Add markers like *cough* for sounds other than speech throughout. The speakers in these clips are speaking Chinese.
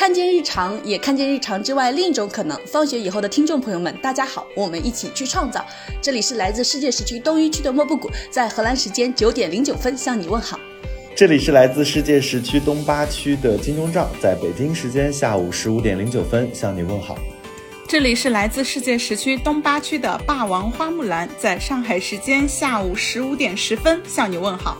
看见日常，也看见日常之外另一种可能。放学以后的听众朋友们，大家好，我们一起去创造。这里是来自世界时区东一区的莫布谷，在荷兰时间九点零九分向你问好。这里是来自世界时区东八区的金钟罩，在北京时间下午十五点零九分向你问好。这里是来自世界时区东八区的霸王花木兰，在上海时间下午十五点十分向你问好。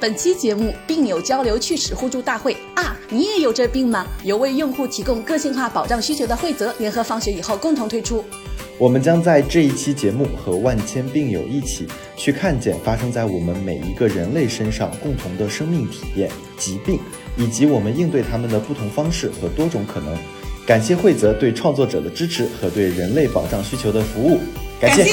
本期节目病友交流趣史互助大会啊，你也有这病吗？由为用户提供个性化保障需求的惠泽联合放学以后共同推出。我们将在这一期节目和万千病友一起去看见发生在我们每一个人类身上共同的生命体验——疾病，以及我们应对他们的不同方式和多种可能。感谢惠泽对创作者的支持和对人类保障需求的服务，感谢。疾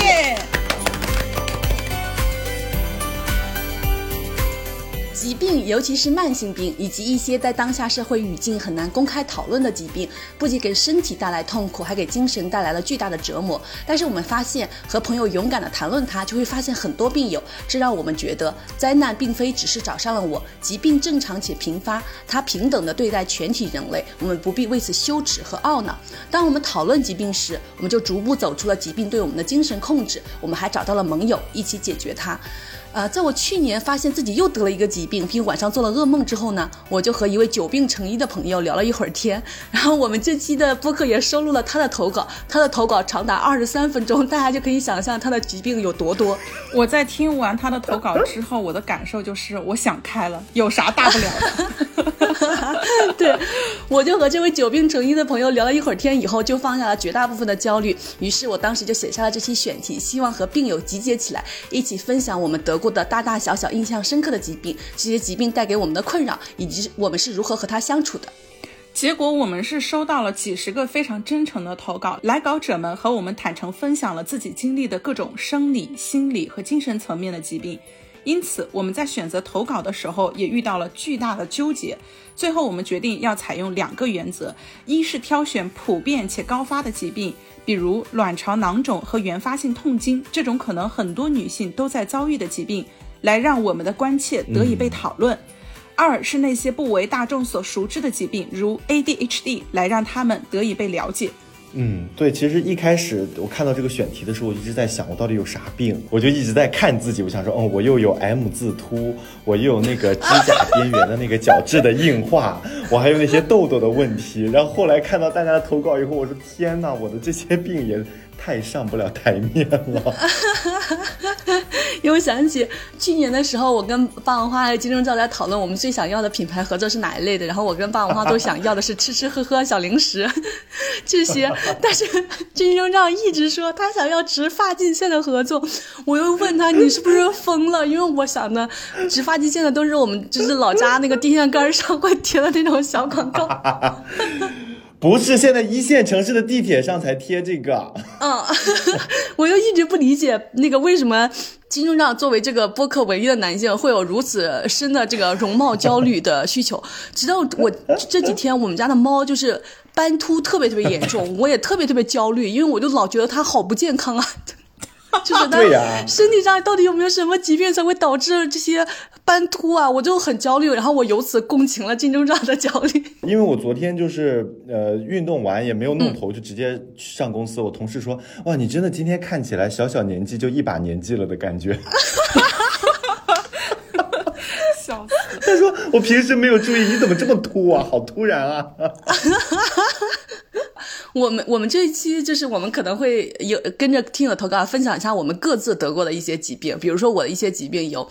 尤其是慢性病，以及一些在当下社会语境很难公开讨论的疾病，不仅给身体带来痛苦，还给精神带来了巨大的折磨。但是我们发现，和朋友勇敢地谈论它，就会发现很多病友，这让我们觉得灾难并非只是找上了我，疾病正常且频发，它平等地对待全体人类，我们不必为此羞耻和懊恼。当我们讨论疾病时，我们就逐步走出了疾病对我们的精神控制，我们还找到了盟友，一起解决它。呃，在我去年发现自己又得了一个疾病，并晚上做了噩梦之后呢，我就和一位久病成医的朋友聊了一会儿天。然后我们这期的播客也收录了他的投稿，他的投稿长达二十三分钟，*laughs* 大家就可以想象他的疾病有多多。我在听完他的投稿之后，我的感受就是我想开了，有啥大不了的。*laughs* 对，我就和这位久病成医的朋友聊了一会儿天以后，就放下了绝大部分的焦虑。于是我当时就写下了这期选题，希望和病友集结起来，一起分享我们得。过的大大小小印象深刻的疾病，这些疾病带给我们的困扰，以及我们是如何和它相处的。结果我们是收到了几十个非常真诚的投稿，来稿者们和我们坦诚分享了自己经历的各种生理、心理和精神层面的疾病。因此我们在选择投稿的时候也遇到了巨大的纠结。最后我们决定要采用两个原则：一是挑选普遍且高发的疾病。比如卵巢囊肿和原发性痛经这种可能很多女性都在遭遇的疾病，来让我们的关切得以被讨论；二是那些不为大众所熟知的疾病，如 ADHD，来让他们得以被了解。嗯，对，其实一开始我看到这个选题的时候，我一直在想，我到底有啥病？我就一直在看自己，我想说，哦，我又有 M 字凸，我又有那个指甲边缘的那个角质的硬化，我还有那些痘痘的问题。然后后来看到大家的投稿以后，我说天哪，我的这些病也。太上不了台面了，*laughs* 因为想起去年的时候，我跟霸王花还有金钟罩在讨论我们最想要的品牌合作是哪一类的，然后我跟霸王花都想要的是吃吃喝喝小零食 *laughs* 这些，但是金钟罩一直说他想要植发际线的合作，我又问他你是不是疯了？因为我想的植发际线的都是我们就是老家那个电线杆上会贴的那种小广告。*laughs* 不是现在一线城市的地铁上才贴这个。嗯，*laughs* 我又一直不理解那个为什么金钟罩作为这个播客唯一的男性会有如此深的这个容貌焦虑的需求。*laughs* 直到我这几天，我们家的猫就是斑秃特别特别严重，我也特别特别焦虑，因为我就老觉得它好不健康啊。*laughs* 就是他身体上到底有没有什么疾病才会导致这些斑秃啊？我就很焦虑，然后我由此共情了金钟罩的焦虑。*laughs* 因为我昨天就是呃运动完也没有弄头，就直接上公司。我同事说：“哇，你真的今天看起来小小年纪就一把年纪了的感觉。*laughs* ”笑死！他说：“我平时没有注意，你怎么这么秃啊？好突然啊！*laughs* ”我们我们这一期就是我们可能会有跟着听友投稿，分享一下我们各自得过的一些疾病。比如说我的一些疾病有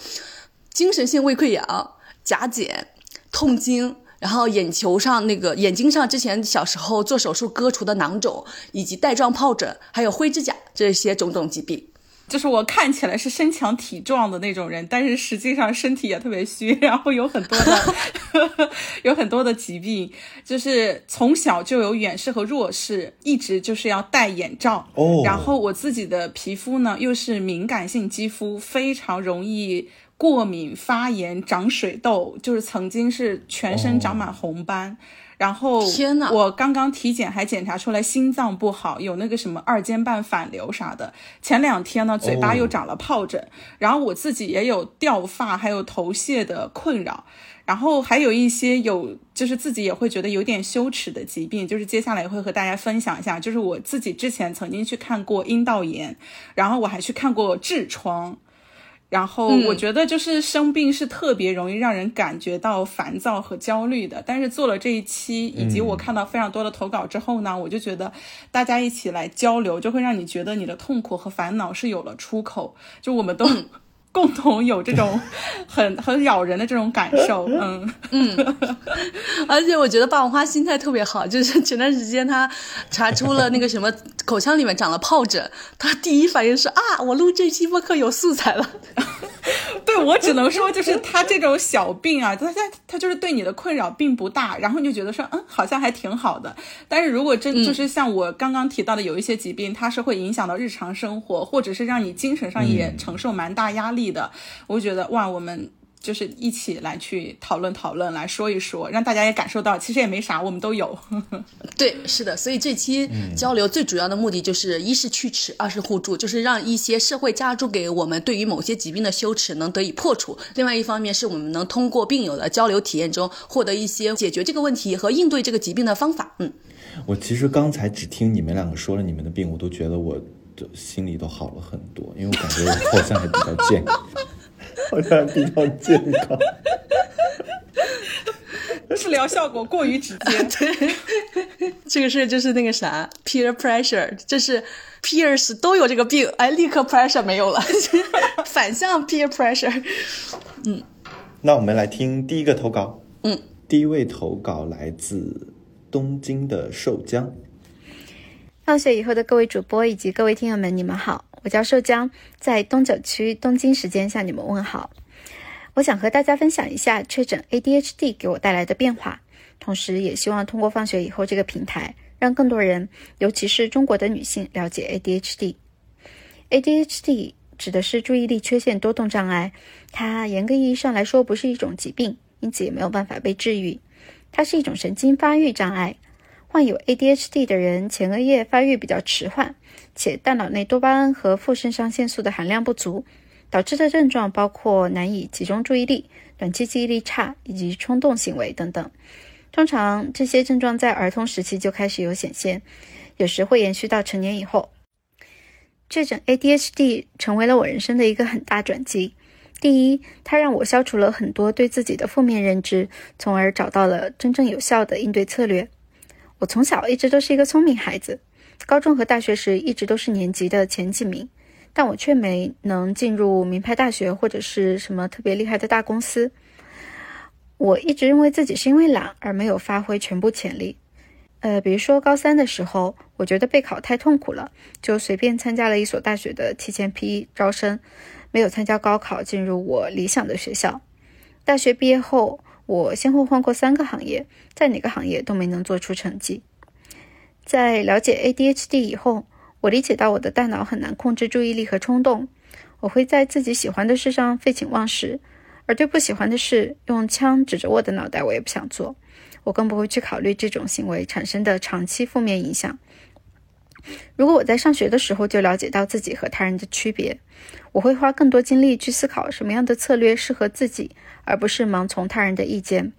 精神性胃溃疡、甲减、痛经，然后眼球上那个眼睛上之前小时候做手术割除的囊肿，以及带状疱疹，还有灰指甲这些种种疾病。就是我看起来是身强体壮的那种人，但是实际上身体也特别虚，然后有很多的 *laughs* 有很多的疾病，就是从小就有远视和弱视，一直就是要戴眼罩。哦，然后我自己的皮肤呢又是敏感性肌肤，非常容易。过敏、发炎、长水痘，就是曾经是全身长满红斑。然后天呐，我刚刚体检还检查出来心脏不好，有那个什么二尖瓣反流啥的。前两天呢，嘴巴又长了疱疹，然后我自己也有掉发，还有头屑的困扰。然后还有一些有，就是自己也会觉得有点羞耻的疾病，就是接下来会和大家分享一下。就是我自己之前曾经去看过阴道炎，然后我还去看过痔疮。然后我觉得就是生病是特别容易让人感觉到烦躁和焦虑的。但是做了这一期，以及我看到非常多的投稿之后呢，我就觉得大家一起来交流，就会让你觉得你的痛苦和烦恼是有了出口。就我们都。*laughs* 共同有这种 *laughs* 很很咬人的这种感受，嗯嗯，而且我觉得霸王花心态特别好，就是前段时间他查出了那个什么 *laughs* 口腔里面长了疱疹，他第一反应是啊，我录这期播客有素材了。*laughs* 对我只能说，就是他这种小病啊，他他他就是对你的困扰并不大，然后你就觉得说，嗯，好像还挺好的。但是如果真就是像我刚刚提到的，有一些疾病，它是会影响到日常生活，或者是让你精神上也承受蛮大压力的。我觉得哇，我们。就是一起来去讨论讨论，来说一说，让大家也感受到，其实也没啥，我们都有。*laughs* 对，是的，所以这期交流最主要的目的就是，一是去耻，二是互助，就是让一些社会加诸给我们对于某些疾病的羞耻能得以破除。另外一方面，是我们能通过病友的交流体验中，获得一些解决这个问题和应对这个疾病的方法。嗯，我其实刚才只听你们两个说了你们的病，我都觉得我的心里都好了很多，因为我感觉我好像还比较健康。*laughs* 好像还比较健康，治疗效果过于直接。对，这个事就是那个啥，peer pressure，这是 peers 都有这个病，哎，立刻 pressure 没有了，*laughs* 反向 peer pressure。嗯，那我们来听第一个投稿。嗯，第一位投稿来自东京的寿江。放学以后的各位主播以及各位听友们，你们好。我叫寿江，在东九区东京时间向你们问好。我想和大家分享一下确诊 ADHD 给我带来的变化，同时也希望通过放学以后这个平台，让更多人，尤其是中国的女性了解 ADHD。ADHD 指的是注意力缺陷多动障碍，它严格意义上来说不是一种疾病，因此也没有办法被治愈。它是一种神经发育障碍。患有 ADHD 的人前额叶发育比较迟缓，且大脑内多巴胺和副肾上腺素的含量不足，导致的症状包括难以集中注意力、短期记忆力差以及冲动行为等等。通常这些症状在儿童时期就开始有显现，有时会延续到成年以后。确诊 ADHD 成为了我人生的一个很大转机。第一，它让我消除了很多对自己的负面认知，从而找到了真正有效的应对策略。我从小一直都是一个聪明孩子，高中和大学时一直都是年级的前几名，但我却没能进入名牌大学或者是什么特别厉害的大公司。我一直认为自己是因为懒而没有发挥全部潜力。呃，比如说高三的时候，我觉得备考太痛苦了，就随便参加了一所大学的提前批招生，没有参加高考进入我理想的学校。大学毕业后。我先后换过三个行业，在哪个行业都没能做出成绩。在了解 ADHD 以后，我理解到我的大脑很难控制注意力和冲动。我会在自己喜欢的事上废寝忘食，而对不喜欢的事用枪指着我的脑袋，我也不想做。我更不会去考虑这种行为产生的长期负面影响。如果我在上学的时候就了解到自己和他人的区别，我会花更多精力去思考什么样的策略适合自己。而不是盲从他人的意见，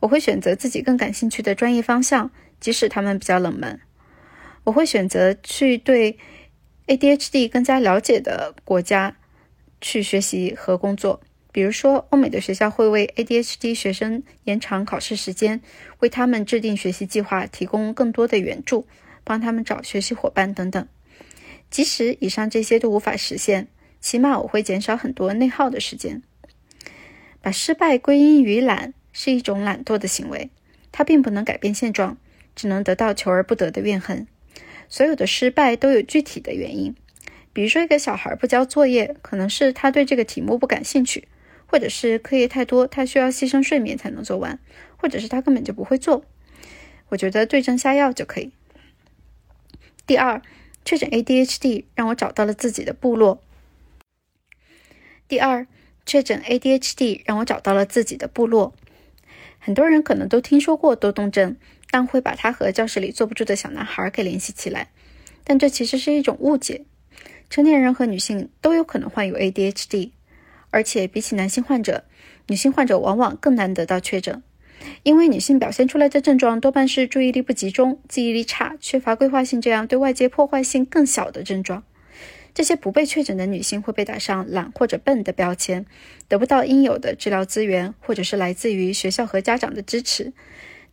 我会选择自己更感兴趣的专业方向，即使他们比较冷门。我会选择去对 ADHD 更加了解的国家去学习和工作。比如说，欧美的学校会为 ADHD 学生延长考试时间，为他们制定学习计划，提供更多的援助，帮他们找学习伙伴等等。即使以上这些都无法实现，起码我会减少很多内耗的时间。把失败归因于懒是一种懒惰的行为，它并不能改变现状，只能得到求而不得的怨恨。所有的失败都有具体的原因，比如说一个小孩不交作业，可能是他对这个题目不感兴趣，或者是课业太多，他需要牺牲睡眠才能做完，或者是他根本就不会做。我觉得对症下药就可以。第二，确诊 ADHD 让我找到了自己的部落。第二。确诊 ADHD 让我找到了自己的部落。很多人可能都听说过多动症，但会把它和教室里坐不住的小男孩给联系起来。但这其实是一种误解。成年人和女性都有可能患有 ADHD，而且比起男性患者，女性患者往往更难得到确诊，因为女性表现出来的症状多半是注意力不集中、记忆力差、缺乏规划性这样对外界破坏性更小的症状。这些不被确诊的女性会被打上懒或者笨的标签，得不到应有的治疗资源，或者是来自于学校和家长的支持。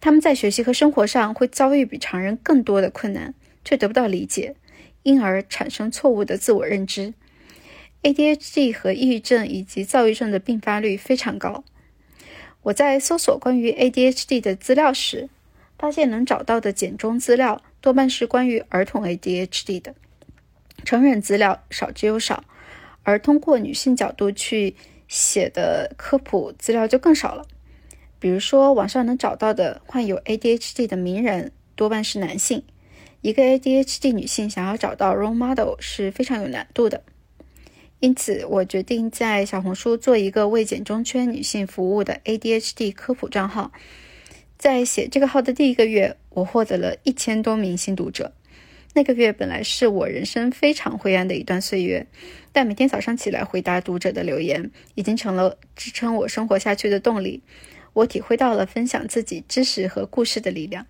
他们在学习和生活上会遭遇比常人更多的困难，却得不到理解，因而产生错误的自我认知。ADHD 和抑郁症以及躁郁症的并发率非常高。我在搜索关于 ADHD 的资料时，发现能找到的简中资料多半是关于儿童 ADHD 的。成人资料少之又少，而通过女性角度去写的科普资料就更少了。比如说，网上能找到的患有 ADHD 的名人多半是男性，一个 ADHD 女性想要找到 role model 是非常有难度的。因此，我决定在小红书做一个为简中圈女性服务的 ADHD 科普账号。在写这个号的第一个月，我获得了一千多名新读者。那个月本来是我人生非常灰暗的一段岁月，但每天早上起来回答读者的留言，已经成了支撑我生活下去的动力。我体会到了分享自己知识和故事的力量。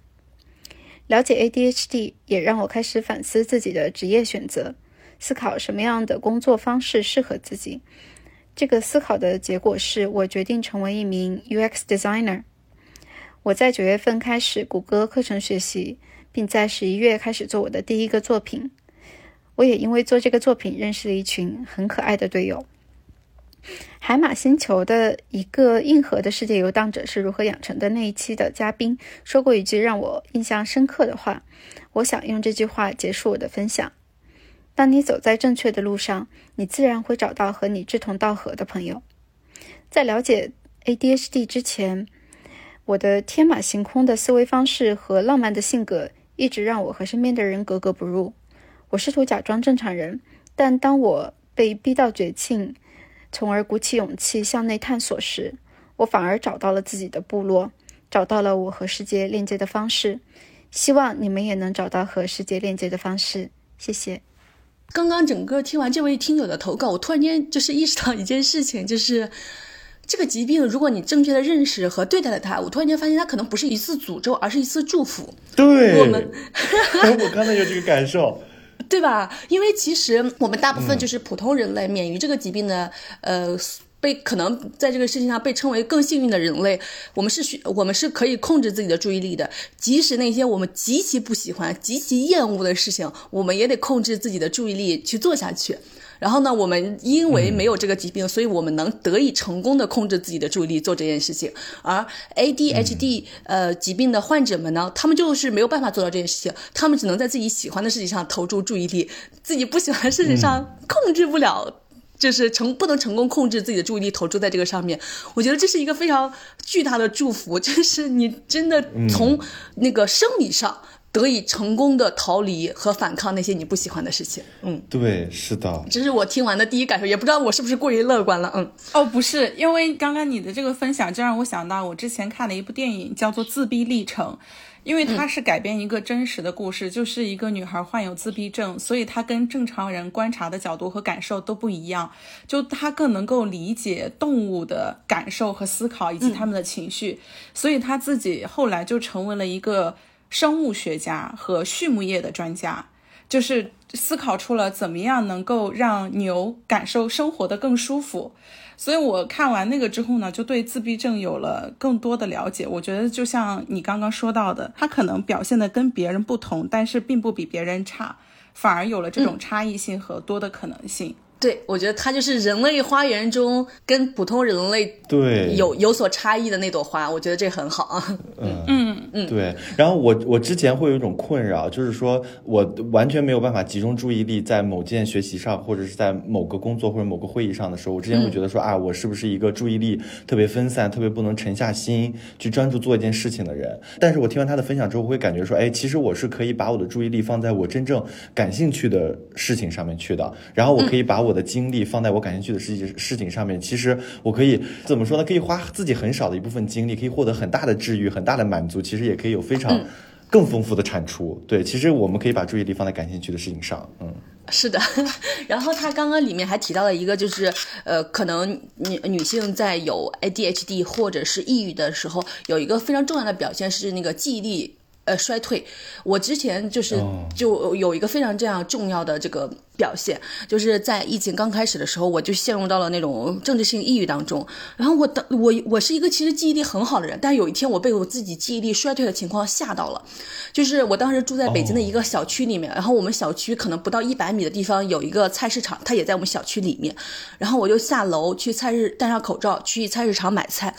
了解 ADHD 也让我开始反思自己的职业选择，思考什么样的工作方式适合自己。这个思考的结果是我决定成为一名 UX designer。我在九月份开始谷歌课程学习。并在十一月开始做我的第一个作品。我也因为做这个作品认识了一群很可爱的队友。海马星球的一个硬核的世界游荡者是如何养成的那一期的嘉宾说过一句让我印象深刻的话，我想用这句话结束我的分享：当你走在正确的路上，你自然会找到和你志同道合的朋友。在了解 ADHD 之前，我的天马行空的思维方式和浪漫的性格。一直让我和身边的人格格不入。我试图假装正常人，但当我被逼到绝境，从而鼓起勇气向内探索时，我反而找到了自己的部落，找到了我和世界链接的方式。希望你们也能找到和世界链接的方式。谢谢。刚刚整个听完这位听友的投稿，我突然间就是意识到一件事情，就是。这个疾病，如果你正确的认识和对待了它，我突然间发现它可能不是一次诅咒，而是一次祝福。对，我们，*laughs* 我刚才有这个感受，*laughs* 对吧？因为其实我们大部分就是普通人类，免于这个疾病的，呃，被可能在这个事情上被称为更幸运的人类，我们是需我们是可以控制自己的注意力的，即使那些我们极其不喜欢、极其厌恶的事情，我们也得控制自己的注意力去做下去。然后呢，我们因为没有这个疾病，所以我们能得以成功的控制自己的注意力做这件事情。而 ADHD 呃疾病的患者们呢，他们就是没有办法做到这件事情，他们只能在自己喜欢的事情上投注注意力，自己不喜欢的事情上控制不了，就是成不能成功控制自己的注意力投注在这个上面。我觉得这是一个非常巨大的祝福，*laughs* 就是你真的从那个生理上。得以成功的逃离和反抗那些你不喜欢的事情，嗯，对，是的，这是我听完的第一感受，也不知道我是不是过于乐观了，嗯，哦，不是，因为刚刚你的这个分享就让我想到我之前看了一部电影，叫做《自闭历程》，因为它是改编一个真实的故事，就是一个女孩患有自闭症，所以她跟正常人观察的角度和感受都不一样，就她更能够理解动物的感受和思考以及他们的情绪，所以她自己后来就成为了一个。生物学家和畜牧业的专家，就是思考出了怎么样能够让牛感受生活的更舒服。所以我看完那个之后呢，就对自闭症有了更多的了解。我觉得就像你刚刚说到的，他可能表现的跟别人不同，但是并不比别人差，反而有了这种差异性和多的可能性。对，我觉得它就是人类花园中跟普通人类对有有所差异的那朵花，我觉得这很好啊。嗯嗯嗯，对。然后我我之前会有一种困扰，就是说我完全没有办法集中注意力在某件学习上，或者是在某个工作或者某个会议上的时候，我之前会觉得说啊，我是不是一个注意力特别分散、特别不能沉下心去专注做一件事情的人？但是我听完他的分享之后，我会感觉说，哎，其实我是可以把我的注意力放在我真正感兴趣的事情上面去的，然后我可以把我。我的精力放在我感兴趣的事情事情上面，其实我可以怎么说呢？可以花自己很少的一部分精力，可以获得很大的治愈、很大的满足，其实也可以有非常更丰富的产出。对，其实我们可以把注意力放在感兴趣的事情上，嗯。是的，*laughs* 然后他刚刚里面还提到了一个，就是呃，可能女女性在有 ADHD 或者是抑郁的时候，有一个非常重要的表现是那个记忆力。呃，衰退。我之前就是就有一个非常这样重要的这个表现，就是在疫情刚开始的时候，我就陷入到了那种政治性抑郁当中。然后我的我我是一个其实记忆力很好的人，但是有一天我被我自己记忆力衰退的情况吓到了。就是我当时住在北京的一个小区里面，然后我们小区可能不到一百米的地方有一个菜市场，它也在我们小区里面。然后我就下楼去菜市戴上口罩去菜市场买菜。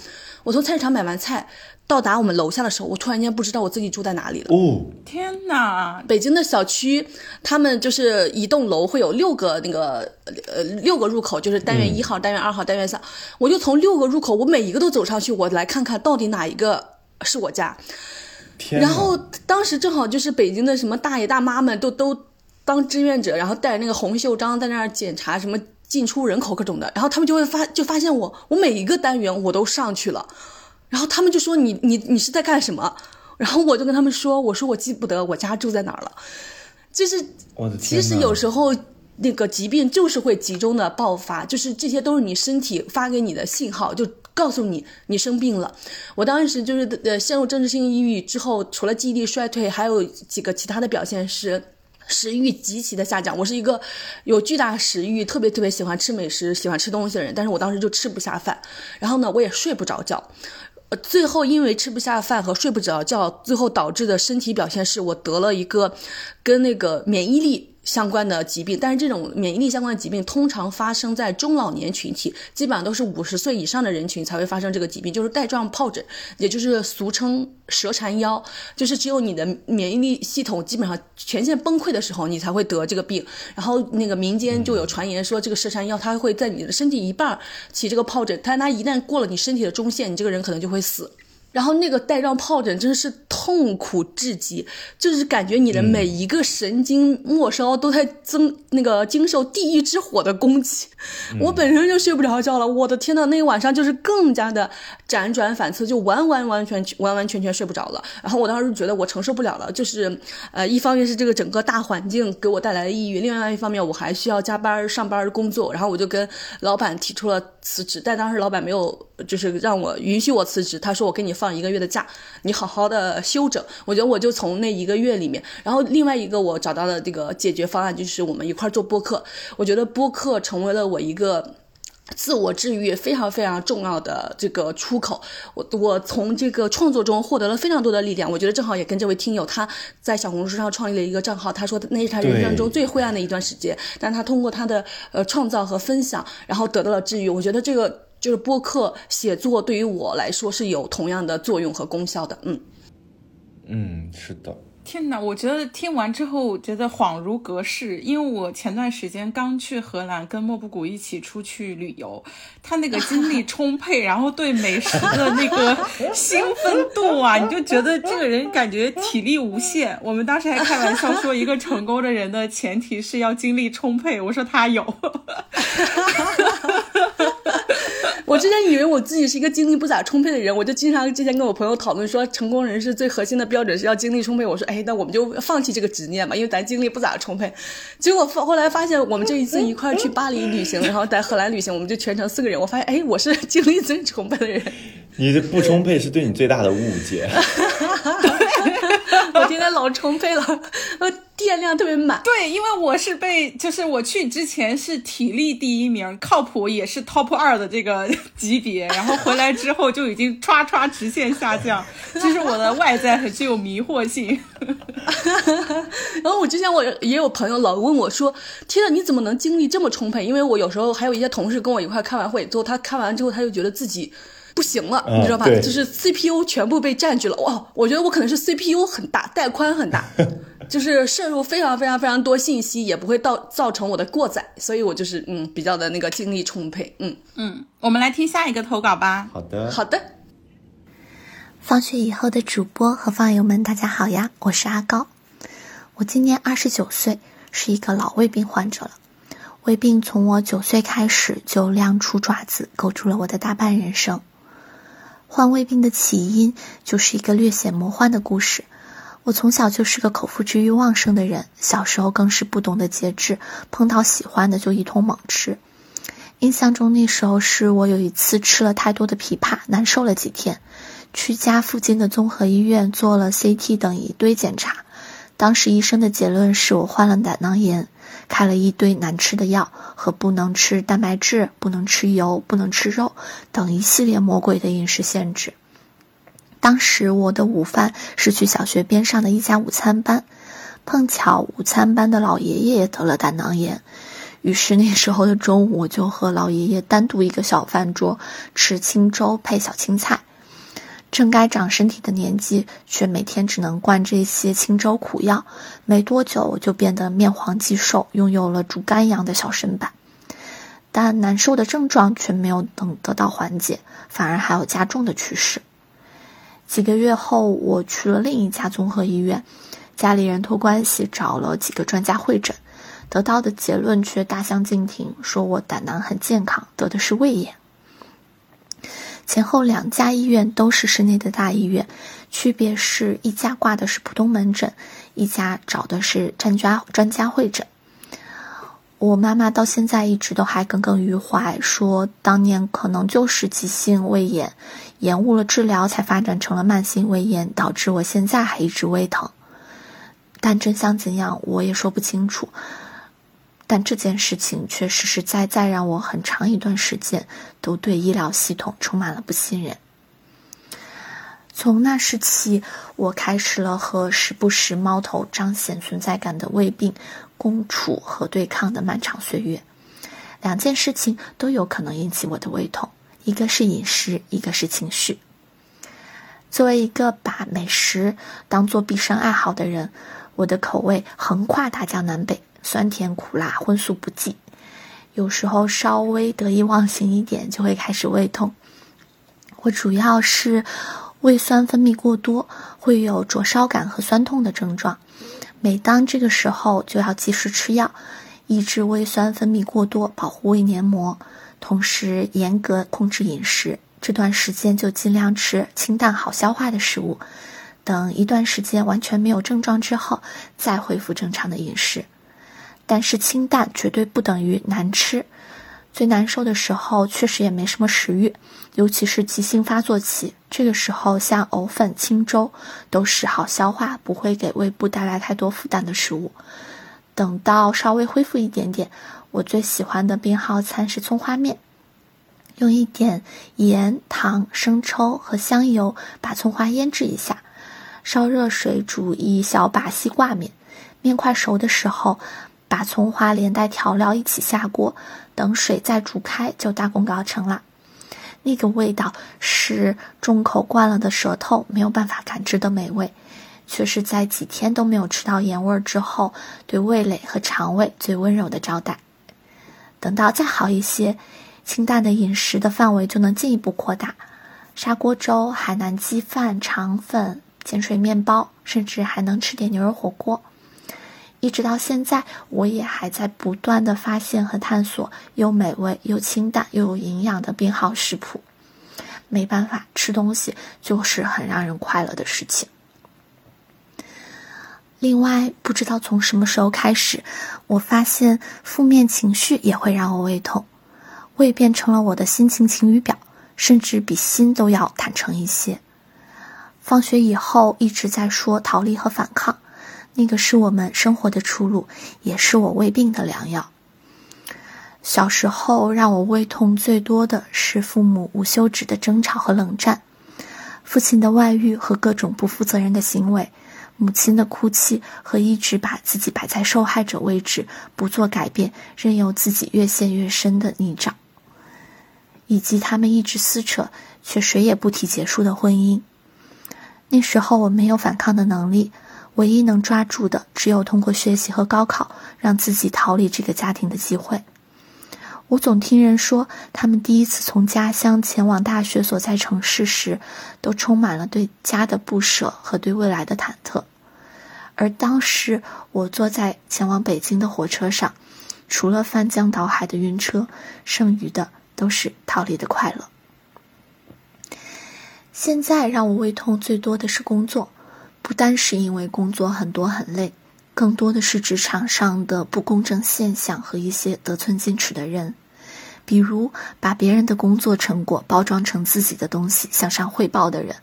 我从菜市场买完菜。到达我们楼下的时候，我突然间不知道我自己住在哪里了。哦，天哪！北京的小区，他们就是一栋楼会有六个那个呃六个入口，就是单元一号、单元二号、单元三。我就从六个入口，我每一个都走上去，我来看看到底哪一个是我家。然后当时正好就是北京的什么大爷大妈们都都当志愿者，然后带着那个红袖章在那儿检查什么进出人口各种的，然后他们就会发就发现我，我每一个单元我都上去了。然后他们就说你你你是在干什么？然后我就跟他们说，我说我记不得我家住在哪儿了。就是其实有时候那个疾病就是会集中的爆发，就是这些都是你身体发给你的信号，就告诉你你生病了。我当时就是呃陷入政治性抑郁之后，除了记忆力衰退，还有几个其他的表现是食欲极其的下降。我是一个有巨大食欲、特别特别喜欢吃美食、喜欢吃东西的人，但是我当时就吃不下饭，然后呢我也睡不着觉。最后因为吃不下饭和睡不着觉，最后导致的身体表现是我得了一个跟那个免疫力。相关的疾病，但是这种免疫力相关的疾病通常发生在中老年群体，基本上都是五十岁以上的人群才会发生这个疾病，就是带状疱疹，也就是俗称蛇缠腰，就是只有你的免疫力系统基本上全线崩溃的时候，你才会得这个病。然后那个民间就有传言说，这个蛇缠腰它会在你的身体一半起这个疱疹，但它一旦过了你身体的中线，你这个人可能就会死。然后那个带状疱疹真的是痛苦至极，就是感觉你的每一个神经末梢都在增那个经受地狱之火的攻击。我本身就睡不着觉了，我的天呐，那个晚上就是更加的辗转反侧，就完完完全完完全全睡不着了。然后我当时觉得我承受不了了，就是呃，一方面是这个整个大环境给我带来的抑郁，另外一方面我还需要加班上班工作。然后我就跟老板提出了辞职，但当时老板没有就是让我允许我辞职，他说我给你放。放一个月的假，你好好的休整。我觉得我就从那一个月里面，然后另外一个我找到的这个解决方案就是我们一块做播客。我觉得播客成为了我一个自我治愈非常非常重要的这个出口。我我从这个创作中获得了非常多的力量。我觉得正好也跟这位听友他在小红书上创立了一个账号，他说那是他人生中最灰暗的一段时间，但他通过他的呃创造和分享，然后得到了治愈。我觉得这个。就是播客写作对于我来说是有同样的作用和功效的，嗯，嗯，是的。天哪，我觉得听完之后觉得恍如隔世，因为我前段时间刚去荷兰跟莫布谷一起出去旅游，他那个精力 *laughs* 充沛，然后对美食的那个兴奋度啊，你就觉得这个人感觉体力无限。我们当时还开玩笑说，一个成功的人的前提是要精力充沛，我说他有。*laughs* *laughs* 我之前以为我自己是一个精力不咋充沛的人，我就经常之前跟我朋友讨论说，成功人士最核心的标准是要精力充沛。我说，哎，那我们就放弃这个执念吧，因为咱精力不咋充沛。结果后来发现，我们这一次一块去巴黎旅行，然后在荷兰旅行，我们就全程四个人。我发现，哎，我是精力最充沛的人。你的不充沛是对你最大的误解。*laughs* 我今天老充沛了，呃，电量特别满。对，因为我是被，就是我去之前是体力第一名，靠谱也是 top 二的这个 *laughs* 级别，然后回来之后就已经唰唰直线下降。*laughs* 其实我的外在很具有迷惑性。*laughs* 然后我之前我也有朋友老问我说：“天呐，你怎么能精力这么充沛？”因为我有时候还有一些同事跟我一块开完会之后，他开完之后他就觉得自己。不行了，你知道吧？就是 CPU 全部被占据了。哇，我觉得我可能是 CPU 很大，带宽很大，*laughs* 就是摄入非常非常非常多信息，也不会到造成我的过载，所以我就是嗯比较的那个精力充沛。嗯嗯，我们来听下一个投稿吧。好的，好的。放学以后的主播和放友们，大家好呀，我是阿高，我今年二十九岁，是一个老胃病患者了。胃病从我九岁开始就亮出爪子，勾住了我的大半人生。患胃病的起因就是一个略显魔幻的故事。我从小就是个口腹之欲旺盛的人，小时候更是不懂得节制，碰到喜欢的就一通猛吃。印象中那时候是我有一次吃了太多的枇杷，难受了几天，去家附近的综合医院做了 CT 等一堆检查，当时医生的结论是我患了胆囊炎。开了一堆难吃的药和不能吃蛋白质、不能吃油、不能吃肉等一系列魔鬼的饮食限制。当时我的午饭是去小学边上的一家午餐班，碰巧午餐班的老爷爷也得了胆囊炎，于是那时候的中午我就和老爷爷单独一个小饭桌吃清粥配小青菜。正该长身体的年纪，却每天只能灌这些清粥苦药，没多久就变得面黄肌瘦，拥有了竹竿一样的小身板。但难受的症状却没有等得到缓解，反而还有加重的趋势。几个月后，我去了另一家综合医院，家里人托关系找了几个专家会诊，得到的结论却大相径庭，说我胆囊很健康，得的是胃炎。前后两家医院都是市内的大医院，区别是一家挂的是普通门诊，一家找的是专家专家会诊。我妈妈到现在一直都还耿耿于怀，说当年可能就是急性胃炎，延误了治疗才发展成了慢性胃炎，导致我现在还一直胃疼。但真相怎样，我也说不清楚。但这件事情却实实在在让我很长一段时间都对医疗系统充满了不信任。从那时起，我开始了和时不时猫头彰显存在感的胃病共处和对抗的漫长岁月。两件事情都有可能引起我的胃痛，一个是饮食，一个是情绪。作为一个把美食当做毕生爱好的人，我的口味横跨大江南北。酸甜苦辣荤素不忌，有时候稍微得意忘形一点就会开始胃痛。我主要是胃酸分泌过多，会有灼烧感和酸痛的症状。每当这个时候就要及时吃药，抑制胃酸分泌过多，保护胃黏膜，同时严格控制饮食。这段时间就尽量吃清淡好消化的食物。等一段时间完全没有症状之后，再恢复正常的饮食。但是清淡绝对不等于难吃。最难受的时候，确实也没什么食欲，尤其是急性发作期。这个时候，像藕粉、清粥都是好消化，不会给胃部带来太多负担的食物。等到稍微恢复一点点，我最喜欢的病号餐是葱花面，用一点盐、糖、生抽和香油把葱花腌制一下，烧热水煮一小把西挂面，面快熟的时候。把葱花连带调料一起下锅，等水再煮开就大功告成了。那个味道是重口惯了的舌头没有办法感知的美味，却是在几天都没有吃到盐味儿之后，对味蕾和肠胃最温柔的招待。等到再好一些，清淡的饮食的范围就能进一步扩大：砂锅粥、海南鸡饭、肠粉、碱水面包，甚至还能吃点牛肉火锅。一直到现在，我也还在不断的发现和探索又美味又清淡又有营养的病号食谱。没办法，吃东西就是很让人快乐的事情。另外，不知道从什么时候开始，我发现负面情绪也会让我胃痛，胃变成了我的心情晴雨表，甚至比心都要坦诚一些。放学以后一直在说逃离和反抗。那个是我们生活的出路，也是我胃病的良药。小时候让我胃痛最多的是父母无休止的争吵和冷战，父亲的外遇和各种不负责任的行为，母亲的哭泣和一直把自己摆在受害者位置，不做改变，任由自己越陷越深的泥沼，以及他们一直撕扯却谁也不提结束的婚姻。那时候我没有反抗的能力。唯一能抓住的，只有通过学习和高考，让自己逃离这个家庭的机会。我总听人说，他们第一次从家乡前往大学所在城市时，都充满了对家的不舍和对未来的忐忑。而当时，我坐在前往北京的火车上，除了翻江倒海的晕车，剩余的都是逃离的快乐。现在让我胃痛最多的是工作，不单是因为工作很多很累，更多的是职场上的不公正现象和一些得寸进尺的人，比如把别人的工作成果包装成自己的东西向上汇报的人，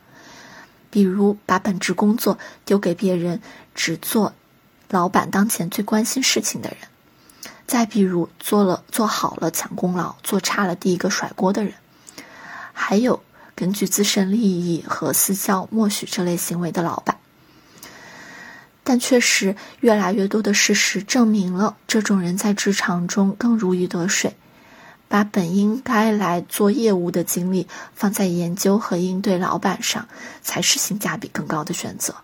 比如把本职工作丢给别人，只做老板当前最关心事情的人，再比如做了做好了抢功劳，做差了第一个甩锅的人，还有。根据自身利益和私交默许这类行为的老板，但确实越来越多的事实证明了，这种人在职场中更如鱼得水，把本应该来做业务的精力放在研究和应对老板上，才是性价比更高的选择。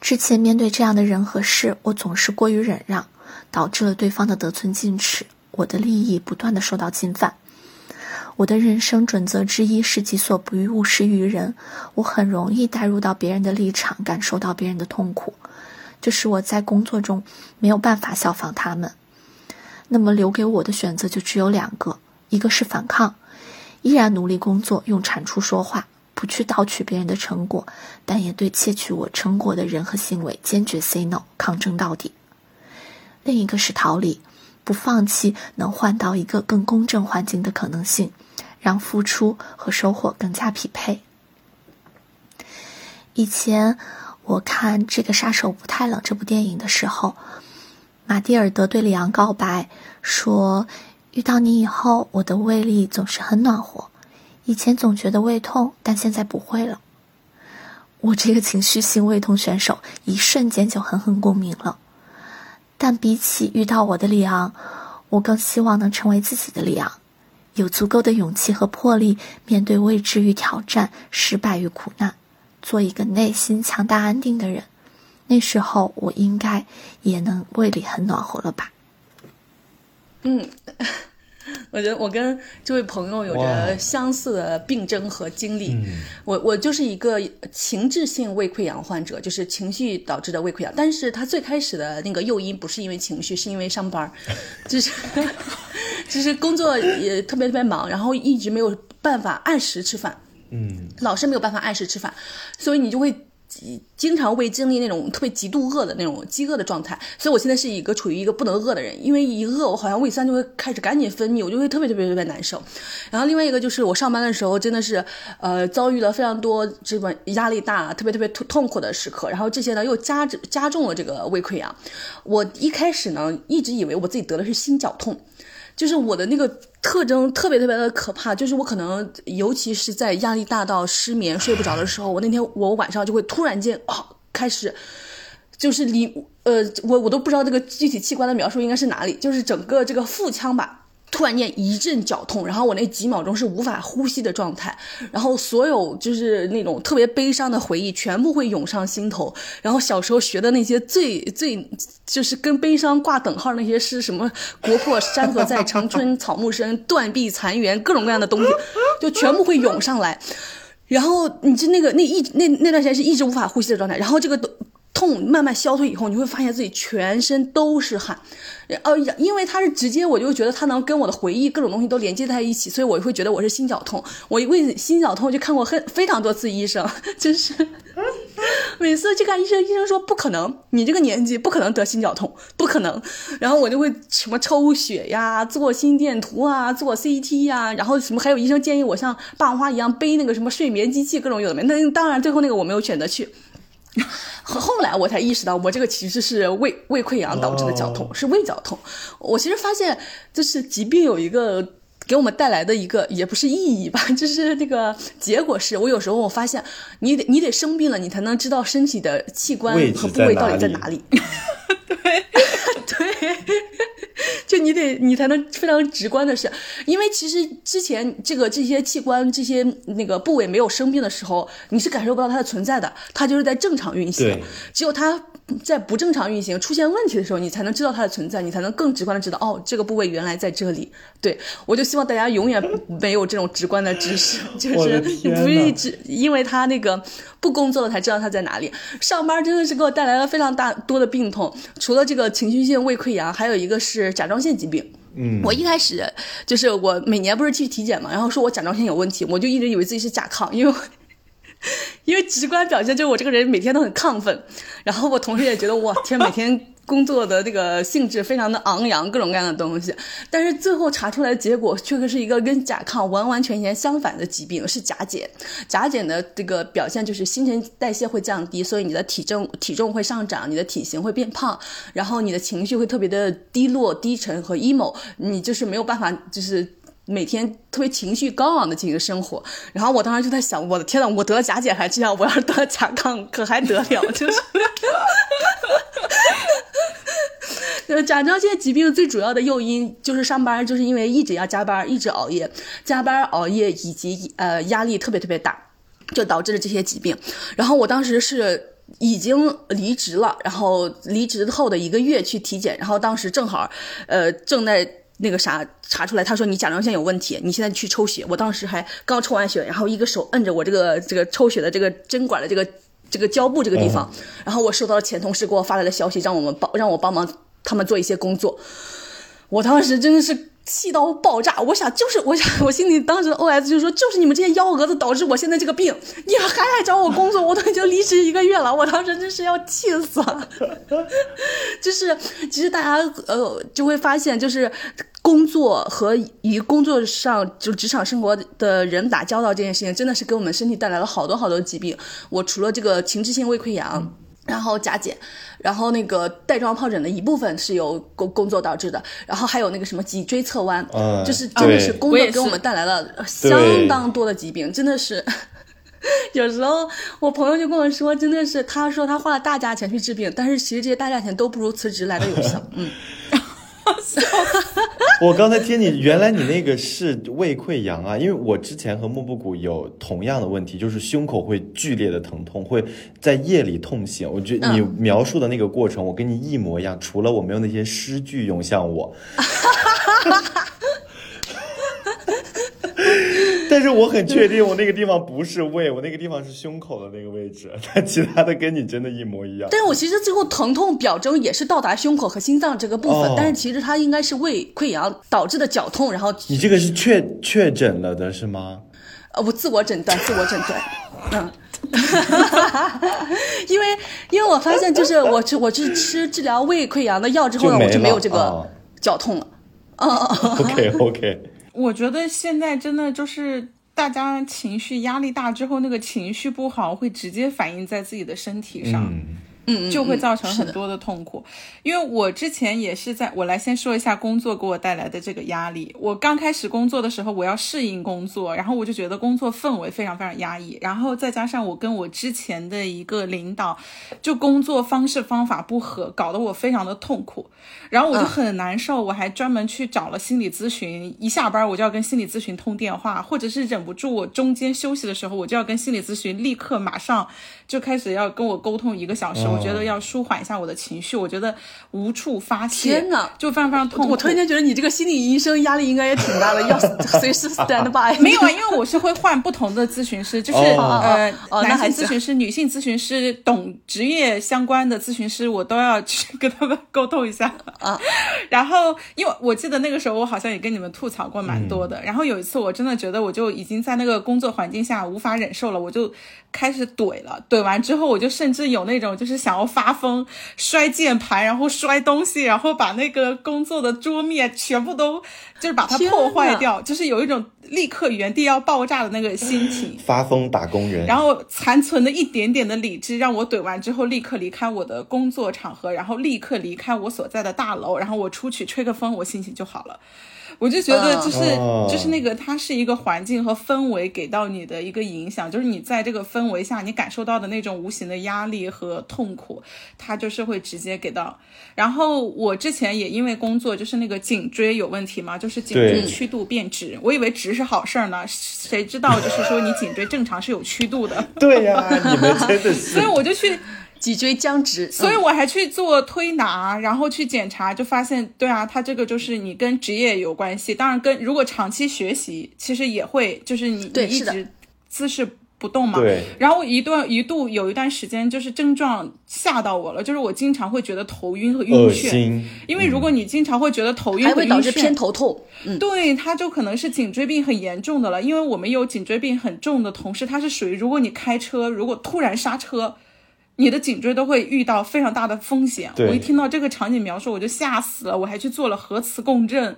之前面对这样的人和事，我总是过于忍让，导致了对方的得寸进尺，我的利益不断的受到侵犯。我的人生准则之一是己所不欲，勿施于人。我很容易带入到别人的立场，感受到别人的痛苦，这使我在工作中没有办法效仿他们。那么留给我的选择就只有两个：一个是反抗，依然努力工作，用产出说话，不去盗取别人的成果，但也对窃取我成果的人和行为坚决 say no，抗争到底；另一个是逃离。不放弃能换到一个更公正环境的可能性，让付出和收获更加匹配。以前我看《这个杀手不太冷》这部电影的时候，马蒂尔德对里昂告白说：“遇到你以后，我的胃里总是很暖和。以前总觉得胃痛，但现在不会了。”我这个情绪性胃痛选手一瞬间就狠狠共鸣了。但比起遇到我的里昂，我更希望能成为自己的里昂，有足够的勇气和魄力面对未知与挑战、失败与苦难，做一个内心强大安定的人。那时候我应该也能胃里很暖和了吧？嗯。*laughs* 我觉得我跟这位朋友有着相似的病症和经历。我我就是一个情志性胃溃疡患者，就是情绪导致的胃溃疡。但是他最开始的那个诱因不是因为情绪，是因为上班，就是 *laughs* 就是工作也特别特别忙，然后一直没有办法按时吃饭。嗯，老是没有办法按时吃饭，所以你就会。经常会经历那种特别极度饿的那种饥饿的状态，所以我现在是一个处于一个不能饿的人，因为一饿我好像胃酸就会开始赶紧分泌，我就会特别特别特别难受。然后另外一个就是我上班的时候真的是呃遭遇了非常多这种压力大、特别特别痛痛苦的时刻，然后这些呢又加加重了这个胃溃疡。我一开始呢一直以为我自己得的是心绞痛。就是我的那个特征特别特别的可怕，就是我可能尤其是在压力大到失眠睡不着的时候，我那天我晚上就会突然间啊开始，就是离呃我我都不知道这个具体器官的描述应该是哪里，就是整个这个腹腔吧。突然间一阵绞痛，然后我那几秒钟是无法呼吸的状态，然后所有就是那种特别悲伤的回忆全部会涌上心头，然后小时候学的那些最最就是跟悲伤挂等号那些诗，什么国破山河在，长春草木深，断壁残垣，各种各样的东西，就全部会涌上来，然后你就那个那一那那段时间是一直无法呼吸的状态，然后这个痛慢慢消退以后，你会发现自己全身都是汗，呃，因为它是直接，我就觉得它能跟我的回忆各种东西都连接在一起，所以我会觉得我是心绞痛。我为心绞痛就看过很非常多次医生，*laughs* 就是每次去看医生，医生说不可能，你这个年纪不可能得心绞痛，不可能。然后我就会什么抽血呀，做心电图啊，做 CT 呀，然后什么还有医生建议我像霸王花一样背那个什么睡眠机器，各种有的没。那当然最后那个我没有选择去。*laughs* 后来我才意识到，我这个其实是胃胃溃疡导致的绞痛，是胃绞痛。我其实发现，就是疾病有一个给我们带来的一个，也不是意义吧，*laughs* 就是那个结果是，我有时候我发现，你得你得生病了，你才能知道身体的器官和部位到底在哪里。对 *laughs* 对。就你得，你才能非常直观的是，因为其实之前这个这些器官、这些那个部位没有生病的时候，你是感受不到它的存在的，它就是在正常运行。只有它在不正常运行、出现问题的时候，你才能知道它的存在，你才能更直观的知道，哦，这个部位原来在这里。对我就希望大家永远没有这种直观的知识，*laughs* 就是你不是一直因为他那个不工作了才知道他在哪里。上班真的是给我带来了非常大多的病痛，除了这个情绪性胃溃疡，还有一个是甲状腺疾病。嗯，我一开始就是我每年不是去体检嘛，然后说我甲状腺有问题，我就一直以为自己是甲亢，因为因为直观表现就是我这个人每天都很亢奋，然后我同事也觉得我天每天工作的那个性质非常的昂扬，各种各样的东西，但是最后查出来的结果确实是一个跟甲亢完完全全相反的疾病，是甲减。甲减的这个表现就是新陈代谢会降低，所以你的体重体重会上涨，你的体型会变胖，然后你的情绪会特别的低落、低沉和 emo，你就是没有办法就是。每天特别情绪高昂的进行生活，然后我当时就在想，我的天呐，我得了甲减还这样，我要是得了甲亢可还得了？就是，呃，甲状腺疾病最主要的诱因就是上班，就是因为一直要加班，一直熬夜，加班熬夜以及呃压力特别特别大，就导致了这些疾病。然后我当时是已经离职了，然后离职后的一个月去体检，然后当时正好，呃，正在。那个啥查出来，他说你甲状腺有问题，你现在去抽血。我当时还刚抽完血，然后一个手摁着我这个这个抽血的这个针管的这个这个胶布这个地方，然后我收到了前同事给我发来的消息，让我们帮让我帮忙他们做一些工作。我当时真的是。气到爆炸！我想，就是我想，我心里当时的 O S 就是说，就是你们这些幺蛾子导致我现在这个病，你们还来找我工作，我都已经离职一个月了，我当时真是要气死了。*laughs* 就是，其实大家呃就会发现，就是工作和与工作上就职场生活的人打交道这件事情，真的是给我们身体带来了好多好多疾病。我除了这个情志性胃溃疡。然后甲减，然后那个带状疱疹的一部分是由工工作导致的，然后还有那个什么脊椎侧弯，就是真的是工作给我们带来了相当多的疾病，真的是。*laughs* 有时候我朋友就跟我说，真的是他说他花了大价钱去治病，但是其实这些大价钱都不如辞职来的有效，嗯。*laughs* 我刚才听你，原来你那个是胃溃疡啊？因为我之前和木布谷有同样的问题，就是胸口会剧烈的疼痛，会在夜里痛醒。我觉得你描述的那个过程，我跟你一模一样，除了我没有那些诗句涌向我。*laughs* 但是我很确定，我那个地方不是胃，我那个地方是胸口的那个位置。*laughs* 但其他的跟你真的一模一样。但是我其实最后疼痛表征也是到达胸口和心脏这个部分，但是其实它应该是胃溃疡导致的绞痛。然后你这个是确确诊了的是吗？呃，我自我诊断，*laughs* 自我诊断。嗯，*laughs* 因为因为我发现，就是我吃我去吃治疗胃溃疡的药之后呢，我就没有这个绞痛了。哦，OK OK。我觉得现在真的就是大家情绪压力大之后，那个情绪不好会直接反映在自己的身体上。就会造成很多的痛苦。因为我之前也是在，我来先说一下工作给我带来的这个压力。我刚开始工作的时候，我要适应工作，然后我就觉得工作氛围非常非常压抑，然后再加上我跟我之前的一个领导，就工作方式方法不合，搞得我非常的痛苦，然后我就很难受。我还专门去找了心理咨询，一下班我就要跟心理咨询通电话，或者是忍不住我中间休息的时候，我就要跟心理咨询立刻马上就开始要跟我沟通一个小时。我觉得要舒缓一下我的情绪，我觉得无处发泄，天哪，就非常非常痛苦。我突然间觉得你这个心理医生压力应该也挺大的，要 *laughs* 随时 stand by。没有啊，因为我是会换不同的咨询师，就是呃，男性咨询师、女性咨询师、懂职业相关的咨询师，我都要去跟他们沟通一下啊。*laughs* 然后，因为我记得那个时候我好像也跟你们吐槽过蛮多的。然后有一次我真的觉得我就已经在那个工作环境下无法忍受了，我就开始怼了。怼完之后，我就甚至有那种就是想要发疯，摔键盘，然后摔东西，然后把那个工作的桌面全部都就是把它破坏掉，就是有一种立刻原地要爆炸的那个心情。发疯打工人，然后残存的一点点的理智，让我怼完之后立刻离开我的工作场合，然后立刻离开我所在的大楼，然后我出去吹个风，我心情就好了。我就觉得，就是就是那个，它是一个环境和氛围给到你的一个影响，就是你在这个氛围下，你感受到的那种无形的压力和痛苦，它就是会直接给到。然后我之前也因为工作，就是那个颈椎有问题嘛，就是颈椎曲度变直，我以为直是好事儿呢，谁知道就是说你颈椎正常是有曲度的。对呀，你们真的是。*laughs* 所以我就去。脊椎僵直，所以嗯我还去做推拿，然后去检查，就发现，对啊，它这个就是你跟职业有关系，当然跟如果长期学习，其实也会，就是你你一直姿势不动嘛。对。然后一段一度有一段时间，就是症状吓到我了，就是我经常会觉得头晕和晕恶眩，因为如果你经常会觉得头晕还和晕眩会导致偏头痛。嗯，对，他就可能是颈椎病很严重的了，因为我们有颈椎病很重的同事，他是属于如果你开车，如果突然刹车，你的颈椎都会遇到非常大的风险。我一听到这个场景描述，我就吓死了，我还去做了核磁共振，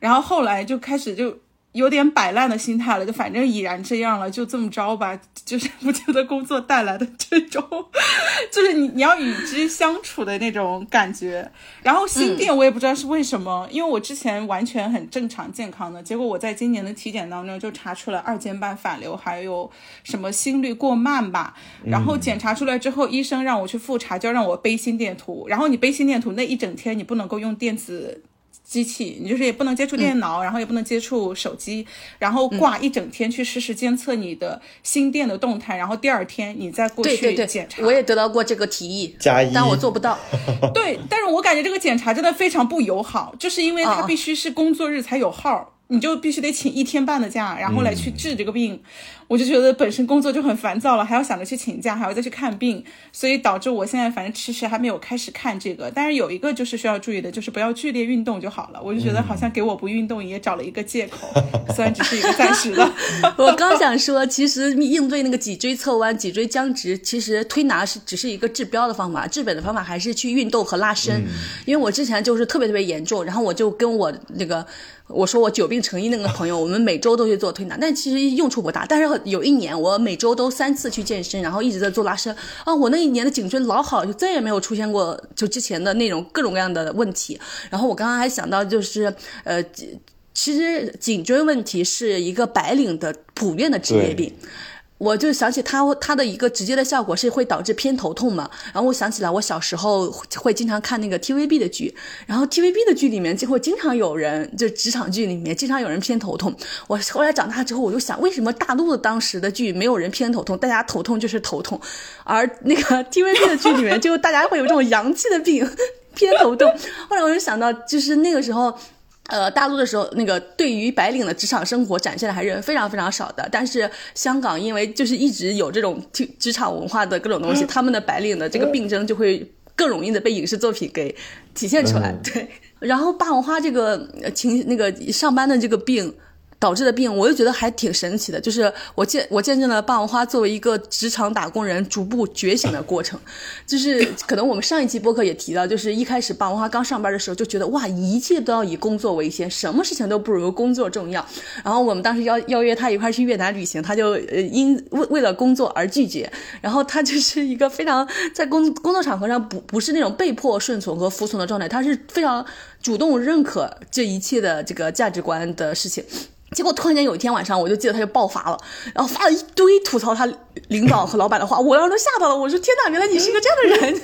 然后后来就开始就。有点摆烂的心态了，就反正已然这样了，就这么着吧。*laughs* 就是不觉得工作带来的这种，*laughs* 就是你你要与之相处的那种感觉。然后心电我也不知道是为什么，因为我之前完全很正常健康的，结果我在今年的体检当中就查出了二尖瓣反流，还有什么心率过慢吧。然后检查出来之后，医生让我去复查，就让我背心电图。然后你背心电图那一整天你不能够用电子。机器，你就是也不能接触电脑，然后也不能接触手机，然后挂一整天去实时监测你的心电的动态，然后第二天你再过对对对去检查。，我也得到过这个提议，加一但我做不到。*laughs* 对，但是我感觉这个检查真的非常不友好，就是因为它啊必须是工作日才有号，你就必须得请一天半的假，然后来去治这个病。我就觉得本身工作就很烦躁了，还要想着去请假，还要再去看病，所以导致我现在反正迟迟还没有开始看这个。但是有一个就是需要注意的，就是不要剧烈运动就好了。我就觉得好像给我不运动也找了一个借口，虽然只是一个暂时的。*laughs* 我刚想说，其实应对那个脊椎侧弯、脊椎僵直，其实推拿是只是一个治标的方法，治本的方法还是去运动和拉伸。因为我之前就是特别特别严重，然后我就跟我那个我说我久病成医那个朋友，我们每周都去做推拿，*laughs* 但其实用处不大。但是有一年我每周都三次去健身，然后一直在做拉伸啊，我那一年的颈椎老好，就再也没有出现过就之前的那种各种各样的问题。然后我刚刚还想到就是呃。其实颈椎问题是一个白领的普遍的职业病。我就想起它，它的一个直接的效果是会导致偏头痛嘛。然后我想起来，我小时候会经常看那个 TVB 的剧，然后 TVB 的剧里面就会经常有人，就职场剧里面经常有人偏头痛。我后来长大之后，我就想，为什么大陆的当时的剧没有人偏头痛，大家头痛就是头痛，而那个 TVB 的剧里面就大家会有这种洋气的病，偏头痛。后来我就想到，就是那个时候。呃，大陆的时候，那个对于白领的职场生活展现的还是非常非常少的。但是香港因为就是一直有这种职职场文化的各种东西，他们的白领的这个病症就会更容易的被影视作品给体现出来。嗯对，然后霸王花这个呃情那个上班的这个病。导致的病，我就觉得还挺神奇的，就是我见我见证了霸王花作为一个职场打工人逐步觉醒的过程。就是可能我们上一期播客也提到，就是一开始霸王花刚上班的时候就觉得哇，一切都要以工作为先，什么事情都不如工作重要。然后我们当时邀邀约他一块去越南旅行，他就呃因为为了工作而拒绝。然后他就是一个非常在工工作场合上不不是那种被迫顺从和服从的状态，他是非常主动认可这一切的这个价值观的事情。结果突然间有一天晚上，我就记得他就爆发了，然后发了一堆吐槽他领导和老板的话，我当时都吓到了。我说：“天哪，原来你是一个这样的人！”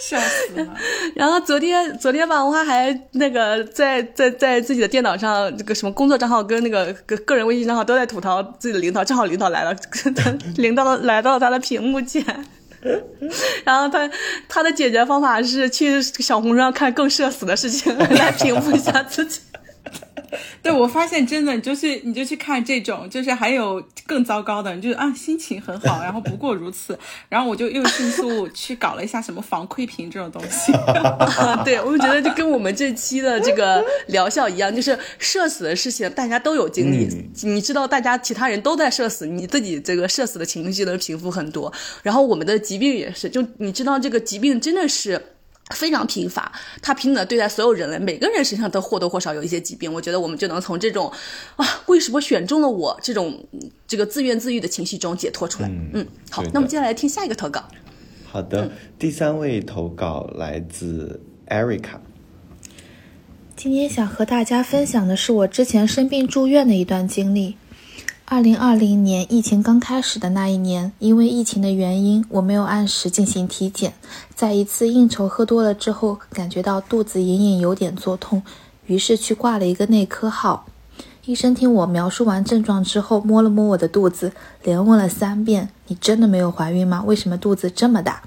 笑死了！然后昨天昨天吧，我还那个在在在自己的电脑上，这个什么工作账号跟那个个个人微信账号都在吐槽自己的领导，正好领导来了，*laughs* 领导来到了他的屏幕前。*laughs* 然后他他的解决方法是去小红书上看更社死的事情来平复一下自己。*laughs* 对，我发现真的，你就是你就去看这种，就是还有更糟糕的，你就啊心情很好，然后不过如此，然后我就又迅速去搞了一下什么防窥屏这种东西。啊，*laughs* 对，我就觉得就跟我们这期的这个疗效一样，就是社死的事情大家都有经历，你知道大家其他人都在社死，你自己这个社死的情绪能平复很多。然后我们的疾病也是，就你知道这个疾病真的是。非常贫乏，他平等的对待所有人类，每个人身上都或多或少有一些疾病。我觉得我们就能从这种啊，为什么选中了我这种这个自怨自艾的情绪中解脱出来。嗯嗯，好那么接下来听下一个投稿。好的，第三位投稿来自 Erica。今天想和大家分享的是我之前生病住院的一段经历。二零二零年疫情刚开始的那一年，因为疫情的原因，我没有按时进行体检。在一次应酬喝多了之后，感觉到肚子隐隐有点作痛，于是去挂了一个内科号。医生听我描述完症状之后，摸了摸我的肚子，连问了三遍：“你真的没有怀孕吗？为什么肚子这么大？”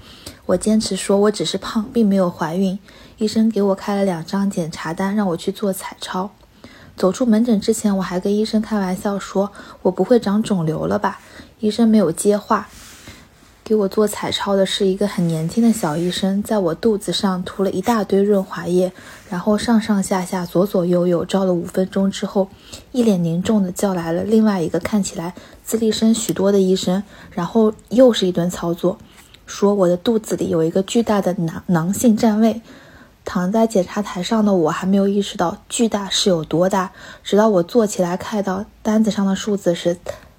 我坚持说我只是胖，并没有怀孕。医生给我开了两张检查单，让我去做彩超。走出门诊之前，我还跟医生开玩笑说：“我不会长肿瘤了吧？”医生没有接话。给我做彩超的是一个很年轻的小医生，在我肚子上涂了一大堆润滑液，然后上上下下、左左右右照了五分钟之后，一脸凝重地叫来了另外一个看起来资历深许多的医生，然后又是一顿操作，说我的肚子里有一个巨大的囊囊性占位。躺在检查台上的我还没有意识到巨大是有多大，直到我坐起来看到单子上的数字时，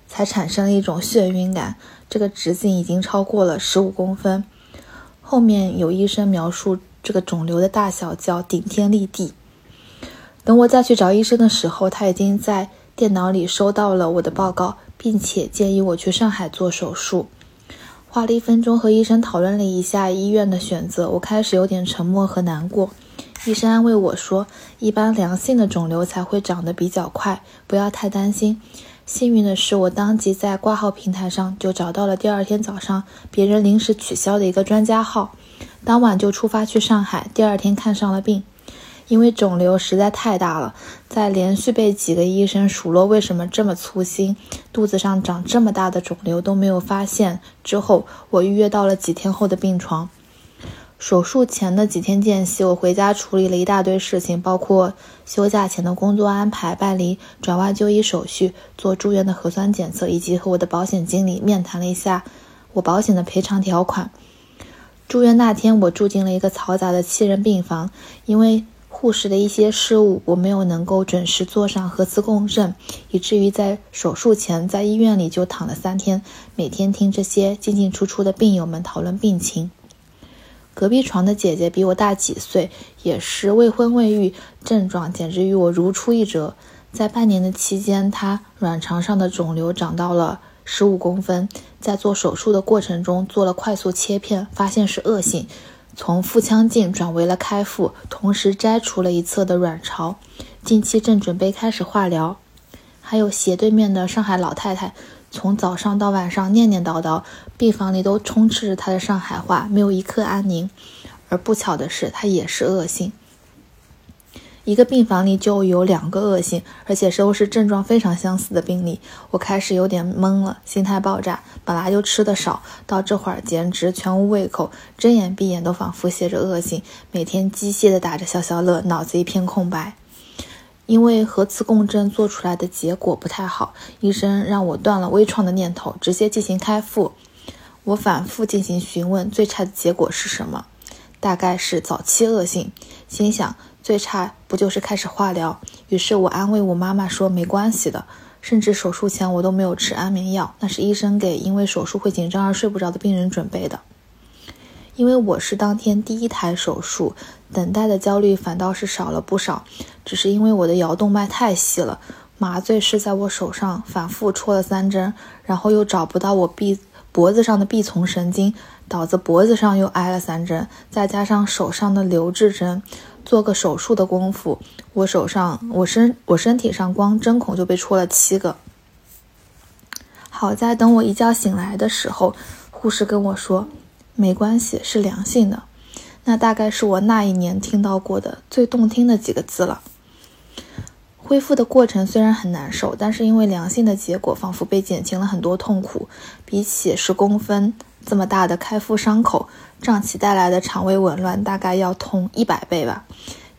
才产生了一种眩晕感。这个直径已经超过了十五公分。后面有医生描述这个肿瘤的大小叫顶天立地。等我再去找医生的时候，他已经在电脑里收到了我的报告，并且建议我去上海做手术。花了一分钟和医生讨论了一下医院的选择，我开始有点沉默和难过。医生安慰我说：“一般良性的肿瘤才会长得比较快，不要太担心。”幸运的是，我当即在挂号平台上就找到了第二天早上别人临时取消的一个专家号，当晚就出发去上海。第二天看上了病，因为肿瘤实在太大了，在连续被几个医生数落为什么这么粗心，肚子上长这么大的肿瘤都没有发现之后，我预约到了几天后的病床。手术前的几天间隙，我回家处理了一大堆事情，包括休假前的工作安排、办理转外就医手续、做住院的核酸检测，以及和我的保险经理面谈了一下我保险的赔偿条款。住院那天，我住进了一个嘈杂的七人病房，因为护士的一些失误，我没有能够准时做上核磁共振，以至于在手术前在医院里就躺了三天，每天听这些进进出出的病友们讨论病情。隔壁床的姐姐比我大几岁，也是未婚未育，症状简直与我如出一辙。在半年的期间，她卵巢上的肿瘤长到了十五公分，在做手术的过程中做了快速切片，发现是恶性，从腹腔镜转为了开腹，同时摘除了一侧的卵巢。近期正准备开始化疗。还有斜对面的上海老太太。从早上到晚上念念叨叨，病房里都充斥着她的上海话，没有一刻安宁。而不巧的是，她也是恶性。一个病房里就有两个恶性，而且都是症状非常相似的病例。我开始有点懵了，心态爆炸。本来就吃的少，到这会儿简直全无胃口，睁眼闭眼都仿佛写着恶性，每天机械的打着消消乐，脑子一片空白。因为核磁共振做出来的结果不太好，医生让我断了微创的念头，直接进行开腹。我反复进行询问，最差的结果是什么？大概是早期恶性。心想最差不就是开始化疗？于是我安慰我妈妈说没关系的，甚至手术前我都没有吃安眠药，那是医生给因为手术会紧张而睡不着的病人准备的。因为我是当天第一台手术，等待的焦虑反倒是少了不少。只是因为我的摇动脉太细了，麻醉是在我手上反复戳了三针，然后又找不到我臂脖子上的臂丛神经，导致脖子上又挨了三针，再加上手上的留置针，做个手术的功夫，我手上我身我身体上光针孔就被戳了七个。好在等我一觉醒来的时候，护士跟我说。没关系，是良性的，那大概是我那一年听到过的最动听的几个字了。恢复的过程虽然很难受，但是因为良性的结果，仿佛被减轻了很多痛苦。比起十公分这么大的开腹伤口，胀气带来的肠胃紊乱大概要痛一百倍吧。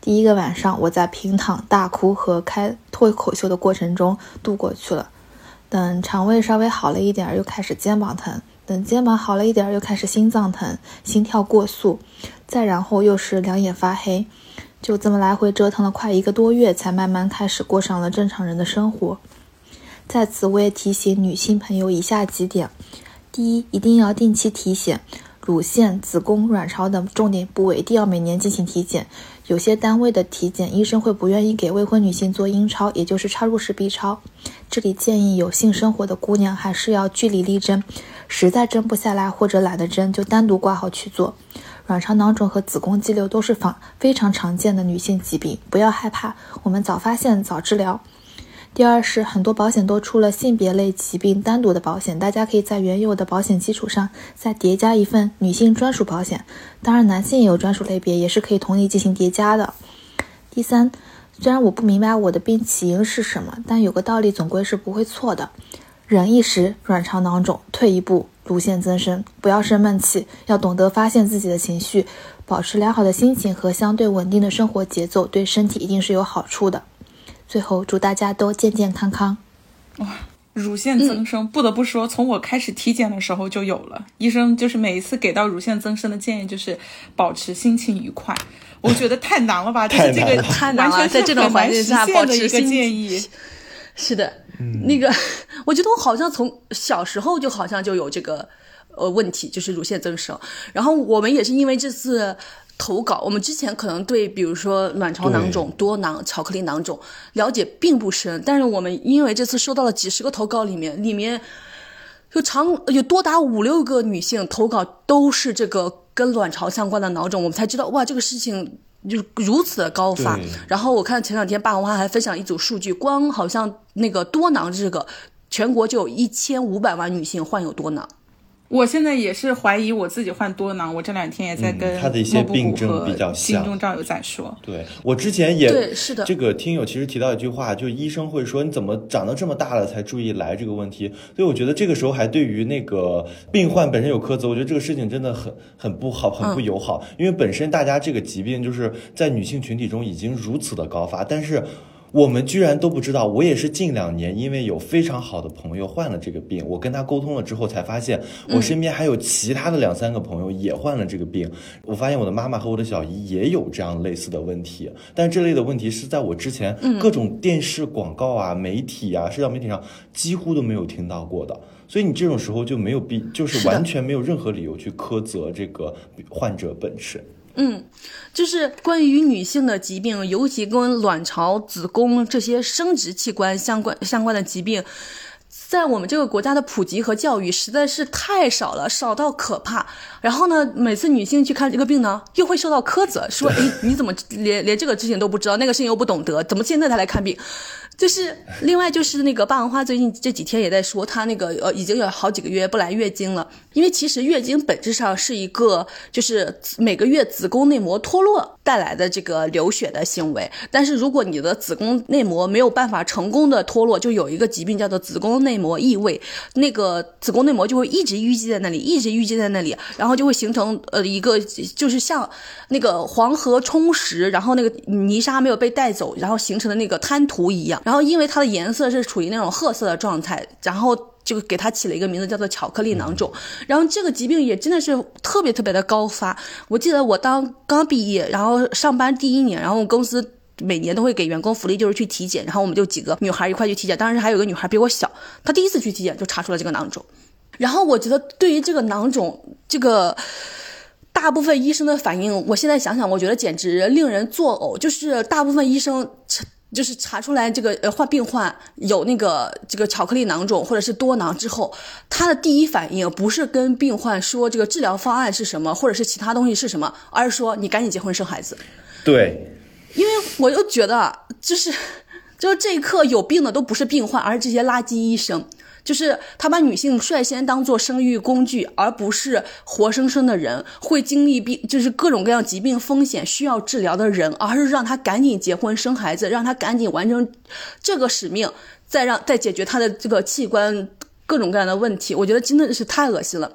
第一个晚上，我在平躺、大哭和开脱口秀的过程中度过去了。等肠胃稍微好了一点儿，又开始肩膀疼。等肩膀好了一点儿，又开始心脏疼，心跳过速，再然后又是两眼发黑，就这么来回折腾了快一个多月，才慢慢开始过上了正常人的生活。在此，我也提醒女性朋友以下几点：第一，一定要定期体检，乳腺、子宫、卵巢等重点部位一定要每年进行体检。有些单位的体检，医生会不愿意给未婚女性做阴超，也就是插入式 B 超。这里建议有性生活的姑娘还是要据理力争。实在争不下来或者懒得争，就单独挂号去做。卵巢囊肿和子宫肌瘤都是非非常常见的女性疾病，不要害怕，我们早发现早治疗。第二是很多保险都出了性别类疾病单独的保险，大家可以在原有的保险基础上再叠加一份女性专属保险。当然，男性也有专属类别，也是可以同意进行叠加的。第三，虽然我不明白我的病起因是什么，但有个道理总归是不会错的。忍一时，卵巢囊肿；退一步，乳腺增生。不要生闷气，要懂得发现自己的情绪，保持良好的心情和相对稳定的生活节奏，对身体一定是有好处的。最后，祝大家都健健康康。哇，乳腺增生，不得不说，从我开始体检的时候就有了。医生就是每一次给到乳腺增生的建议，就是保持心情愉快。我觉得太难了吧？*laughs* 就是这个太难了，在这种环境下保持一个建议。是的，那个，我觉得我好像从小时候就好像就有这个呃问题，就是乳腺增生。然后我们也是因为这次。投稿，我们之前可能对比如说卵巢囊肿、多囊、巧克力囊肿了解并不深，但是我们因为这次收到了几十个投稿，里面里面有长有多达五六个女性投稿都是这个跟卵巢相关的囊肿，我们才知道哇，这个事情就如此的高发。然后我看前两天霸王花还分享一组数据，光好像那个多囊这个，全国就有一千五百万女性患有多囊。我现在也是怀疑我自己患多囊，我这两天也在跟他的一些病症比较像，心中照有在说。对我之前也对是的，这个听友其实提到一句话，就医生会说你怎么长到这么大了才注意来这个问题，所以我觉得这个时候还对于那个病患本身有苛责，我觉得这个事情真的很很不好，很不友好，因为本身大家这个疾病就是在女性群体中已经如此的高发，但是。我们居然都不知道，我也是近两年因为有非常好的朋友患了这个病，我跟他沟通了之后才发现，我身边还有其他的两三个朋友也患了这个病。我发现我的妈妈和我的小姨也有这样类似的问题，但这类的问题是在我之前各种电视广告啊、媒体啊、社交媒体上几乎都没有听到过的。所以你这种时候就没有必，就是完全没有任何理由去苛责这个患者本身。嗯，就是关于女性的疾病，尤其跟卵巢、子宫这些生殖器官相关相关的疾病，在我们这个国家的普及和教育实在是太少了，少到可怕。然后呢，每次女性去看这个病呢，又会受到苛责，说：“ *laughs* 哎，你怎么连连这个事情都不知道，那个事情又不懂得，怎么现在才来看病？”就是另外就是那个霸王花最近这几天也在说，她那个呃已经有好几个月不来月经了，因为其实月经本质上是一个就是每个月子宫内膜脱落带来的这个流血的行为，但是如果你的子宫内膜没有办法成功的脱落，就有一个疾病叫做子宫内膜异位，那个子宫内膜就会一直淤积在那里，一直淤积在那里，然后就会形成呃一个就是像那个黄河冲蚀，然后那个泥沙没有被带走，然后形成的那个滩涂一样。然后因为它的颜色是处于那种褐色的状态，然后就给他起了一个名字叫做巧克力囊肿。然后这个疾病也真的是特别特别的高发。我记得我当刚毕业，然后上班第一年，然后公司每年都会给员工福利，就是去体检。然后我们就几个女孩一块去体检，当时还有个女孩比我小，她第一次去体检就查出了这个囊肿。然后我觉得对于这个囊肿，这个大部分医生的反应，我现在想想，我觉得简直令人作呕。就是大部分医生。就是查出来这个呃患病患有那个这个巧克力囊肿或者是多囊之后，他的第一反应不是跟病患说这个治疗方案是什么，或者是其他东西是什么，而是说你赶紧结婚生孩子。对，因为我又觉得就是就是这一刻有病的都不是病患，而是这些垃圾医生。就是他把女性率先当做生育工具，而不是活生生的人，会经历病，就是各种各样疾病风险需要治疗的人，而是让他赶紧结婚生孩子，让他赶紧完成这个使命，再让再解决他的这个器官各种各样的问题。我觉得真的是太恶心了。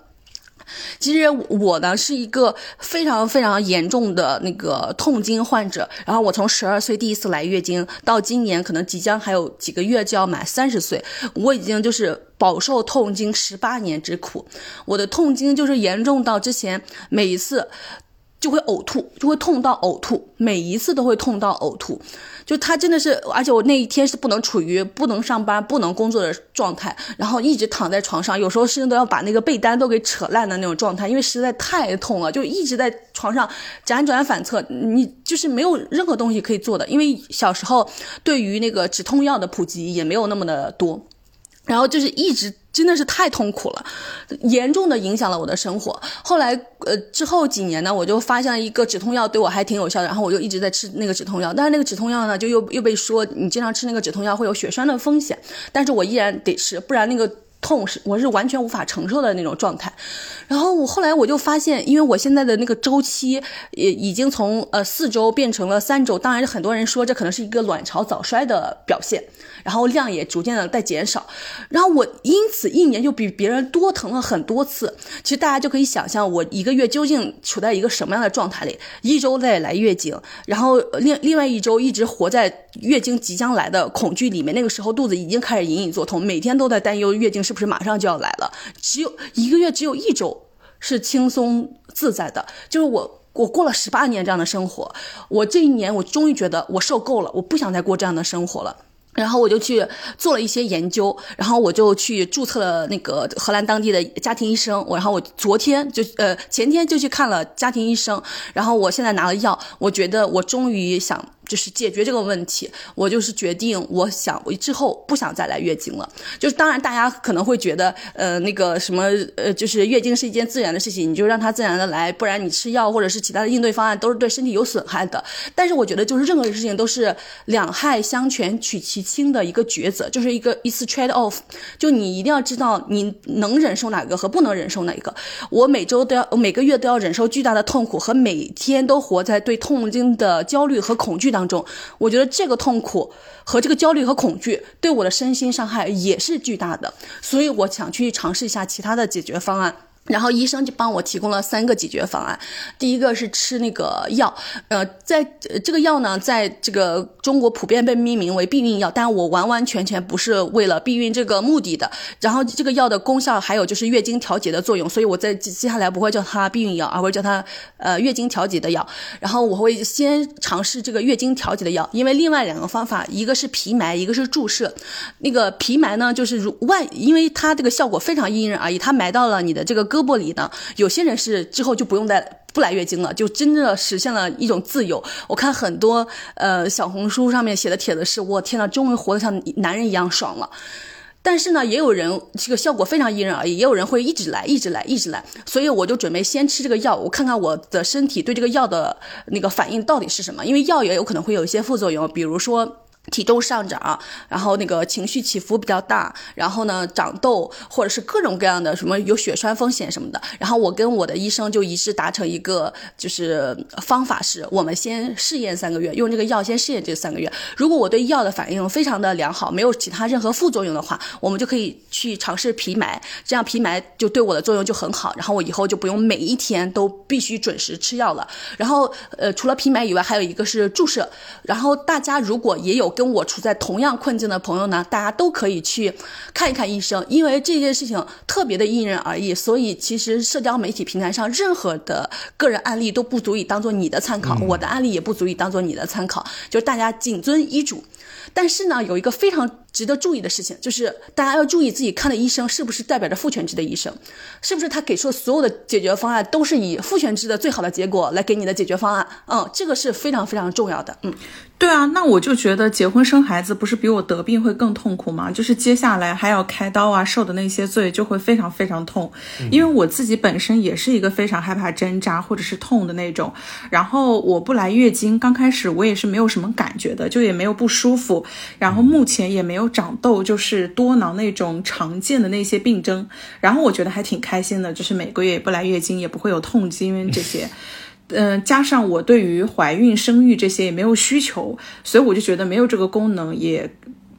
其实我呢是一个非常非常严重的那个痛经患者，然后我从十二岁第一次来月经，到今年可能即将还有几个月就要满三十岁，我已经就是饱受痛经十八年之苦，我的痛经就是严重到之前每一次。就会呕吐，就会痛到呕吐，每一次都会痛到呕吐。就他真的是，而且我那一天是不能处于不能上班、不能工作的状态，然后一直躺在床上，有时候甚至都要把那个被单都给扯烂的那种状态，因为实在太痛了，就一直在床上辗转反侧，你就是没有任何东西可以做的。因为小时候对于那个止痛药的普及也没有那么的多，然后就是一直真的是太痛苦了，严重的影响了我的生活。后来，呃，之后几年呢，我就发现一个止痛药对我还挺有效的，然后我就一直在吃那个止痛药。但是那个止痛药呢，就又又被说你经常吃那个止痛药会有血栓的风险，但是我依然得吃，不然那个。痛是我是完全无法承受的那种状态，然后我后来我就发现，因为我现在的那个周期也已经从呃四周变成了三周，当然很多人说这可能是一个卵巢早衰的表现，然后量也逐渐的在减少，然后我因此一年就比别人多疼了很多次。其实大家就可以想象我一个月究竟处在一个什么样的状态里，一周在来月经，然后另另外一周一直活在月经即将来的恐惧里面，那个时候肚子已经开始隐隐作痛，每天都在担忧月经。是不是马上就要来了？只有一个月，只有一周是轻松自在的。就是我，我过了十八年这样的生活，我这一年我终于觉得我受够了，我不想再过这样的生活了。然后我就去做了一些研究，然后我就去注册了那个荷兰当地的家庭医生。我然后我昨天就呃前天就去看了家庭医生，然后我现在拿了药，我觉得我终于想。就是解决这个问题，我就是决定，我想我之后不想再来月经了。就是当然，大家可能会觉得，呃，那个什么，呃，就是月经是一件自然的事情，你就让它自然的来，不然你吃药或者是其他的应对方案都是对身体有损害的。但是我觉得，就是任何事情都是两害相权取其轻的一个抉择，就是一个一次 trade off。就你一定要知道你能忍受哪个和不能忍受哪一个。我每周都要，每个月都要忍受巨大的痛苦和每天都活在对痛经的焦虑和恐惧当。当中，我觉得这个痛苦和这个焦虑和恐惧对我的身心伤害也是巨大的，所以我想去尝试一下其他的解决方案。然后医生就帮我提供了三个解决方案，第一个是吃那个药，呃，在这个药呢，在这个中国普遍被命名为避孕药，但我完完全全不是为了避孕这个目的的。然后这个药的功效还有就是月经调节的作用，所以我在接下来不会叫它避孕药，而会叫它呃月经调节的药。然后我会先尝试这个月经调节的药，因为另外两个方法，一个是皮埋，一个是注射。那个皮埋呢，就是如万，因为它这个效果非常因人而异，它埋到了你的这个胳膊里呢，有些人是之后就不用再不来月经了，就真正的实现了一种自由。我看很多呃小红书上面写的帖子是，我天呐，终于活得像男人一样爽了。但是呢，也有人这个效果非常因人而异，也有人会一直来，一直来，一直来。所以我就准备先吃这个药，我看看我的身体对这个药的那个反应到底是什么，因为药也有可能会有一些副作用，比如说。体重上涨，然后那个情绪起伏比较大，然后呢长痘，或者是各种各样的什么有血栓风险什么的。然后我跟我的医生就一致达成一个就是方法，是我们先试验三个月，用这个药先试验这三个月。如果我对药的反应非常的良好，没有其他任何副作用的话，我们就可以去尝试皮埋，这样皮埋就对我的作用就很好。然后我以后就不用每一天都必须准时吃药了。然后呃，除了皮埋以外，还有一个是注射。然后大家如果也有。跟我处在同样困境的朋友呢，大家都可以去看一看医生，因为这件事情特别的因人而异，所以其实社交媒体平台上任何的个人案例都不足以当做你的参考，我的案例也不足以当做你的参考，就是大家谨遵医嘱。但是呢，有一个非常值得注意的事情，就是大家要注意自己看的医生是不是代表着父权制的医生，是不是他给出的所有的解决方案都是以父权制的最好的结果来给你的解决方案？嗯，这个是非常非常重要的。嗯。对啊，那我就觉得结婚生孩子不是比我得病会更痛苦吗？就是接下来还要开刀啊，受的那些罪就会非常非常痛。因为我自己本身也是一个非常害怕针扎或者是痛的那种。然后我不来月经，刚开始我也是没有什么感觉的，就也没有不舒服。然后目前也没有长痘，就是多囊那种常见的那些病症。然后我觉得还挺开心的，就是每个月也不来月经，也不会有痛经这些。嗯，*laughs* 加上我对于怀孕、生育这些也没有需求，所以我就觉得没有这个功能也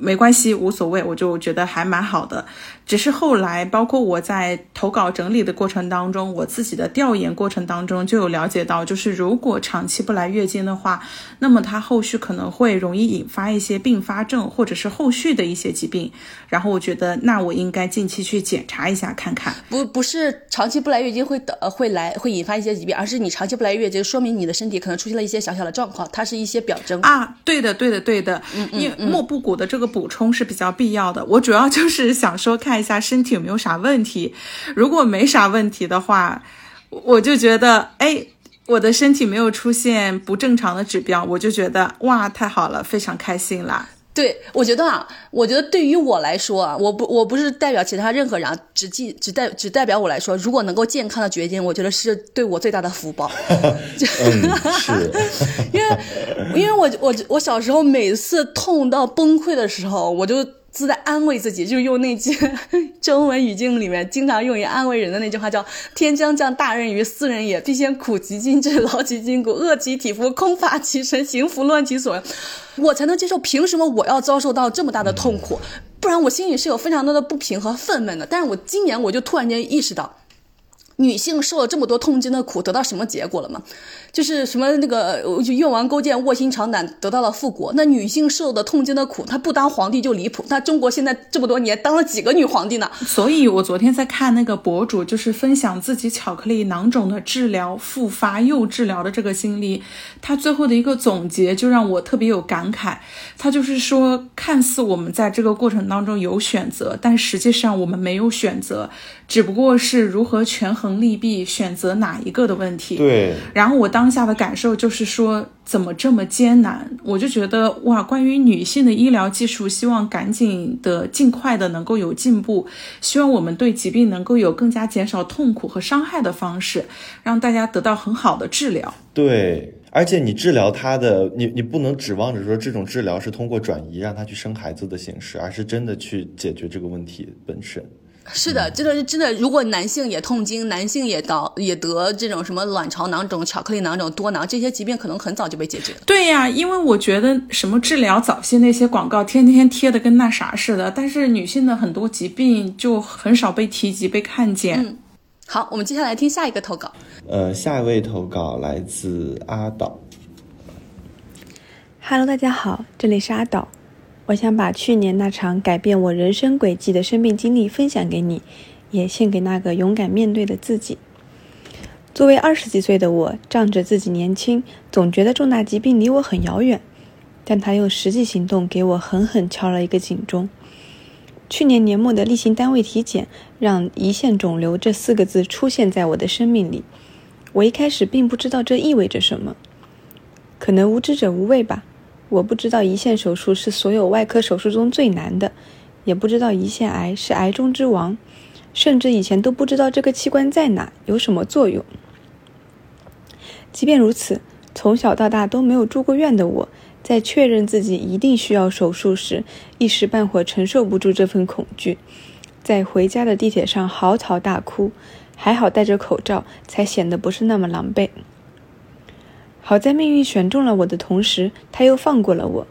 没关系，无所谓，我就觉得还蛮好的。只是后来，包括我在投稿整理的过程当中，我自己的调研过程当中就有了解到，就是如果长期不来月经的话，那么它后续可能会容易引发一些并发症，或者是后续的一些疾病。然后我觉得，那我应该近期去检查一下看看。不，不是长期不来月经会的会来会引发一些疾病，而是你长期不来月经，说明你的身体可能出现了一些小小的状况，它是一些表征啊。对的，对的，对的。嗯嗯。因为莫布谷的这个补充是比较必要的。我主要就是想说看。一下身体有没有啥问题？如果没啥问题的话，我就觉得，哎，我的身体没有出现不正常的指标，我就觉得哇，太好了，非常开心啦。对，我觉得啊，我觉得对于我来说啊，我不我不是代表其他任何人，只记只代只代表我来说，如果能够健康的绝经，我觉得是对我最大的福报。*laughs* 嗯，是，*laughs* 因为因为我我我小时候每次痛到崩溃的时候，我就。是在安慰自己，就用那句 *laughs* 中文语境里面经常用于安慰人的那句话，叫“天将降大任于斯人也，必先苦其心志，劳其筋骨，饿其体肤，空乏其身，行拂乱其所，我才能接受。凭什么我要遭受到这么大的痛苦？不然我心里是有非常多的不平和愤懑的。但是我今年我就突然间意识到。女性受了这么多痛经的苦，得到什么结果了吗？就是什么那个用完勾践卧薪尝胆，得到了复国。那女性受的痛经的苦，她不当皇帝就离谱。那中国现在这么多年当了几个女皇帝呢？所以我昨天在看那个博主，就是分享自己巧克力囊肿的治疗、复发又治疗的这个经历，他最后的一个总结就让我特别有感慨。他就是说，看似我们在这个过程当中有选择，但实际上我们没有选择。只不过是如何权衡利弊，选择哪一个的问题。对。然后我当当下的感受就是说，怎么这么艰难？我就觉得哇，关于女性的医疗技术，希望赶紧的、尽快的能够有进步。希望我们对疾病能够有更加减少痛苦和伤害的方式，让大家得到很好的治疗。对，而且你治疗她的，你你不能指望着说这种治疗是通过转移让她去生孩子的形式，而是真的去解决这个问题本身。是的，真的是真的。如果男性也痛经，男性也得也得这种什么卵巢囊肿、巧克力囊肿、多囊这些疾病，可能很早就被解决了。对呀，因为我觉得什么治疗早期那些广告天天贴的跟那啥似的，但是女性的很多疾病就很少被提及、被看见。嗯，好，我们接下来听下一个投稿。呃，下一位投稿来自阿岛。Hello，大家好，这里是阿岛。我想把去年那场改变我人生轨迹的生命经历分享给你，也献给那个勇敢面对的自己。作为二十几岁的我，仗着自己年轻，总觉得重大疾病离我很遥远，但他用实际行动给我狠狠敲了一个警钟。去年年末的例行单位体检，让胰腺肿瘤这四个字出现在我的生命里。我一开始并不知道这意味着什么，可能无知者无畏吧。我不知道胰腺手术是所有外科手术中最难的，也不知道胰腺癌是癌中之王，甚至以前都不知道这个器官在哪，有什么作用。即便如此，从小到大都没有住过院的我，在确认自己一定需要手术时，一时半会承受不住这份恐惧，在回家的地铁上嚎啕大哭，还好戴着口罩，才显得不是那么狼狈。好在命运选中了我的同时，他又放过了我。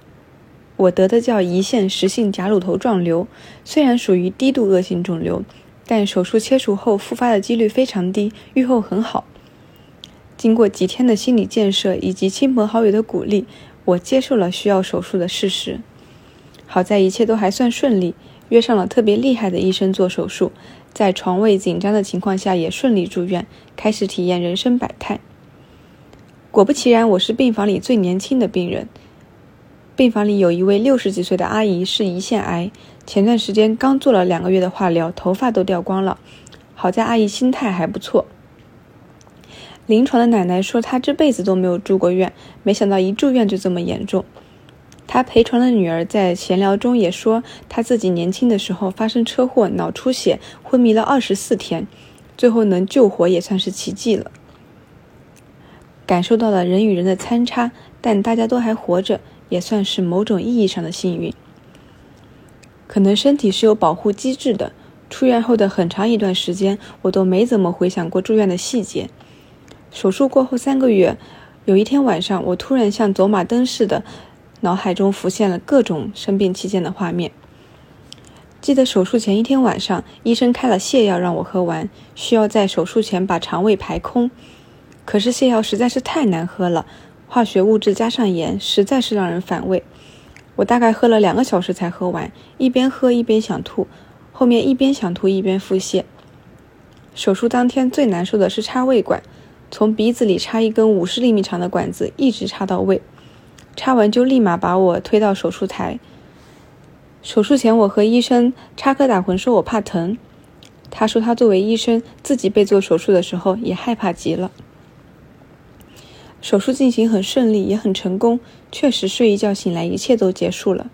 我得的叫胰腺实性假乳头状瘤，虽然属于低度恶性肿瘤，但手术切除后复发的几率非常低，愈后很好。经过几天的心理建设以及亲朋好友的鼓励，我接受了需要手术的事实。好在一切都还算顺利，约上了特别厉害的医生做手术，在床位紧张的情况下也顺利住院，开始体验人生百态。果不其然，我是病房里最年轻的病人。病房里有一位六十几岁的阿姨，是胰腺癌，前段时间刚做了两个月的化疗，头发都掉光了。好在阿姨心态还不错。临床的奶奶说，她这辈子都没有住过院，没想到一住院就这么严重。她陪床的女儿在闲聊中也说，她自己年轻的时候发生车祸，脑出血，昏迷了二十四天，最后能救活也算是奇迹了。感受到了人与人的参差，但大家都还活着，也算是某种意义上的幸运。可能身体是有保护机制的，出院后的很长一段时间，我都没怎么回想过住院的细节。手术过后三个月，有一天晚上，我突然像走马灯似的，脑海中浮现了各种生病期间的画面。记得手术前一天晚上，医生开了泻药让我喝完，需要在手术前把肠胃排空。可是泻药实在是太难喝了，化学物质加上盐，实在是让人反胃。我大概喝了两个小时才喝完，一边喝一边想吐，后面一边想吐一边腹泻。手术当天最难受的是插胃管，从鼻子里插一根五十厘米长的管子，一直插到胃。插完就立马把我推到手术台。手术前我和医生插科打诨，说我怕疼。他说他作为医生，自己被做手术的时候也害怕极了。手术进行很顺利，也很成功。确实，睡一觉醒来，一切都结束了。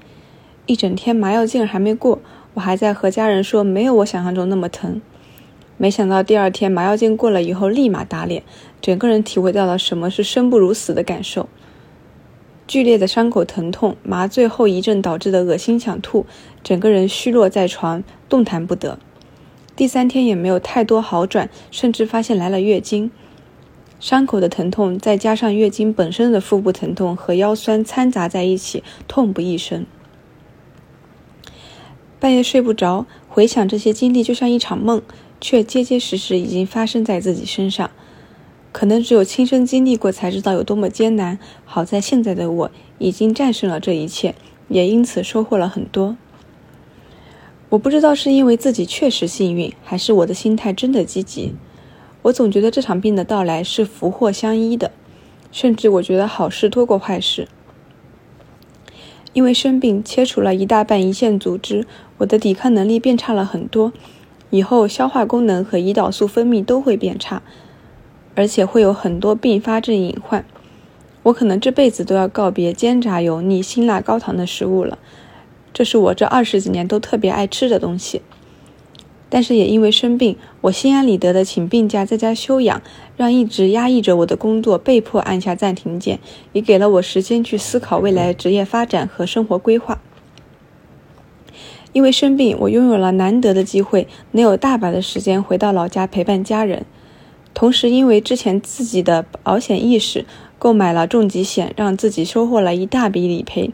一整天麻药劲儿还没过，我还在和家人说没有我想象中那么疼。没想到第二天麻药劲过了以后，立马打脸，整个人体会到了什么是生不如死的感受。剧烈的伤口疼痛、麻醉后遗症导致的恶心想吐，整个人虚弱在床，动弹不得。第三天也没有太多好转，甚至发现来了月经。伤口的疼痛再加上月经本身的腹部疼痛和腰酸掺杂在一起，痛不欲生。半夜睡不着，回想这些经历就像一场梦，却结结实实已经发生在自己身上。可能只有亲身经历过才知道有多么艰难。好在现在的我已经战胜了这一切，也因此收获了很多。我不知道是因为自己确实幸运，还是我的心态真的积极。我总觉得这场病的到来是福祸相依的，甚至我觉得好事多过坏事。因为生病切除了一大半胰腺组织，我的抵抗能力变差了很多，以后消化功能和胰岛素分泌都会变差，而且会有很多并发症隐患。我可能这辈子都要告别煎炸油腻、辛辣高糖的食物了，这是我这二十几年都特别爱吃的东西。但是也因为生病，我心安理得的请病假在家休养，让一直压抑着我的工作被迫按下暂停键，也给了我时间去思考未来职业发展和生活规划。因为生病，我拥有了难得的机会，能有大把的时间回到老家陪伴家人。同时，因为之前自己的保险意识，购买了重疾险，让自己收获了一大笔理赔，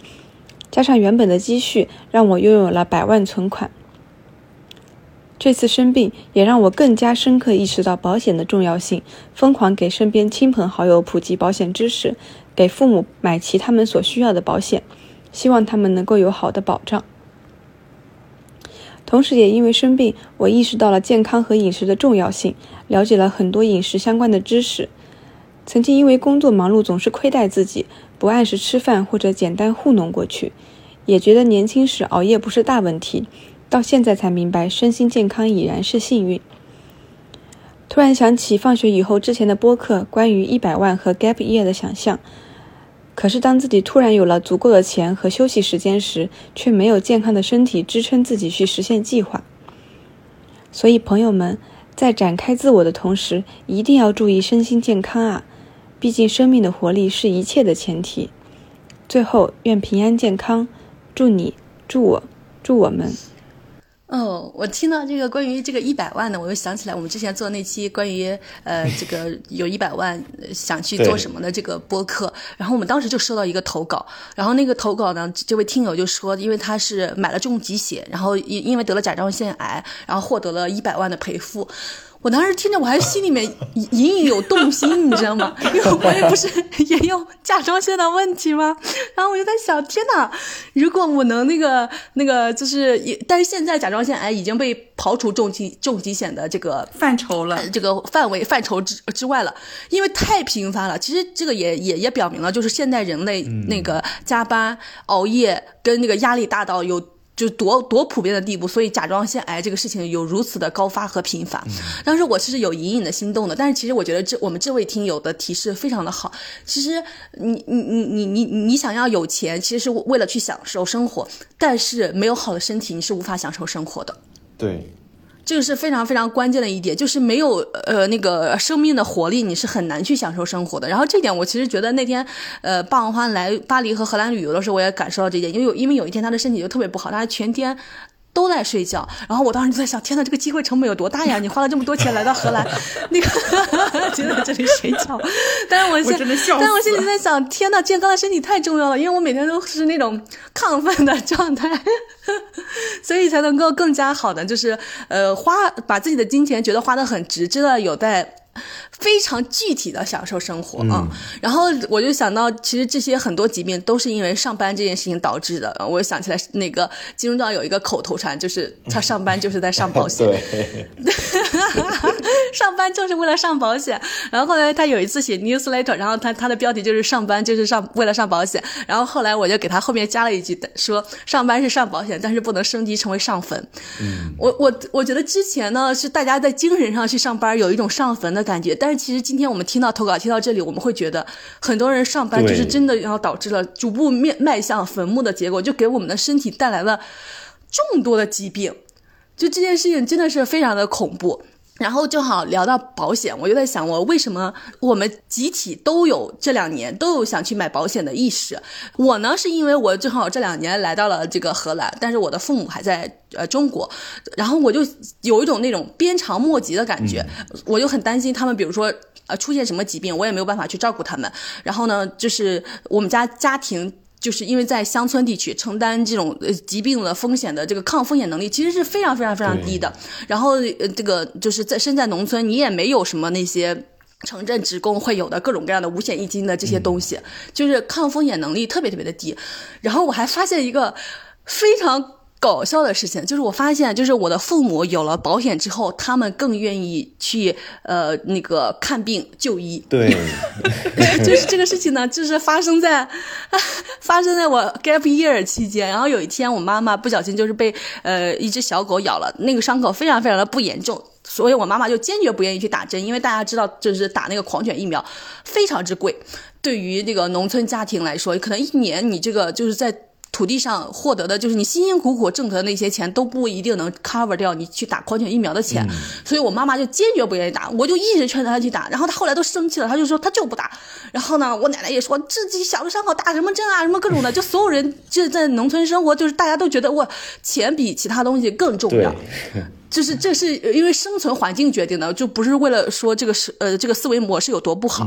加上原本的积蓄，让我拥有了百万存款。这次生病也让我更加深刻意识到保险的重要性，疯狂给身边亲朋好友普及保险知识，给父母买齐他们所需要的保险，希望他们能够有好的保障。同时，也因为生病，我意识到了健康和饮食的重要性，了解了很多饮食相关的知识。曾经因为工作忙碌，总是亏待自己，不按时吃饭或者简单糊弄过去，也觉得年轻时熬夜不是大问题。到现在才明白，身心健康已然是幸运。突然想起放学以后之前的播客，关于一百万和 gap year 的想象。可是当自己突然有了足够的钱和休息时间时，却没有健康的身体支撑自己去实现计划。所以朋友们，在展开自我的同时，一定要注意身心健康啊！毕竟生命的活力是一切的前提。最后，愿平安健康，祝你，祝我，祝我们。哦，我听到这个关于这个一百万呢，我又想起来我们之前做那期关于呃这个有一百万想去做什么的这个播客，然后我们当时就收到一个投稿，然后那个投稿呢，这位听友就说，因为他是买了重疾险，然后因因为得了甲状腺癌，然后获得了一百万的赔付。我当时听着，我还心里面隐 *laughs* 隐有动心，你知道吗？因为我也不是 *laughs* 也有甲状腺的问题吗？然后我就在想，天哪，如果我能那个那个，就是也，但是现在甲状腺癌已经被刨除重疾重疾险的这个范畴了，这个范围范畴之之外了，因为太频繁了。其实这个也也也表明了，就是现代人类那个加班熬夜跟那个压力大到有。就多多普遍的地步，所以甲状腺癌这个事情有如此的高发和频繁。当时我其实有隐隐的心动的，但是其实我觉得这我们这位听友的提示非常的好。其实你你你你你你想要有钱，其实是为了去享受生活，但是没有好的身体，你是无法享受生活的。对。这个是非常非常关键的一点，就是没有呃那个生命的活力，你是很难去享受生活的。然后这点我其实觉得那天，呃，霸王花来巴黎和荷兰旅游的时候，我也感受到这点，因为有因为有一天他的身体就特别不好，他全天。都在睡觉，然后我当时就在想，天呐，这个机会成本有多大呀？你花了这么多钱来到荷兰，*laughs* 那个就在这里睡觉。但是我现在，但是我现在在想，天呐，健康的身体太重要了，因为我每天都是那种亢奋的状态，*laughs* 所以才能够更加好的，就是呃花把自己的金钱觉得花的很值，真的有待。非常具体的享受生活啊，然后我就想到，其实这些很多疾病都是因为上班这件事情导致的。我就想起来，那个金钟罩有一个口头禅，就是他上班就是在上保险。*laughs* *laughs* 上班就是为了上保险。然后后来他有一次写 newsletter，然后他他的标题就是上班就是上为了上保险。然后后来我就给他后面加了一句说上班是上保险，但是不能升级成为上坟。嗯，我我我觉得之前呢是大家在精神上去上班有一种上坟的感觉，但是其实今天我们听到投稿听到这里，我们会觉得很多人上班就是真的然后导致了逐步面迈向坟墓的结果，就给我们的身体带来了众多的疾病。就这件事情真的是非常的恐怖。然后正好聊到保险，我就在想，我为什么我们集体都有这两年都有想去买保险的意识？我呢，是因为我正好这两年来到了这个荷兰，但是我的父母还在呃中国，然后我就有一种那种鞭长莫及的感觉，我就很担心他们，比如说呃出现什么疾病，我也没有办法去照顾他们。然后呢，就是我们家家庭。就是因为在乡村地区承担这种呃疾病的风险的这个抗风险能力其实是非常非常非常低的。然后呃这个就是在身在农村，你也没有什么那些城镇职工会有的各种各样的五险一金的这些东西，就是抗风险能力特别特别的低。然后我还发现一个非常。搞笑的事情就是，我发现，就是我的父母有了保险之后，他们更愿意去呃那个看病就医。对，*laughs* 就是这个事情呢，就是发生在 *laughs* 发生在我 gap year 期间。然后有一天，我妈妈不小心就是被呃一只小狗咬了，那个伤口非常非常的不严重，所以我妈妈就坚决不愿意去打针，因为大家知道，就是打那个狂犬疫苗非常之贵，对于这个农村家庭来说，可能一年你这个就是在。土地上获得的就是你辛辛苦苦挣得的那些钱都不一定能 cover 掉你去打狂犬疫苗的钱，所以我妈妈就坚决不愿意打，我就一直劝她去打，然后她后来都生气了，她就说她就不打。然后呢，我奶奶也说自己小的伤口打什么针啊，什么各种的，*laughs* 就所有人就在农村生活，就是大家都觉得哇，钱比其他东西更重要，就是这是因为生存环境决定的，就不是为了说这个是呃这个思维模式有多不好。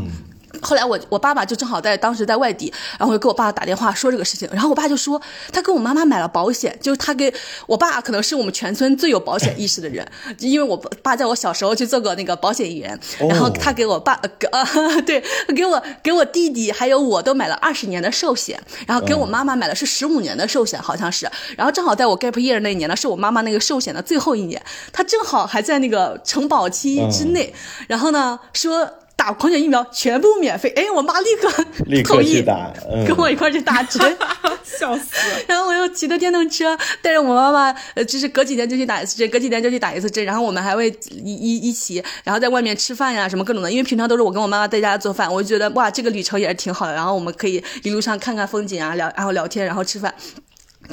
后来我我爸爸就正好在当时在外地，然后我就给我爸打电话说这个事情，然后我爸就说他跟我妈妈买了保险，就是他给我爸可能是我们全村最有保险意识的人，因为我爸在我小时候去做过那个保险员，然后他给我爸呃 *laughs* 对给我给我弟弟还有我都买了二十年的寿险，然后给我妈妈买的是十五年的寿险好像是，然后正好在我 gap year 那一年呢是我妈妈那个寿险的最后一年，他正好还在那个承保期之内，然后呢说。打狂犬疫苗全部免费，哎，我妈立刻 *laughs* 立刻去打，*laughs* 跟我一块去打针，*laughs* 笑死。然后我又骑着电动车带着我妈妈，呃，就是隔几天就去打一次针，隔几天就去打一次针。然后我们还会一一一起，然后在外面吃饭呀，什么各种的。因为平常都是我跟我妈妈在家做饭，我就觉得哇，这个旅程也是挺好的。然后我们可以一路上看看风景啊，聊，然后聊天，然后吃饭。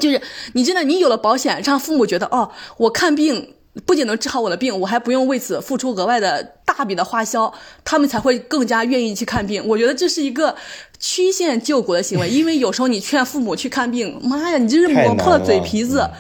就是你真的，你有了保险，让父母觉得哦，我看病。不仅能治好我的病，我还不用为此付出额外的大笔的花销，他们才会更加愿意去看病。我觉得这是一个曲线救国的行为，*laughs* 因为有时候你劝父母去看病，妈呀，你这是磨破了嘴皮子，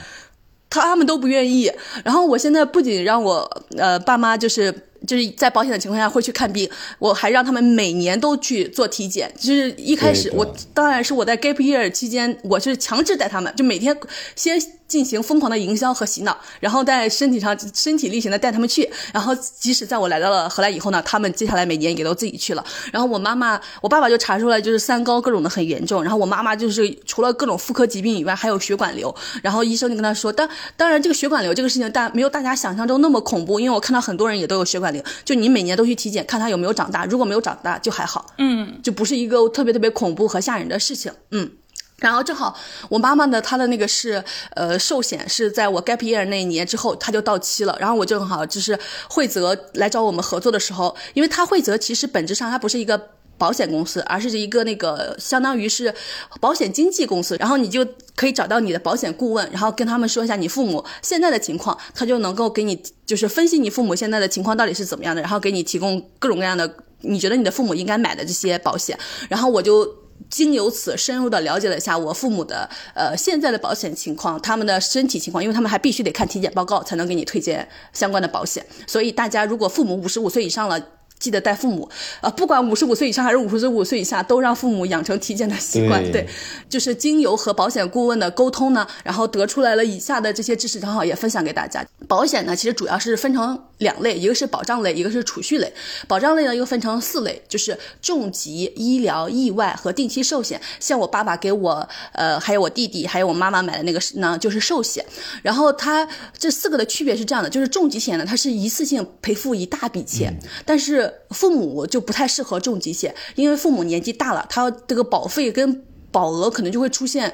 他们都不愿意。然后我现在不仅让我呃爸妈就是。就是在保险的情况下会去看病，我还让他们每年都去做体检。就是一开始我当然是我在 gap year 期间，我是强制带他们，就每天先进行疯狂的营销和洗脑，然后在身体上身体力行的带他们去。然后即使在我来到了荷兰以后呢，他们接下来每年也都自己去了。然后我妈妈，我爸爸就查出来就是三高各种的很严重。然后我妈妈就是除了各种妇科疾病以外，还有血管瘤。然后医生就跟他说，当当然这个血管瘤这个事情，但没有大家想象中那么恐怖，因为我看到很多人也都有血管。就你每年都去体检，看他有没有长大，如果没有长大就还好，嗯，就不是一个特别特别恐怖和吓人的事情，嗯。然后正好我妈妈的她的那个是呃寿险是在我 gap year 那一年之后，它就到期了。然后我正好就是惠泽来找我们合作的时候，因为它惠泽其实本质上它不是一个。保险公司，而是一个那个相当于是保险经纪公司，然后你就可以找到你的保险顾问，然后跟他们说一下你父母现在的情况，他就能够给你就是分析你父母现在的情况到底是怎么样的，然后给你提供各种各样的你觉得你的父母应该买的这些保险。然后我就经由此深入的了解了一下我父母的呃现在的保险情况，他们的身体情况，因为他们还必须得看体检报告才能给你推荐相关的保险。所以大家如果父母五十五岁以上了。记得带父母，呃，不管五十五岁以上还是五十五岁以下，都让父母养成体检的习惯。对对，就是经由和保险顾问的沟通呢，然后得出来了以下的这些知识，正好也分享给大家。保险呢，其实主要是分成两类，一个是保障类，一个是储蓄类。保障类呢又分成四类，就是重疾、医疗、意外和定期寿险。像我爸爸给我，呃，还有我弟弟，还有我妈妈买的那个是呢，就是寿险。然后它这四个的区别是这样的，就是重疾险呢，它是一次性赔付一大笔钱，但是父母就不太适合重疾险，因为父母年纪大了，他这个保费跟保额可能就会出现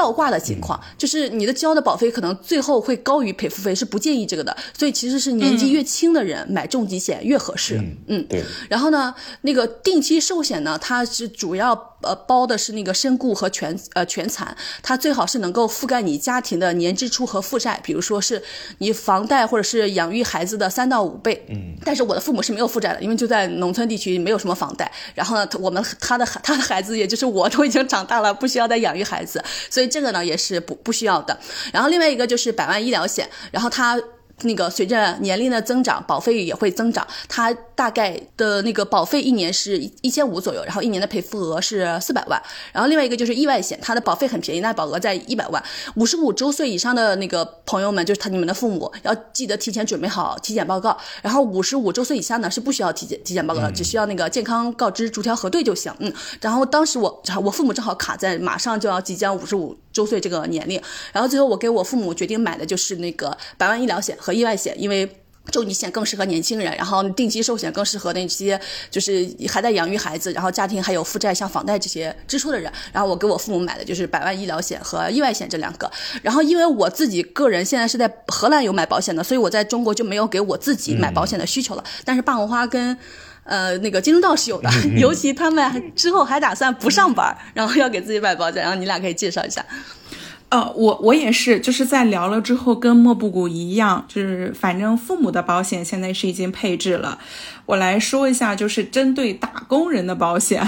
倒挂的情况，就是你的交的保费可能最后会高于赔付费，是不建议这个的。所以其实是年纪越轻的人买重疾险越合适。嗯对，然后呢，那个定期寿险呢，它是主要呃包的是那个身故和全呃全残，它最好是能够覆盖你家庭的年支出和负债，比如说是你房贷或者是养育孩子的三到五倍。嗯，但是我的父母是没有负债的，因为就在农村地区没有什么房贷。然后呢，我们他的他的孩子也就是我都已经长大了，不需要再养育孩子，所以这个呢也是不不需要的。然后另外一个就是百万医疗险，然后它。那个随着年龄的增长，保费也会增长。它大概的那个保费一年是一千五左右，然后一年的赔付额是四百万。然后另外一个就是意外险，它的保费很便宜，那保额在一百万。五十五周岁以上的那个朋友们，就是他你们的父母要记得提前准备好体检报告。然后五十五周岁以下呢是不需要体检体检报告的，只需要那个健康告知逐条核对就行。嗯，然后当时我我父母正好卡在马上就要即将五十五周岁这个年龄，然后最后我给我父母决定买的就是那个百万医疗险和意外险，因为。重疾险更适合年轻人，然后定期寿险更适合那些就是还在养育孩子，然后家庭还有负债像房贷这些支出的人。然后我给我父母买的就是百万医疗险和意外险这两个。然后因为我自己个人现在是在荷兰有买保险的，所以我在中国就没有给我自己买保险的需求了。但是霸王花跟呃那个金钟道是有的，尤其他们之后还打算不上班，然后要给自己买保险，然后你俩可以介绍一下。呃，我我也是，就是在聊了之后，跟莫布谷一样，就是反正父母的保险现在是已经配置了。我来说一下，就是针对打工人的保险，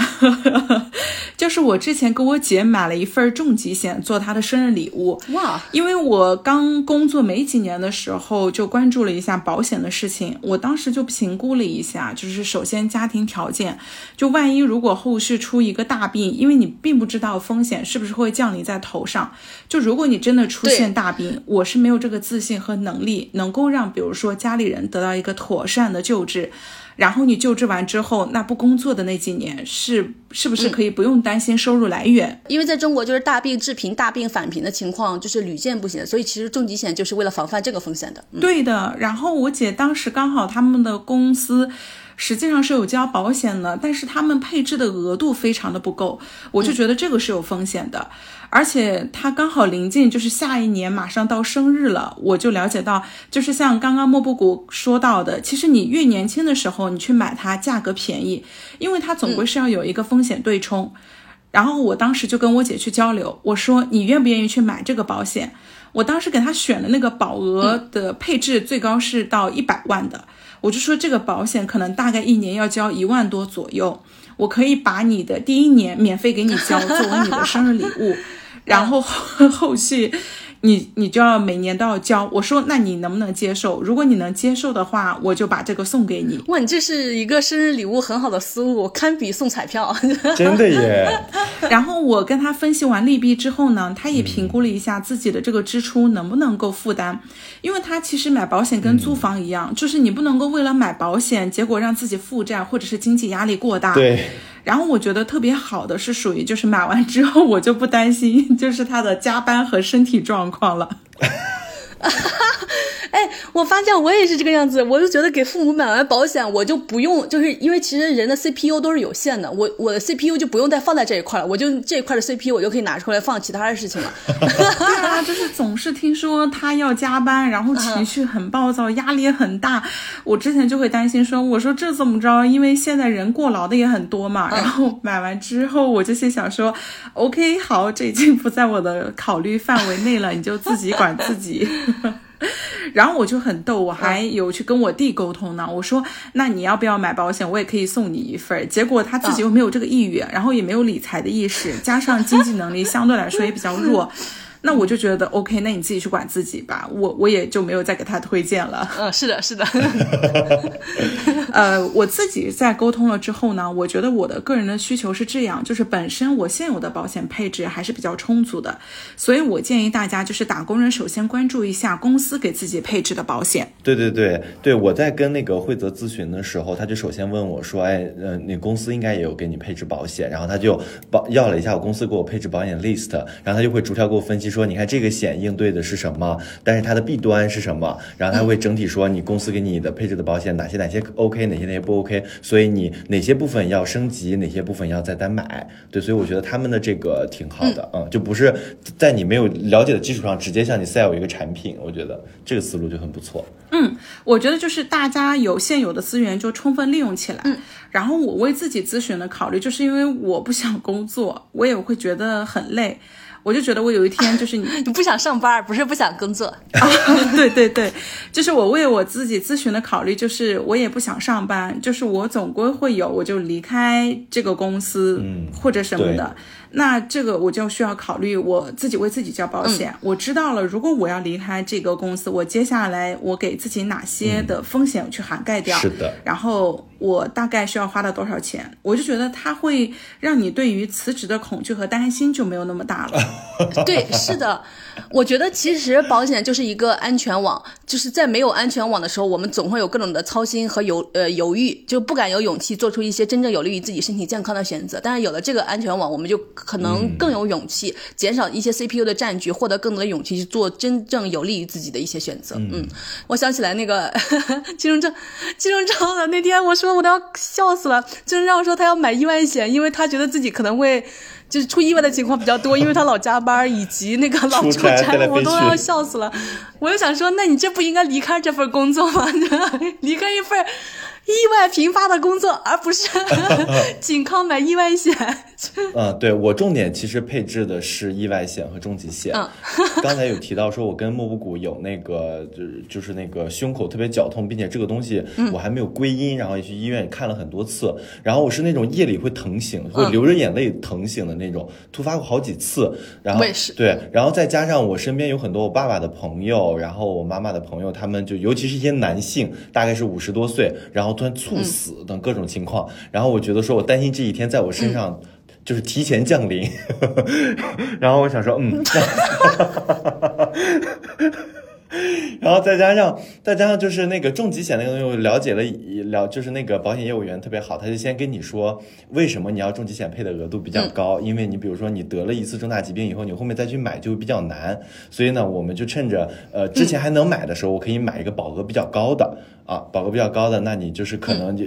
就是我之前给我姐买了一份重疾险做她的生日礼物。哇！因为我刚工作没几年的时候，就关注了一下保险的事情。我当时就评估了一下，就是首先家庭条件，就万一如果后续出一个大病，因为你并不知道风险是不是会降临在头上。就如果你真的出现大病，我是没有这个自信和能力，能够让比如说家里人得到一个妥善的救治。然后你救治完之后，那不工作的那几年是是不是可以不用担心收入来源？因为在中国就是大病致贫、大病返贫的情况就是屡见不鲜，所以其实重疾险就是为了防范这个风险的。嗯、对的。然后我姐当时刚好他们的公司。实际上是有交保险的，但是他们配置的额度非常的不够，我就觉得这个是有风险的，而且他刚好临近就是下一年马上到生日了，我就了解到，就是像刚刚莫布谷说到的，其实你越年轻的时候你去买它，价格便宜，因为它总归是要有一个风险对冲。然后我当时就跟我姐去交流，我说你愿不愿意去买这个保险？我当时给她选的那个保额的配置最高是到一百万的。我就说这个保险可能大概一年要交一万多左右，我可以把你的第一年免费给你交作为你的生日礼物，然后后 *laughs* 续你你就要每年都要交。我说那你能不能接受？如果你能接受的话，我就把这个送给你。哇，你这是一个生日礼物很好的思路，堪比送彩票。*laughs* 真的耶。*laughs* 然后我跟他分析完利弊之后呢，他也评估了一下自己的这个支出能不能够负担。因为他其实买保险跟租房一样，就是你不能够为了买保险，结果让自己负债或者是经济压力过大。对。然后我觉得特别好的是属于就是买完之后我就不担心就是他的加班和身体状况了。*laughs* *laughs* 哎，我发现我也是这个样子，我就觉得给父母买完保险，我就不用，就是因为其实人的 CPU 都是有限的，我我的 CPU 就不用再放在这一块了，我就这一块的 CPU 我就可以拿出来放其他的事情了。*laughs* 对啊，就是总是听说他要加班，然后情绪很暴躁，压力也很大，我之前就会担心说，我说这怎么着？因为现在人过劳的也很多嘛，然后买完之后，我就心想说，OK，好，这已经不在我的考虑范围内了，你就自己管自己。*laughs* 然后我就很逗，我还有去跟我弟沟通呢。我说：“那你要不要买保险？我也可以送你一份。”结果他自己又没有这个意愿，然后也没有理财的意识，加上经济能力相对来说也比较弱。*laughs* 那我就觉得 OK，那你自己去管自己吧。我我也就没有再给他推荐了。嗯，是的，是的。*laughs* 呃，我自己在沟通了之后呢，我觉得我的个人的需求是这样，就是本身我现有的保险配置还是比较充足的，所以我建议大家就是打工人首先关注一下公司给自己配置的保险。对对对对，我在跟那个惠泽咨询的时候，他就首先问我说，哎，呃，你公司应该也有给你配置保险，然后他就保要了一下我公司给我配置保险 list，然后他就会逐条给我分析说，你看这个险应对的是什么，但是它的弊端是什么，然后他会整体说你公司给你的配置的保险哪些哪些 OK，哪些哪些不 OK，所以你哪些部分要升级，哪些部分要再单买，对，所以我觉得他们的这个挺好的，嗯，就不是在你没有了解的基础上直接向你 sell 一个产品，我觉得这个思路就很不错。嗯，我觉得就是大家有现有的资源就充分利用起来。嗯，然后我为自己咨询的考虑，就是因为我不想工作，我也会觉得很累。我就觉得我有一天 *laughs* 就是你你不想上班，不是不想工作。啊，*laughs* 对对对，就是我为我自己咨询的考虑，就是我也不想上班，就是我总归会有，我就离开这个公司，嗯或者什么对的。那这个我就需要考虑我自己为自己交保险。嗯我知道了，如果我要离开这个公司，我接下来我给自己哪些的风险去涵盖掉？是的，然后我大概需要花到多少钱？我就觉得它会让你对于辞职的恐惧和担心就没有那么大了。*laughs* 对，是的，我觉得其实保险就是一个安全网，就是在没有安全网的时候，我们总会有各种的操心和犹呃犹豫，就不敢有勇气做出一些真正有利于自己身体健康的选择。但是有了这个安全网，我们就可能更有勇气，减少一些 CPU 的占据，获得更多的勇气去做真正有利于自己的一些选择。嗯，我想起来那个 *laughs* 金融证，金融证的那天，我说我都要笑死了。金融证说他要买意外险，因为他觉得自己可能会。就是出意外的情况比较多，因为他老加班，以及那个老出出差我都要笑死了。我就想说，那你这不应该离开这份工作吗？*laughs* 离开一份意外频发的工作，而不是 *laughs* 仅靠买意外险。嗯，对我重点其实配置的是意外险和重疾险。嗯 *laughs* 刚才有提到说，我跟莫布谷有那个就是就是那个胸口特别绞痛，并且这个东西嗯我还没有归因，然后也去医院看了很多次。然后我是那种夜里会疼醒，嗯会流着眼泪疼醒的那种，突发过好几次。然后对，然后再加上我身边有很多我爸爸的朋友，然后我妈妈的朋友，他们就尤其是一些男性，大概是五十多岁，然后突然猝死等各种情况。然后我觉得说我担心这一天在我身上。就是提前降临，*laughs* 然后我想说，嗯，*laughs* 然后再加上再加上就是那个重疾险那个东西，我了解了了，就是那个保险业务员特别好，他就先跟你说为什么你要重疾险配的额度比较高，因为你比如说你得了一次重大疾病以后，你后面再去买就比较难，所以呢，我们就趁着呃之前还能买的时候，我可以买一个保额比较高的啊，保额比较高的，那你就是可能就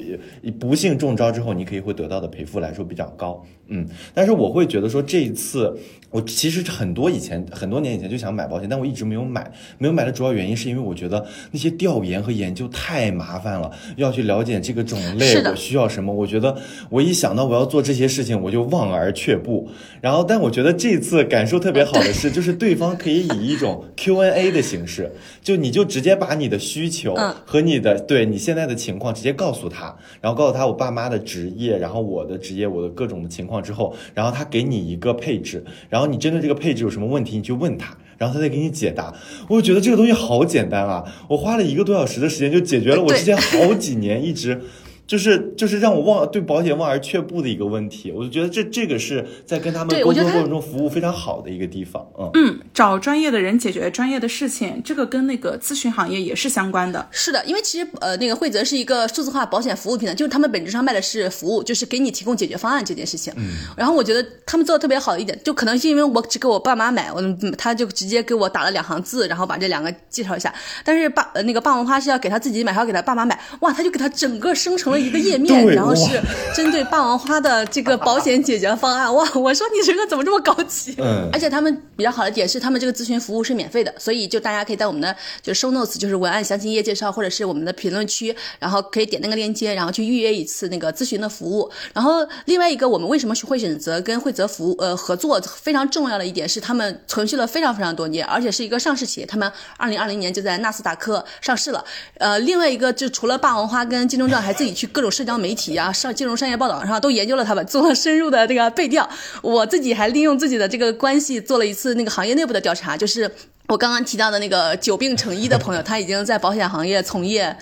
不幸中招之后，你可以会得到的赔付来说比较高，嗯，但是我会觉得说这一次我其实很多以前很多年以前就想买保险，但我一直没有买，没有买的主要原因是因为我觉得那些调研和研究太麻烦了，要去了解这个种类我需要什么，我觉得我一想到我要做这些事情，我就望而却步。然后，但我觉得这次感受特别好的是，就是对方可以以一种 Q&A 的形式，就你就直接把你的需求嗯。和你的对你现在的情况直接告诉他，然后告诉他我爸妈的职业，然后我的职业，我的各种的情况之后，然后他给你一个配置，然后你针对这个配置有什么问题，你去问他。然后他再给你解答，我就觉得这个东西好简单啊！我花了一个多小时的时间就解决了我之前 *laughs* 好几年一直就是就是让我望对保险望而却步的一个问题。我就觉得这这个是在跟他们沟通过程中服务非常好的一个地方。嗯嗯，找专业的人解决专业的事情，这个跟那个咨询行业也是相关的。是的，因为其实呃，那个惠泽是一个数字化保险服务平台，就是他们本质上卖的是服务，就是给你提供解决方案这件事情。嗯，然后我觉得他们做的特别好一点，就可能是因为我只给我爸妈买，我嗯他就直接给我打了两行字，然后把这两个介绍一下。但是霸呃那个霸王花是要给他自己买，还要给他爸妈买，哇，他就给他整个生成了一个页面，然后是针对霸王花的这个保险解决方案。哇，我说你这个怎么这么高级？嗯而且他们比较好的点是，他们这个咨询服务是免费的，所以就大家可以在我们的就是 show notes，就是文案详情页介绍，或者是我们的评论区，然后可以点那个链接，然后去预约一次那个咨询的服务。然后另外一个，我们为什么会选择跟惠泽服务呃合作，非常重要的一点是，他们存续了非常非常多年，而且是一个上市企业，他们二零二零年就在纳斯达克上市了。呃，另外一个就除了霸王花跟金钟罩，还自己各种社交媒体啊、上金融商业报道上都研究了他们，做了深入的这个背调。我自己还利用自己的这个关系做了一次那个行业内部的调查，就是我刚刚提到的那个久病成医的朋友，他已经在保险行业从业。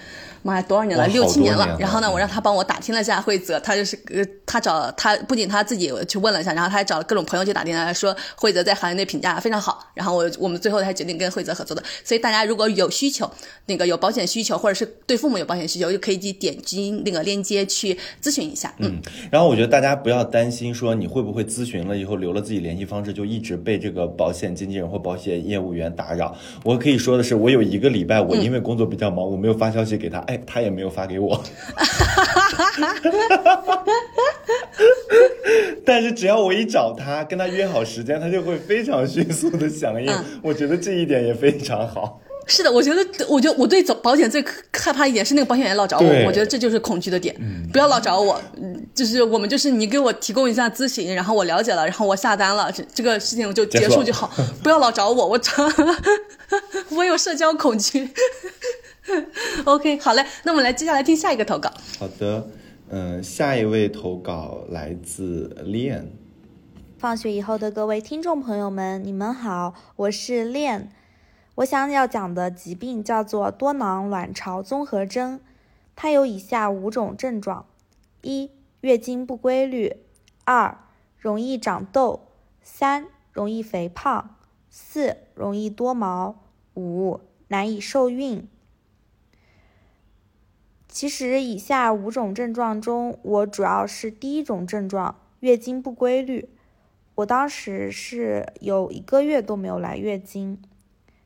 妈呀，多少年了？六七年了。然后呢，嗯我让他帮我打听了一下惠泽，他就是呃，他找他不仅他自己去问了一下，然后他还找了各种朋友去打听了，说惠泽在行业内评价非常好。然后我我们最后才决定跟惠泽合作的。所以大家如果有需求，那个有保险需求，或者是对父母有保险需求，就可以去点击那个链接去咨询一下。嗯，然后我觉得大家不要担心说你会不会咨询了以后留了自己联系方式就一直被这个保险经纪人或保险业务员打扰。我可以说的是，我有一个礼拜我因为工作比较忙，我没有发消息给他，哎，他也没有发给我。*laughs* 但是只要我一找他，跟他约好时间，他就会非常迅速的响应。嗯我觉得这一点也非常好。是的，我觉得，我觉得我对走保险最害怕一点是那个保险员老找我，我觉得这就是恐惧的点。不要老找我，嗯就是我们就是你给我提供一下咨询，然后我了解了，然后我下单了，这这个事情就结结束束就好。不要老找我，我找 *laughs* 我有社交恐惧。*laughs* OK，好嘞，那我们来接下来听下一个投稿。好的，嗯、下一位投稿来自 Lian。放学以后的各位听众朋友们，你们好，我是练。我想要讲的疾病叫做多囊卵巢综合征，它有以下五种症状：一、月经不规律；二、容易长痘；三、容易肥胖；四、容易多毛；五、难以受孕。其实，以下五种症状中，我主要是第一种症状——月经不规律。我当时是有一个月都没有来月经，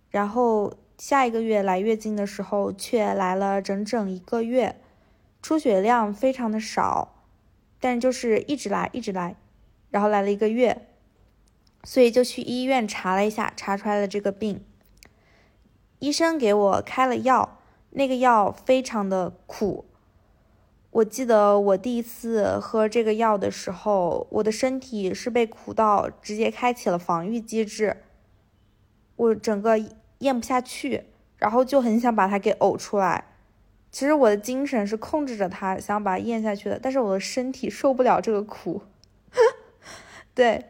然后下一个月来月经的时候却来了整整一个月，出血量非常的少，但就是一直来一直来，然后来了一个月，所以就去医院查了一下，查出来了这个病。医生给我开了药，那个药非常的苦。我记得我第一次喝这个药的时候，我的身体是被苦到直接开启了防御机制，我整个咽不下去，然后就很想把它给呕出来。其实我的精神是控制着它，想把它咽下去的，但是我的身体受不了这个苦。*laughs* 对，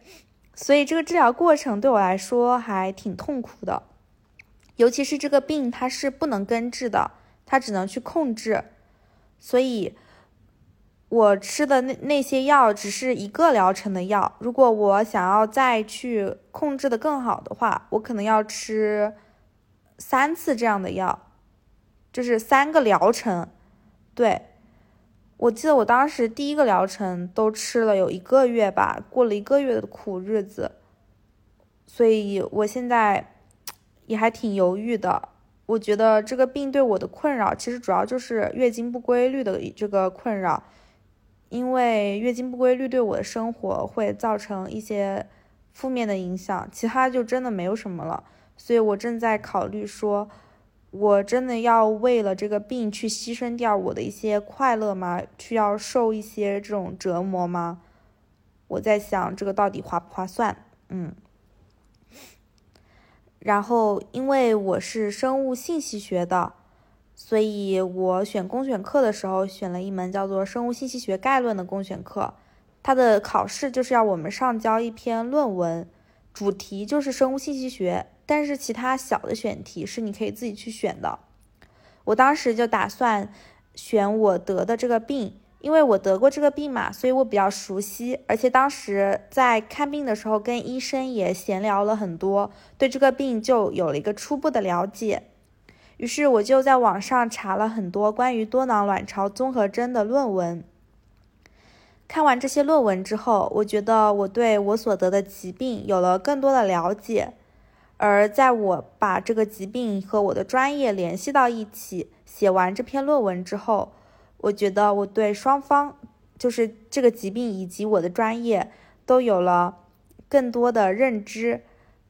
所以这个治疗过程对我来说还挺痛苦的，尤其是这个病它是不能根治的，它只能去控制，所以。我吃的那那些药只是一个疗程的药，如果我想要再去控制的更好的话，我可能要吃三次这样的药，就是三个疗程。对，我记得我当时第一个疗程都吃了有一个月吧，过了一个月的苦日子，所以我现在也还挺犹豫的。我觉得这个病对我的困扰，其实主要就是月经不规律的这个困扰。因为月经不规律对我的生活会造成一些负面的影响，其他就真的没有什么了。所以我正在考虑说，我真的要为了这个病去牺牲掉我的一些快乐吗？去要受一些这种折磨吗？我在想这个到底划不划算？嗯。然后，因为我是生物信息学的。所以我选公选课的时候，选了一门叫做《生物信息学概论》的公选课。它的考试就是要我们上交一篇论文，主题就是生物信息学，但是其他小的选题是你可以自己去选的。我当时就打算选我得的这个病，因为我得过这个病嘛，所以我比较熟悉，而且当时在看病的时候跟医生也闲聊了很多，对这个病就有了一个初步的了解。于是我就在网上查了很多关于多囊卵巢综合征的论文。看完这些论文之后，我觉得我对我所得的疾病有了更多的了解。而在我把这个疾病和我的专业联系到一起，写完这篇论文之后，我觉得我对双方，就是这个疾病以及我的专业，都有了更多的认知。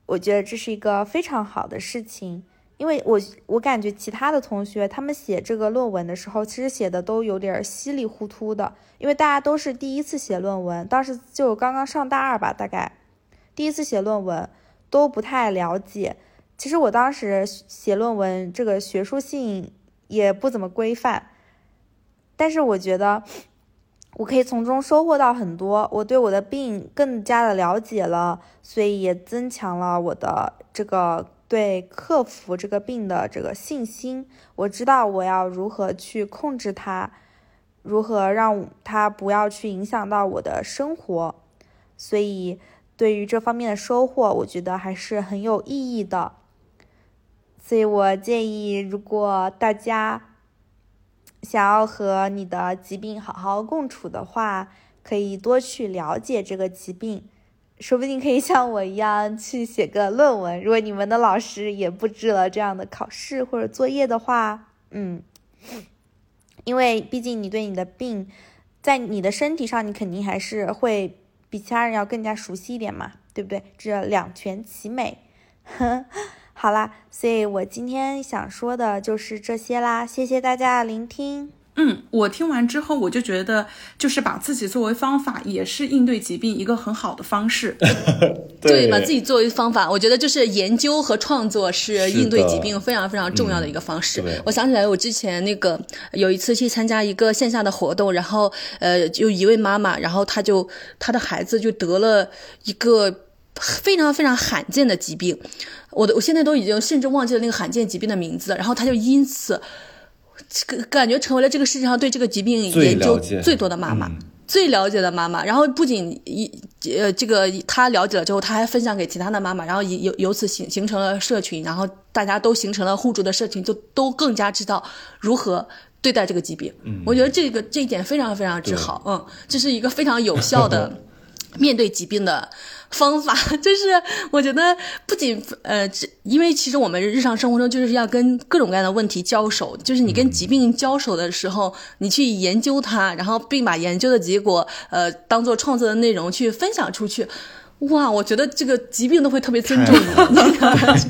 我觉得这是一个非常好的事情。因为我我感觉其他的同学他们写这个论文的时候，其实写的都有点稀里糊涂的，因为大家都是第一次写论文，当时就刚刚上大二吧，大概第一次写论文都不太了解。其实我当时写论文这个学术性也不怎么规范，但是我觉得我可以从中收获到很多，我对我的病更加的了解了，所以也增强了我的这个。对克服这个病的这个信心。我知道我要如何去控制它，如何让它不要去影响到我的生活。所以，对于这方面的收获，我觉得还是很有意义的。所以我建议，如果大家想要和你的疾病好好共处的话，可以多去了解这个疾病。说不定可以像我一样去写个论文。如果你们的老师也布置了这样的考试或者作业的话，嗯，因为毕竟你对你的病，在你的身体上，你肯定还是会比其他人要更加熟悉一点嘛，对不对？这两全其美。呵好啦，所以我今天想说的就是这些啦，谢谢大家的聆听。嗯，我听完之后，我就觉得，就是把自己作为方法，也是应对疾病一个很好的方式。*laughs* 对，把自己作为方法，我觉得就是研究和创作是应对疾病非常非常重要的一个方式。我想起来，我之前那个有一次去参加一个线下的活动，然后呃，就一位妈妈，然后她就她的孩子就得了一个非常非常罕见的疾病，我的我现在都已经甚至忘记了那个罕见疾病的名字，然后她就因此。这个感觉成为了这个世界上对这个疾病研究最多的妈妈，最了解的妈妈。然后不仅一呃，这个她了解了之后，她还分享给其他的妈妈，然后由由此形形成了社群，然后大家都形成了互助的社群，就都更加知道如何对待这个疾病。嗯，我觉得这个这一点非常非常之好。嗯，这是一个非常有效的 *laughs* 面对疾病的。方法 *laughs* 就是，我觉得不仅呃，因为其实我们日常生活中就是要跟各种各样的问题交手，就是你跟疾病交手的时候，你去研究它，然后并把研究的结果呃当做创作的内容去分享出去。哇，我觉得这个疾病都会特别尊重你。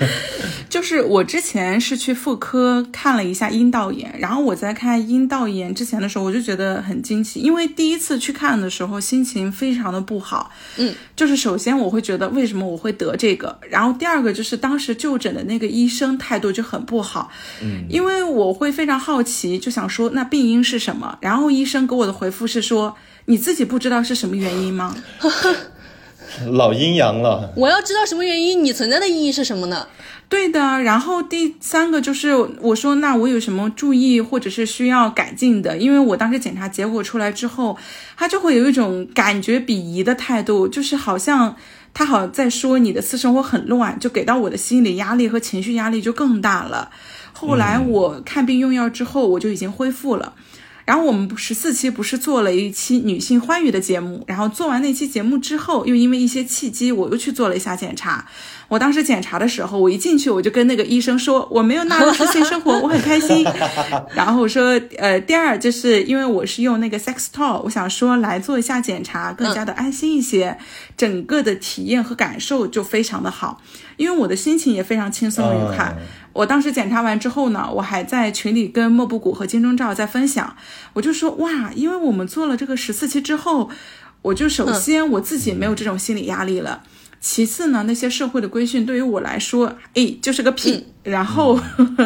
*laughs* 就是我之前是去妇科看了一下阴道炎，然后我在看阴道炎之前的时候，我就觉得很惊奇，因为第一次去看的时候心情非常的不好。嗯，就是首先我会觉得为什么我会得这个，然后第二个就是当时就诊的那个医生态度就很不好。嗯，因为我会非常好奇，就想说那病因是什么，然后医生给我的回复是说你自己不知道是什么原因吗？*laughs* *laughs* 老阴阳了。我要知道什么原因，你存在的意义是什么呢？对的。然后第三个就是我说，那我有什么注意或者是需要改进的？因为我当时检查结果出来之后，他就会有一种感觉鄙夷的态度，就是好像他好像在说你的私生活很乱，就给到我的心理压力和情绪压力就更大了。后来我看病用药之后，我就已经恢复了。然后我们十四期不是做了一期女性欢愉的节目，然后做完那期节目之后，又因为一些契机，我又去做了一下检查。我当时检查的时候，我一进去我就跟那个医生说，我没有纳入性生活，我很开心。*laughs* *laughs* 然后我说，呃，第二就是因为我是用那个 sex toy，我想说来做一下检查，更加的安心一些，整个的体验和感受就非常的好，因为我的心情也非常轻松愉快。我当时检查完之后呢，我还在群里跟莫布谷和金钟罩在分享，我就说哇，因为我们做了这个十四期之后，我就首先我自己没有这种心理压力了，其次呢，那些社会的规训对于我来说，哎，就是个屁。然后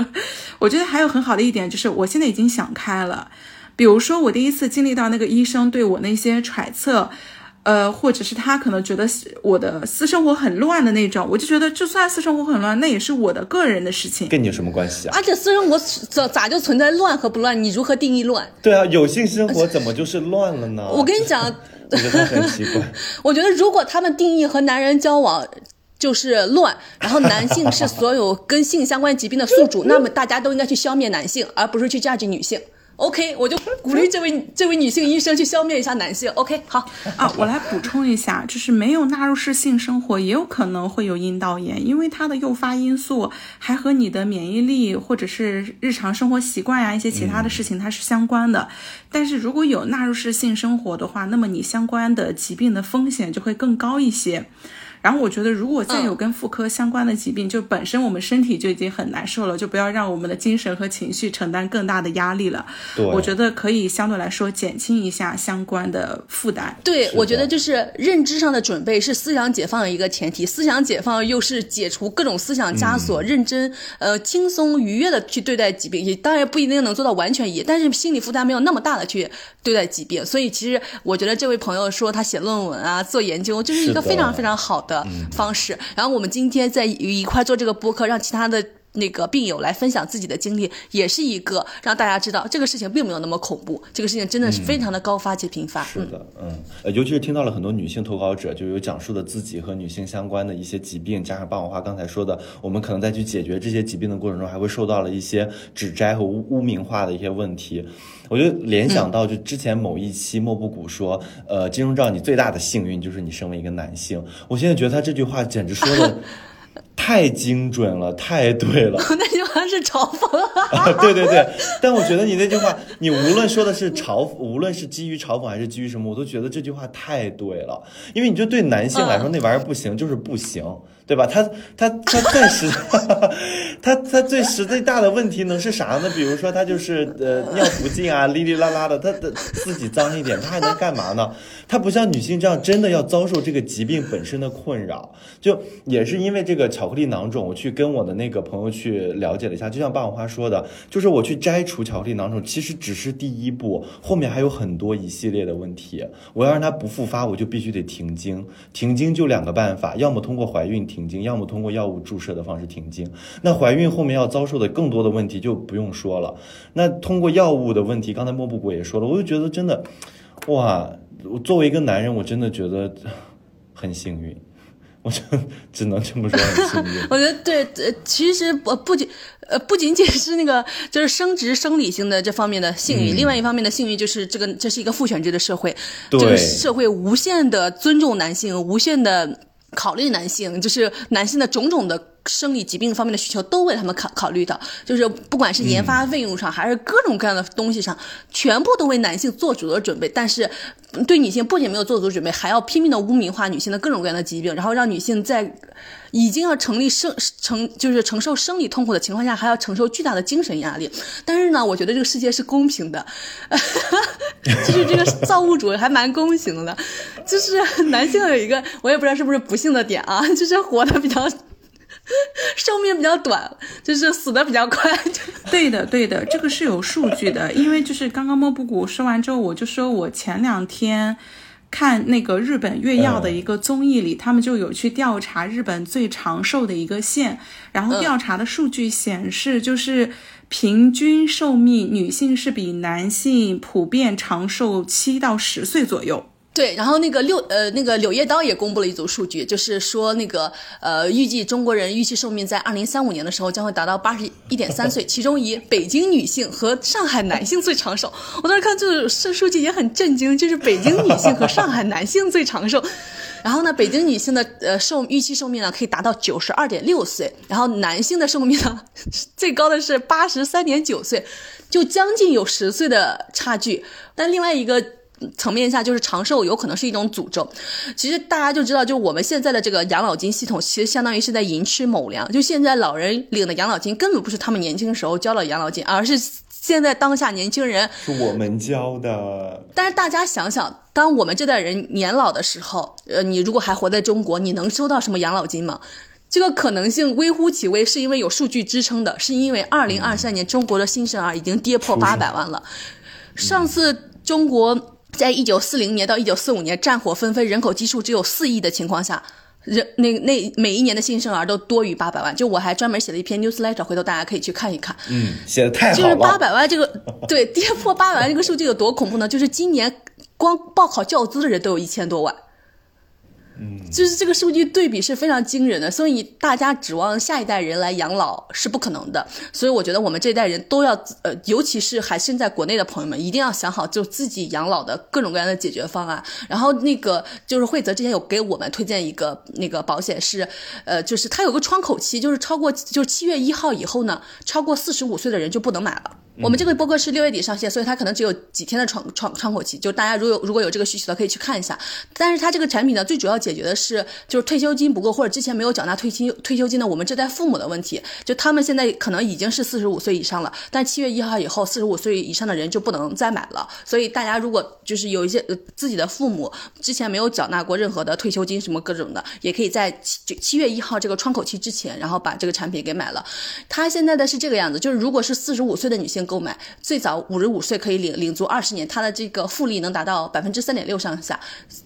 *laughs* 我觉得还有很好的一点就是，我现在已经想开了，比如说我第一次经历到那个医生对我那些揣测。呃，或者是他可能觉得我的私生活很乱的那种，我就觉得就算私生活很乱，那也是我的个人的事情，跟你有什么关系啊？而且私生活咋咋就存在乱和不乱？你如何定义乱？对啊，有性生活怎么就是乱了呢？我跟你讲，我觉得很奇怪。*laughs* 我觉得如果他们定义和男人交往就是乱，然后男性是所有跟性相关疾病的宿主，*laughs* 那么大家都应该去消灭男性，而不是去价值女性。OK，我就鼓励这位 *laughs* 这位女性医生去消灭一下男性。OK，好啊，我来补充一下，就是没有纳入式性生活也有可能会有阴道炎，因为它的诱发因素还和你的免疫力或者是日常生活习惯呀一些其他的事情它是相关的。但是如果有纳入式性生活的话，那么你相关的疾病的风险就会更高一些。然后我觉得，如果再有跟妇科相关的疾病，就本身我们身体就已经很难受了，就不要让我们的精神和情绪承担更大的压力了。对我觉得可以相对来说减轻一下相关的负担。对，我觉得就是认知上的准备是思想解放的一个前提，思想解放又是解除各种思想枷锁，认真呃轻松愉悦的去对待疾病，也当然不一定能做到完全一，但是心理负担没有那么大的去对待疾病。所以其实我觉得这位朋友说他写论文啊、做研究，就是一个非常非常好的。的方式。然后我们今天在一块做这个播客，让其他的。那个病友来分享自己的经历，也是一个让大家知道这个事情并没有那么恐怖，这个事情真的是非常的高发且频发。是的，嗯，呃，尤其是听到了很多女性投稿者，就有讲述的自己和女性相关的一些疾病，加上霸王花刚才说的，我们可能在去解决这些疾病的过程中，还会受到了一些指摘和污污名化的一些问题。我就联想到，就之前某一期莫布谷说，呃，金钟罩你最大的幸运就是你身为一个男性。我现在觉得他这句话简直说的。*laughs* 太精准了，太对了。*laughs* 那句话是嘲讽啊！*laughs* 对对对，但我觉得你那句话，你无论说的是嘲，无论是基于嘲讽还是基于什么，我都觉得这句话太对了。因为你就对男性来说，那玩意儿不行，就是不行。对吧？他他他最实，他他最实最大的问题能是啥呢？比如说他就是呃尿不尽啊，哩哩啦啦的，他的自己脏一点，他还能干嘛呢？它不像女性这样真的要遭受这个疾病本身的困扰。就也是因为这个巧克力囊肿，我去跟我的那个朋友去了解了一下，就像霸王花说的，就是我去摘除巧克力囊肿，其实只是第一步，后面还有很多一系列的问题。我要让它不复发，我就必须得停经。停经就两个办法，要么通过怀孕。停经，要么通过药物注射的方式停经。那怀孕后面要遭受的更多的问题就不用说了。那通过药物的问题，刚才莫布谷也说了，我就觉得真的，哇！我作为一个男人，我真的觉得很幸运。我就只能这么说，很幸运。我觉得对，呃，其实不不仅呃不仅仅是那个就是生殖生理性的这方面的幸运，另外一方面的幸运就是这个这是一个父权制的社会，这个社会无限的尊重男性，无限的。考虑男性，就是男性的种种的生理疾病方面的需求，都为他们考考虑的，就是不管是研发费用上，还是各种各样的东西上，全部都为男性做足了准备。但是，对女性不仅没有做足准备，还要拼命的污名化女性的各种各样的疾病，然后让女性在。已经要成立生承就是承受生理痛苦的情况下，还要承受巨大的精神压力。但是呢，我觉得这个世界是公平的，*laughs* 就是这个造物主还蛮公平的。就是男性有一个，我也不知道是不是不幸的点啊，就是活的比较 *laughs* 寿命比较短，就是死的比较快。*laughs* 对的，对的，这个是有数据的。因为就是刚刚莫布谷说完之后，我就说我前两天。看那个日本月曜的一个综艺里，他们就有去调查日本最长寿的一个县，然后调查的数据显示，就是平均寿命女性是比男性普遍长寿七到十岁左右。对，然后那个六呃，那个柳叶刀也公布了一组数据，就是说那个呃，预计中国人预期寿命在二零三五年的时候将会达到八十一点三岁，其中以北京女性和上海男性最长寿。我当时看这这数据也很震惊，就是北京女性和上海男性最长寿。*laughs* 然后呢，北京女性的呃寿预期寿命呢可以达到九十二点六岁，然后男性的寿命呢 *laughs* 最高的是八十三点九岁，就将近有十岁的差距。但另外一个。层面下，就是长寿有可能是一种诅咒。其实大家就知道，就我们现在的这个养老金系统，其实相当于是在寅吃卯粮。就现在老人领的养老金，根本不是他们年轻时候交的养老金，而是现在当下年轻人是我们交的。但是大家想想，当我们这代人年老的时候，呃，你如果还活在中国，你能收到什么养老金吗？这个可能性微乎其微，是因为有数据支撑的，是因为二零二三年中国的新生儿已经跌破八百万了。上次中国。在一九四零年到一九四五年战火纷飞、人口基数只有四亿的情况下，人那那每一年的新生儿都多于八百万。就我还专门写了一篇 newsletter，回头大家可以去看一看。嗯，写的太好了。就是八百万这个，对跌破八百万这个数据有多恐怖呢？就是今年光报考教资的人都有一千多万。嗯，就是这个数据对比是非常惊人的，所以大家指望下一代人来养老是不可能的。所以我觉得我们这一代人都要，呃，尤其是还身在国内的朋友们，一定要想好就自己养老的各种各样的解决方案。然后那个就是惠泽之前有给我们推荐一个那个保险是，呃，就是它有个窗口期，就是超过就是七月一号以后呢，超过四十五岁的人就不能买了。我们这个播客是六月底上线，所以它可能只有几天的窗窗窗口期，就大家如果如果有这个需求的可以去看一下。但是它这个产品呢，最主要解决的是就是退休金不够或者之前没有缴纳退休退休金的我们这代父母的问题。就他们现在可能已经是四十五岁以上了，但七月一号以后，四十五岁以上的人就不能再买了。所以大家如果就是有一些自己的父母之前没有缴纳过任何的退休金什么各种的，也可以在七七月一号这个窗口期之前，然后把这个产品给买了。它现在的是这个样子，就是如果是四十五岁的女性。购买最早五十五岁可以领领足二十年，它的这个复利能达到百分之三点六上下。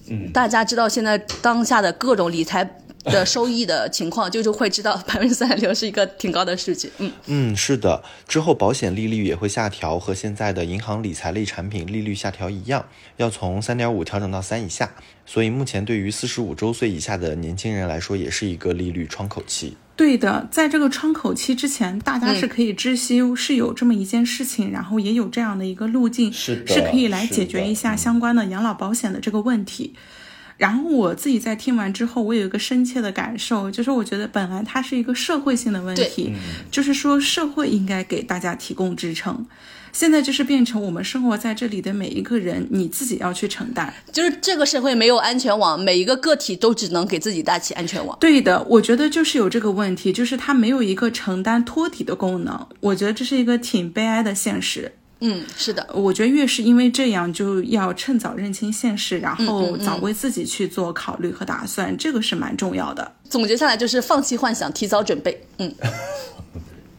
嗯，大家知道现在当下的各种理财的 *laughs* 收益的情况，就是会知道 *laughs* 百分之三点六是一个挺高的数据。嗯嗯，是的，之后保险利率也会下调，和现在的银行理财类产品利率下调一样，要从三点五调整到三以下。所以目前对于四十五周岁以下的年轻人来说，也是一个利率窗口期。对的，在这个窗口期之前，大家是可以知悉是有这么一件事情，然后也有这样的一个路径，是是可以来解决一下相关的养老保险的这个问题。然后我自己在听完之后，我有一个深切的感受，就是我觉得本来它是一个社会性的问题，就是说社会应该给大家提供支撑，现在就是变成我们生活在这里的每一个人，你自己要去承担。就是这个社会没有安全网，每一个个体都只能给自己搭起安全网。对的，我觉得就是有这个问题，就是它没有一个承担托底的功能，我觉得这是一个挺悲哀的现实。嗯，是的，我觉得越是因为这样，就要趁早认清现实，然后早为自己去做考虑和打算，这个是蛮重要的。总结下来就是放弃幻想，提早准备。嗯，*laughs*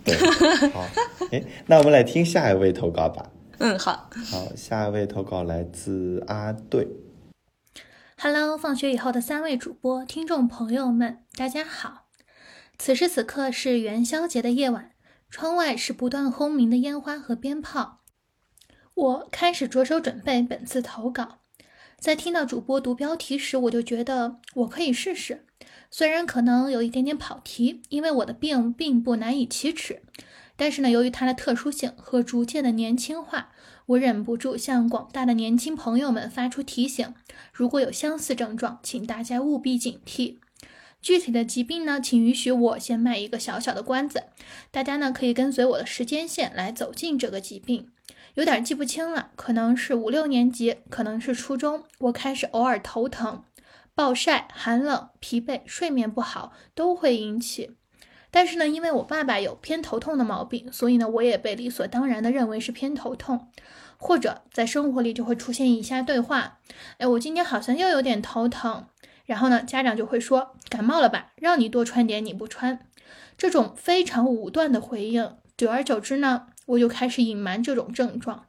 对，*laughs* 好，哎，那我们来听下一位投稿吧。嗯，好，好，下一位投稿来自阿队。Hello，放学以后的三位主播、听众朋友们，大家好。此时此刻是元宵节的夜晚，窗外是不断轰鸣的烟花和鞭炮。我开始着手准备本次投稿。在听到主播读标题时，我就觉得我可以试试。虽然可能有一点点跑题，因为我的病并不难以启齿，但是呢，由于它的特殊性和逐渐的年轻化，我忍不住向广大的年轻朋友们发出提醒：如果有相似症状，请大家务必警惕。具体的疾病呢，请允许我先卖一个小小的关子，大家呢可以跟随我的时间线来走进这个疾病。有点记不清了，可能是五六年级，可能是初中，我开始偶尔头疼、暴晒、寒冷、疲惫、睡眠不好都会引起。但是呢，因为我爸爸有偏头痛的毛病，所以呢，我也被理所当然的认为是偏头痛。或者在生活里就会出现以下对话：哎，我今天好像又有点头疼。然后呢，家长就会说感冒了吧，让你多穿点，你不穿。这种非常武断的回应，久而久之呢，我就开始隐瞒这种症状。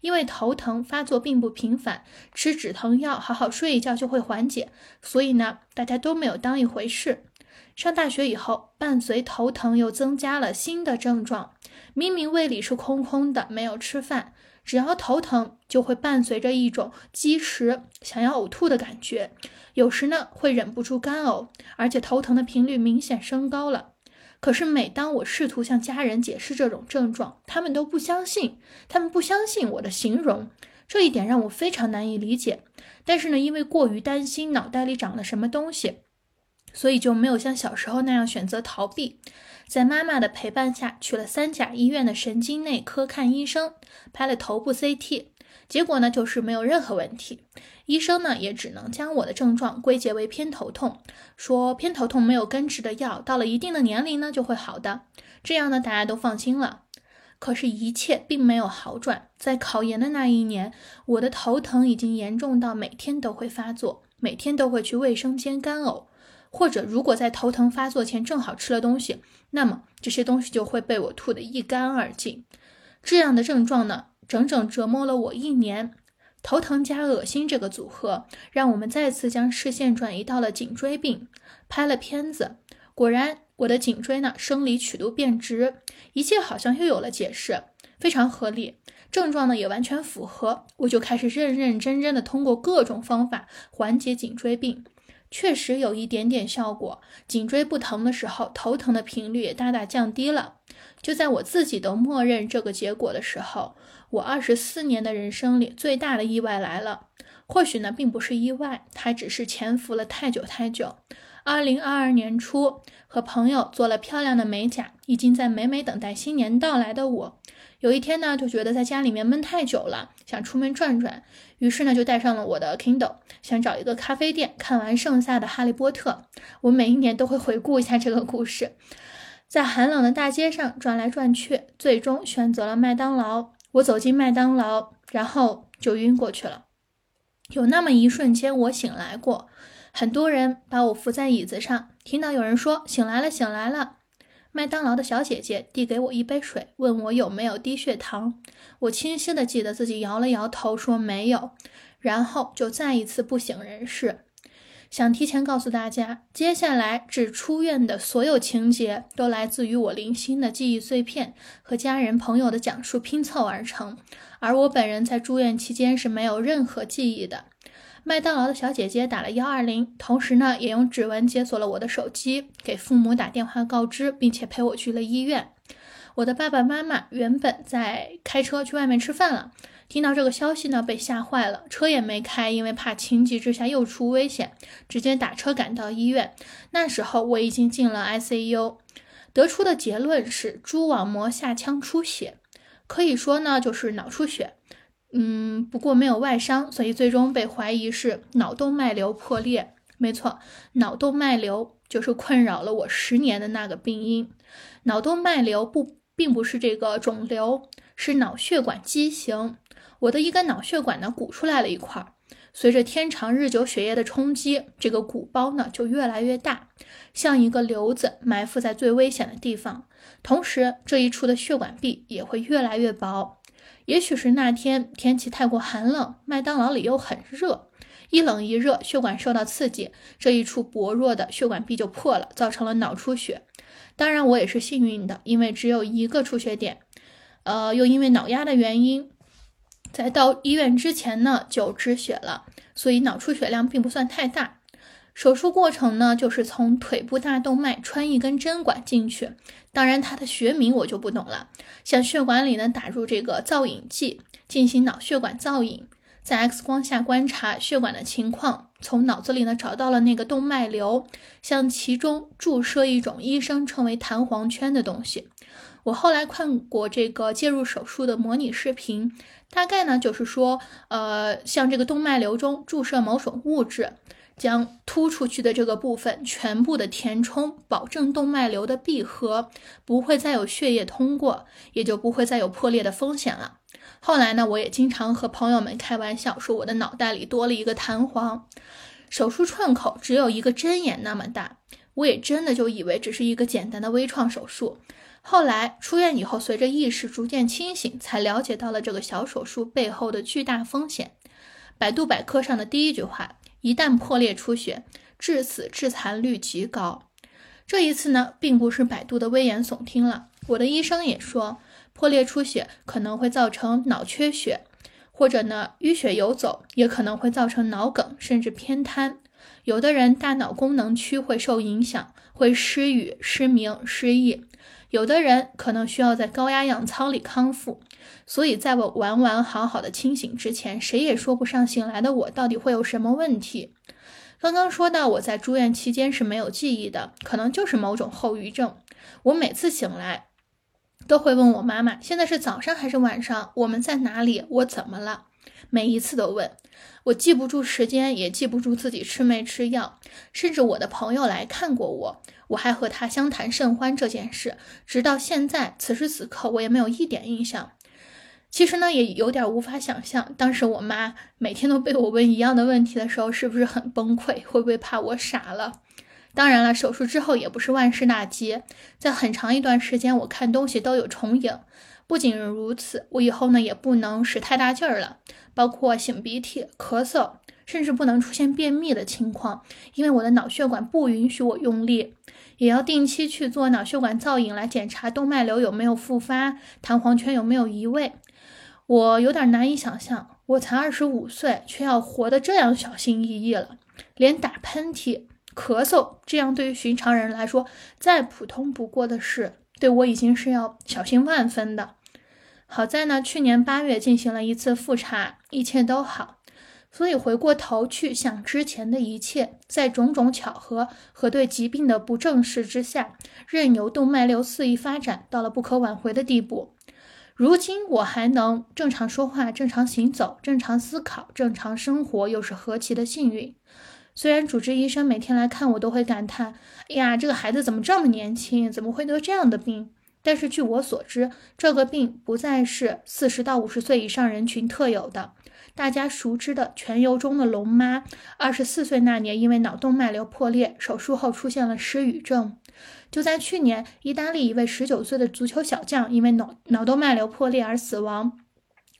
因为头疼发作并不频繁，吃止疼药，好好睡一觉就会缓解，所以呢，大家都没有当一回事。上大学以后，伴随头疼又增加了新的症状，明明胃里是空空的，没有吃饭，只要头疼就会伴随着一种积食、想要呕吐的感觉，有时呢会忍不住干呕，而且头疼的频率明显升高了。可是每当我试图向家人解释这种症状，他们都不相信，他们不相信我的形容，这一点让我非常难以理解。但是呢，因为过于担心脑袋里长了什么东西，所以就没有像小时候那样选择逃避。在妈妈的陪伴下，去了三甲医院的神经内科看医生，拍了头部 CT，结果呢就是没有任何问题。医生呢也只能将我的症状归结为偏头痛，说偏头痛没有根治的药，到了一定的年龄呢就会好的。这样呢大家都放心了。可是，一切并没有好转。在考研的那一年，我的头疼已经严重到每天都会发作，每天都会去卫生间干呕，或者如果在头疼发作前正好吃了东西，那么这些东西就会被我吐得一干二净。这样的症状呢，整整折磨了我一年。头疼加恶心这个组合，让我们再次将视线转移到了颈椎病，拍了片子，果然我的颈椎呢生理曲度变直，一切好像又有了解释，非常合理，症状呢也完全符合，我就开始认认真真的通过各种方法缓解颈椎病，确实有一点点效果，颈椎不疼的时候，头疼的频率也大大降低了。就在我自己都默认这个结果的时候，我二十四年的人生里最大的意外来了。或许呢，并不是意外，它只是潜伏了太久太久。二零二二年初，和朋友做了漂亮的美甲，已经在美美等待新年到来的我，有一天呢，就觉得在家里面闷太久了，想出门转转，于是呢，就带上了我的 Kindle，想找一个咖啡店看完剩下的《哈利波特》。我每一年都会回顾一下这个故事。在寒冷的大街上转来转去，最终选择了麦当劳。我走进麦当劳，然后就晕过去了。有那么一瞬间，我醒来过。很多人把我扶在椅子上，听到有人说“醒来了，醒来了”。麦当劳的小姐姐递给我一杯水，问我有没有低血糖。我清晰的记得自己摇了摇头，说没有，然后就再一次不省人事。想提前告诉大家，接下来至出院的所有情节都来自于我零星的记忆碎片和家人朋友的讲述拼凑而成，而我本人在住院期间是没有任何记忆的。麦当劳的小姐姐打了幺二零，同时呢也用指纹解锁了我的手机，给父母打电话告知，并且陪我去了医院。我的爸爸妈妈原本在开车去外面吃饭了。听到这个消息呢，被吓坏了，车也没开，因为怕情急之下又出危险，直接打车赶到医院。那时候我已经进了 ICU，得出的结论是蛛网膜下腔出血，可以说呢就是脑出血。嗯，不过没有外伤，所以最终被怀疑是脑动脉瘤破裂。没错，脑动脉瘤就是困扰了我十年的那个病因。脑动脉瘤不并不是这个肿瘤，是脑血管畸形。我的一根脑血管呢鼓出来了一块儿，随着天长日久血液的冲击，这个鼓包呢就越来越大，像一个瘤子埋伏在最危险的地方。同时，这一处的血管壁也会越来越薄。也许是那天天气太过寒冷，麦当劳里又很热，一冷一热，血管受到刺激，这一处薄弱的血管壁就破了，造成了脑出血。当然，我也是幸运的，因为只有一个出血点，呃，又因为脑压的原因。在到医院之前呢，就止血了，所以脑出血量并不算太大。手术过程呢，就是从腿部大动脉穿一根针管进去，当然它的学名我就不懂了。向血管里呢打入这个造影剂，进行脑血管造影，在 X 光下观察血管的情况，从脑子里呢找到了那个动脉瘤，向其中注射一种医生称为弹簧圈的东西。我后来看过这个介入手术的模拟视频。大概呢，就是说，呃，像这个动脉瘤中注射某种物质，将突出去的这个部分全部的填充，保证动脉瘤的闭合，不会再有血液通过，也就不会再有破裂的风险了。后来呢，我也经常和朋友们开玩笑说，我的脑袋里多了一个弹簧。手术创口只有一个针眼那么大，我也真的就以为只是一个简单的微创手术。后来出院以后，随着意识逐渐清醒，才了解到了这个小手术背后的巨大风险。百度百科上的第一句话：一旦破裂出血，致死致残率极高。这一次呢，并不是百度的危言耸听了。我的医生也说，破裂出血可能会造成脑缺血，或者呢淤血游走，也可能会造成脑梗，甚至偏瘫。有的人大脑功能区会受影响，会失语、失明、失忆。有的人可能需要在高压氧舱里康复，所以在我完完好好的清醒之前，谁也说不上醒来的我到底会有什么问题。刚刚说到我在住院期间是没有记忆的，可能就是某种后遗症。我每次醒来都会问我妈妈，现在是早上还是晚上？我们在哪里？我怎么了？每一次都问。我记不住时间，也记不住自己吃没吃药，甚至我的朋友来看过我。我还和他相谈甚欢这件事，直到现在，此时此刻我也没有一点印象。其实呢，也有点无法想象，当时我妈每天都被我问一样的问题的时候，是不是很崩溃？会不会怕我傻了？当然了，手术之后也不是万事大吉，在很长一段时间，我看东西都有重影。不仅如此，我以后呢也不能使太大劲儿了，包括擤鼻涕、咳嗽。甚至不能出现便秘的情况，因为我的脑血管不允许我用力，也要定期去做脑血管造影来检查动脉瘤有没有复发，弹簧圈有没有移位。我有点难以想象，我才二十五岁，却要活得这样小心翼翼了，连打喷嚏、咳嗽这样对于寻常人来说再普通不过的事，对我已经是要小心万分的。好在呢，去年八月进行了一次复查，一切都好。所以回过头去想之前的一切，在种种巧合和对疾病的不正视之下，任由动脉瘤肆意发展到了不可挽回的地步。如今我还能正常说话、正常行走、正常思考、正常生活，又是何其的幸运！虽然主治医生每天来看我都会感叹：“哎呀，这个孩子怎么这么年轻？怎么会得这样的病？”但是据我所知，这个病不再是四十到五十岁以上人群特有的。大家熟知的全游中的龙妈，二十四岁那年因为脑动脉瘤破裂，手术后出现了失语症。就在去年，意大利一位十九岁的足球小将因为脑脑动脉瘤破裂而死亡。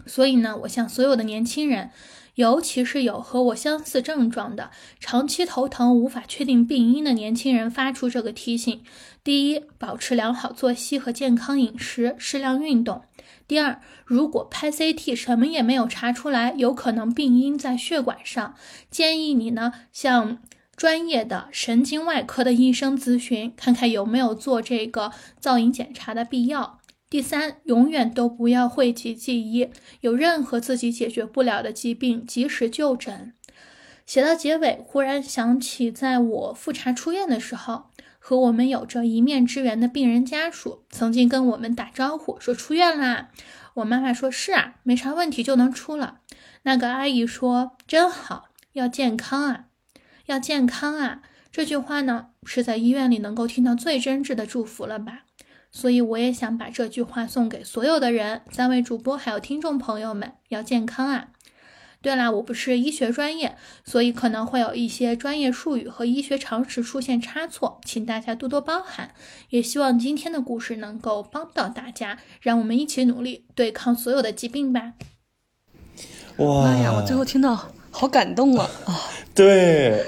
所以呢，我向所有的年轻人，尤其是有和我相似症状的、长期头疼无法确定病因的年轻人发出这个提醒：第一，保持良好作息和健康饮食，适量运动；第二，如果拍 CT 什么也没有查出来，有可能病因在血管上，建议你呢向专业的神经外科的医生咨询，看看有没有做这个造影检查的必要。第三，永远都不要讳疾忌医，有任何自己解决不了的疾病，及时就诊。写到结尾，忽然想起，在我复查出院的时候，和我们有着一面之缘的病人家属曾经跟我们打招呼，说出院啦。我妈妈说是啊，没啥问题就能出了。那个阿姨说真好，要健康啊，要健康啊。这句话呢，是在医院里能够听到最真挚的祝福了吧。所以我也想把这句话送给所有的人，三位主播还有听众朋友们，要健康啊！对啦，我不是医学专业，所以可能会有一些专业术语和医学常识出现差错，请大家多多包涵。也希望今天的故事能够帮到大家，让我们一起努力对抗所有的疾病吧！哇妈呀，我最后听到好感动啊 *laughs* 啊！对，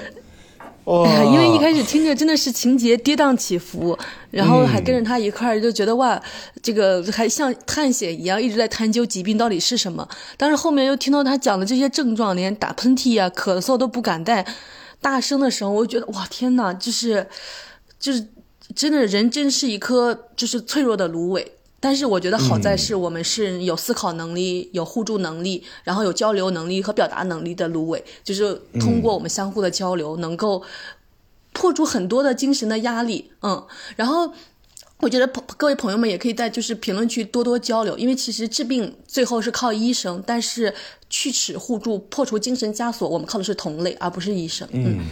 哇，因为一开始听着真的是情节跌宕起伏，然后还跟着他一块儿就觉得哇，这个还像探险一样，一直在探究疾病到底是什么。但是后面又听到他讲的这些症状，连打喷嚏呀、咳嗽都不敢带大声的时候，我觉得哇，天哪，就是就是真的人真是一颗就是脆弱的芦苇。但是我觉得好在是我们是有思考能力、有互助能力，然后有交流能力和表达能力的芦苇，就是通过我们相互的交流，能够破除很多的精神的压力。嗯，然后我觉得朋各位朋友们也可以在就是评论区多多交流，因为其实治病最后是靠医生，但是去齿互助、破除精神枷锁，我们靠的是同类，而不是医生。嗯。嗯，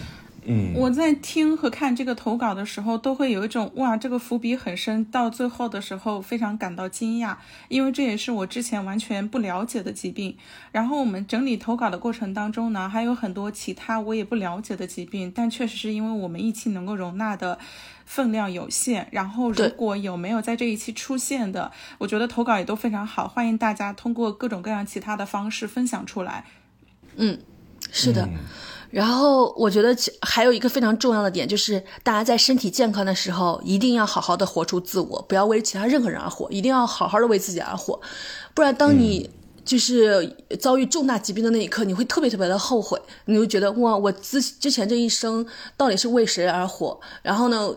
我在听和看这个投稿的时候，都会有一种哇，这个伏笔很深，到最后的时候非常感到惊讶，因为这也是我之前完全不了解的疾病。然后我们整理投稿的过程当中呢，还有很多其他我也不了解的疾病，但确实是因为我们一期能够容纳的分量有限，然后如果有没有在这一期出现的，我觉得投稿也都非常好，欢迎大家通过各种各样其他的方式分享出来。嗯，是的。然后我觉得还有一个非常重要的点，就是大家在身体健康的时候，一定要好好的活出自我，不要为其他任何人而活，一定要好好的为自己而活，不然当你就是遭遇重大疾病的那一刻，你会特别特别的后悔，你会觉得哇，我之之前这一生到底是为谁而活？然后呢，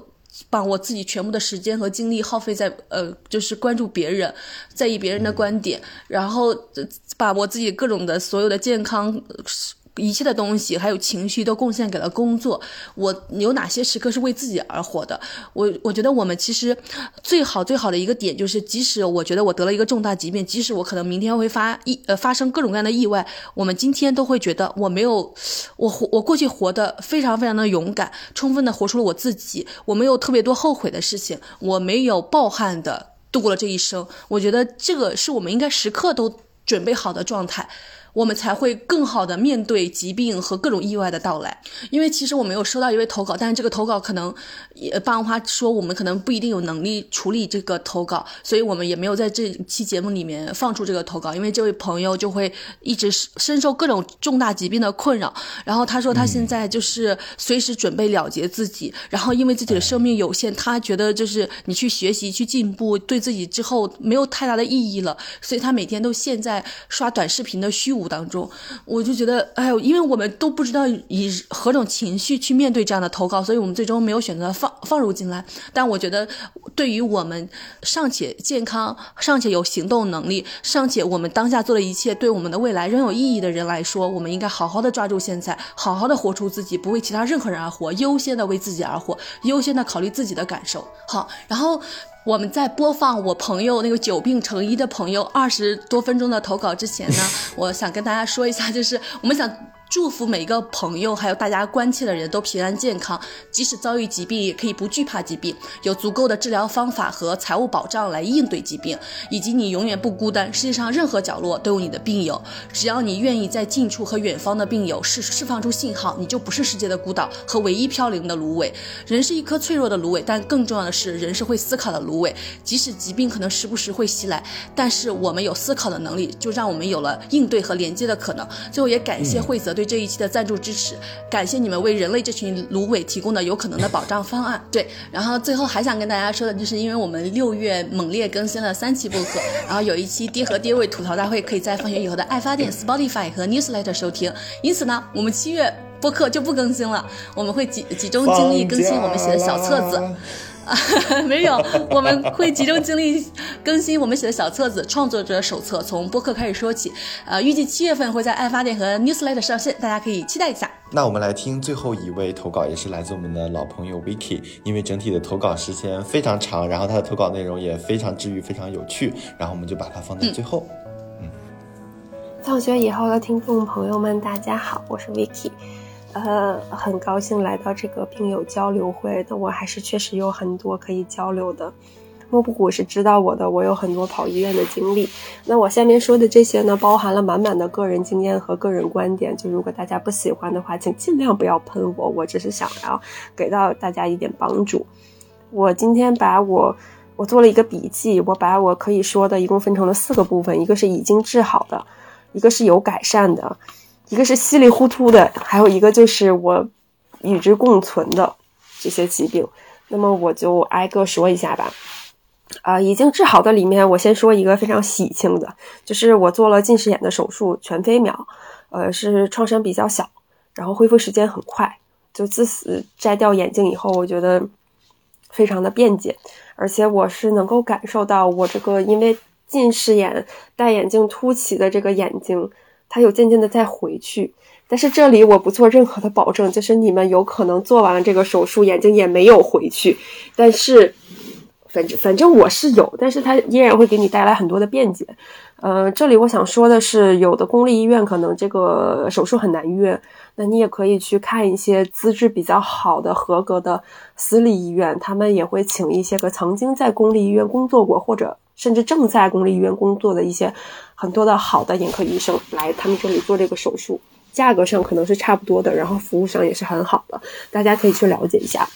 把我自己全部的时间和精力耗费在呃，就是关注别人，在意别人的观点，然后把我自己各种的所有的健康。一切的东西还有情绪都贡献给了工作。我有哪些时刻是为自己而活的？我我觉得我们其实最好最好的一个点就是，即使我觉得我得了一个重大疾病，即使我可能明天会发意呃发生各种各样的意外，我们今天都会觉得我没有我活我过去活的非常非常的勇敢，充分的活出了我自己。我没有特别多后悔的事情，我没有抱憾的度过了这一生。我觉得这个是我们应该时刻都准备好的状态。我们才会更好的面对疾病和各种意外的到来。因为其实我没有收到一位投稿，但是这个投稿可能，也班花说我们可能不一定有能力处理这个投稿，所以我们也没有在这期节目里面放出这个投稿。因为这位朋友就会一直深受各种重大疾病的困扰，然后他说他现在就是随时准备了结自己，然后因为自己的生命有限，他觉得就是你去学习去进步，对自己之后没有太大的意义了，所以他每天都陷在刷短视频的虚无。当中，我就觉得，哎呦，因为我们都不知道以何种情绪去面对这样的投稿，所以我们最终没有选择放放入进来。但我觉得，对于我们尚且健康、尚且有行动能力、尚且我们当下做的一切对我们的未来仍有意义的人来说，我们应该好好的抓住现在，好好的活出自己，不为其他任何人而活，优先的为自己而活，优先的考虑自己的感受。好，然后。我们在播放我朋友那个久病成医的朋友二十多分钟的投稿之前呢，我想跟大家说一下，就是我们想祝福每一个朋友，还有大家关切的人都平安健康，即使遭遇疾病，也可以不惧怕疾病，有足够的治疗方法和财务保障来应对疾病，以及你永远不孤单。世界上任何角落都有你的病友，只要你愿意在近处和远方的病友释释放出信号，你就不是世界的孤岛和唯一飘零的芦苇。人是一颗脆弱的芦苇，但更重要的是，人是会思考的芦苇。即使疾病可能时不时会袭来，但是我们有思考的能力，就让我们有了应对和连接的可能。最后也感谢惠泽对对这一期的赞助支持，感谢你们为人类这群芦苇提供的有可能的保障方案。对，然后最后还想跟大家说的就是，因为我们六月猛烈更新了三期播客，然后有一期爹和爹味吐槽大会可以在放学以后的爱发电、Spotify 和 Newsletter 收听，因此呢，我们七月播客就不更新了，我们会集集中精力更新我们写的小册子。啊，*laughs* 没有，我们会集中精力更新我们写的小册子《创作者手册》，从播客开始说起。呃，预计七月份会在爱发电和 Newsletter 上线，大家可以期待一下。那我们来听最后一位投稿，也是来自我们的老朋友 Vicky。因为整体的投稿时间非常长，然后他的投稿内容也非常治愈、非常有趣，然后我们就把它放在最后。嗯，放学以后的听众朋友们，大家好，我是 Vicky。呃，很高兴来到这个病友交流会。那我还是确实有很多可以交流的。莫布谷是知道我的，我有很多跑医院的经历。那我下面说的这些呢，包含了满满的个人经验和个人观点。就如果大家不喜欢的话，请尽量不要喷我。我只是想要给到大家一点帮助。我今天把我我做了一个笔记，我把我可以说的一共分成了四个部分：一个是已经治好的，一个是有改善的。一个是稀里糊涂的，还有一个就是我与之共存的这些疾病。那么我就挨个说一下吧。啊，已经治好的里面，我先说一个非常喜庆的，就是我做了近视眼的手术，全飞秒，呃，是创伤比较小，然后恢复时间很快。就自此摘掉眼镜以后，我觉得非常的便捷，而且我是能够感受到我这个因为近视眼戴眼镜凸起的这个眼睛。它有渐渐的再回去，但是这里我不做任何的保证，就是你们有可能做完了这个手术，眼睛也没有回去。但是，反正反正我是有，但是它依然会给你带来很多的便捷。呃，这里我想说的是，有的公立医院可能这个手术很难约，那你也可以去看一些资质比较好的、合格的私立医院，他们也会请一些个曾经在公立医院工作过或者。甚至正在公立医院工作的一些很多的好的眼科医生来他们这里做这个手术，价格上可能是差不多的，然后服务上也是很好的，大家可以去了解一下。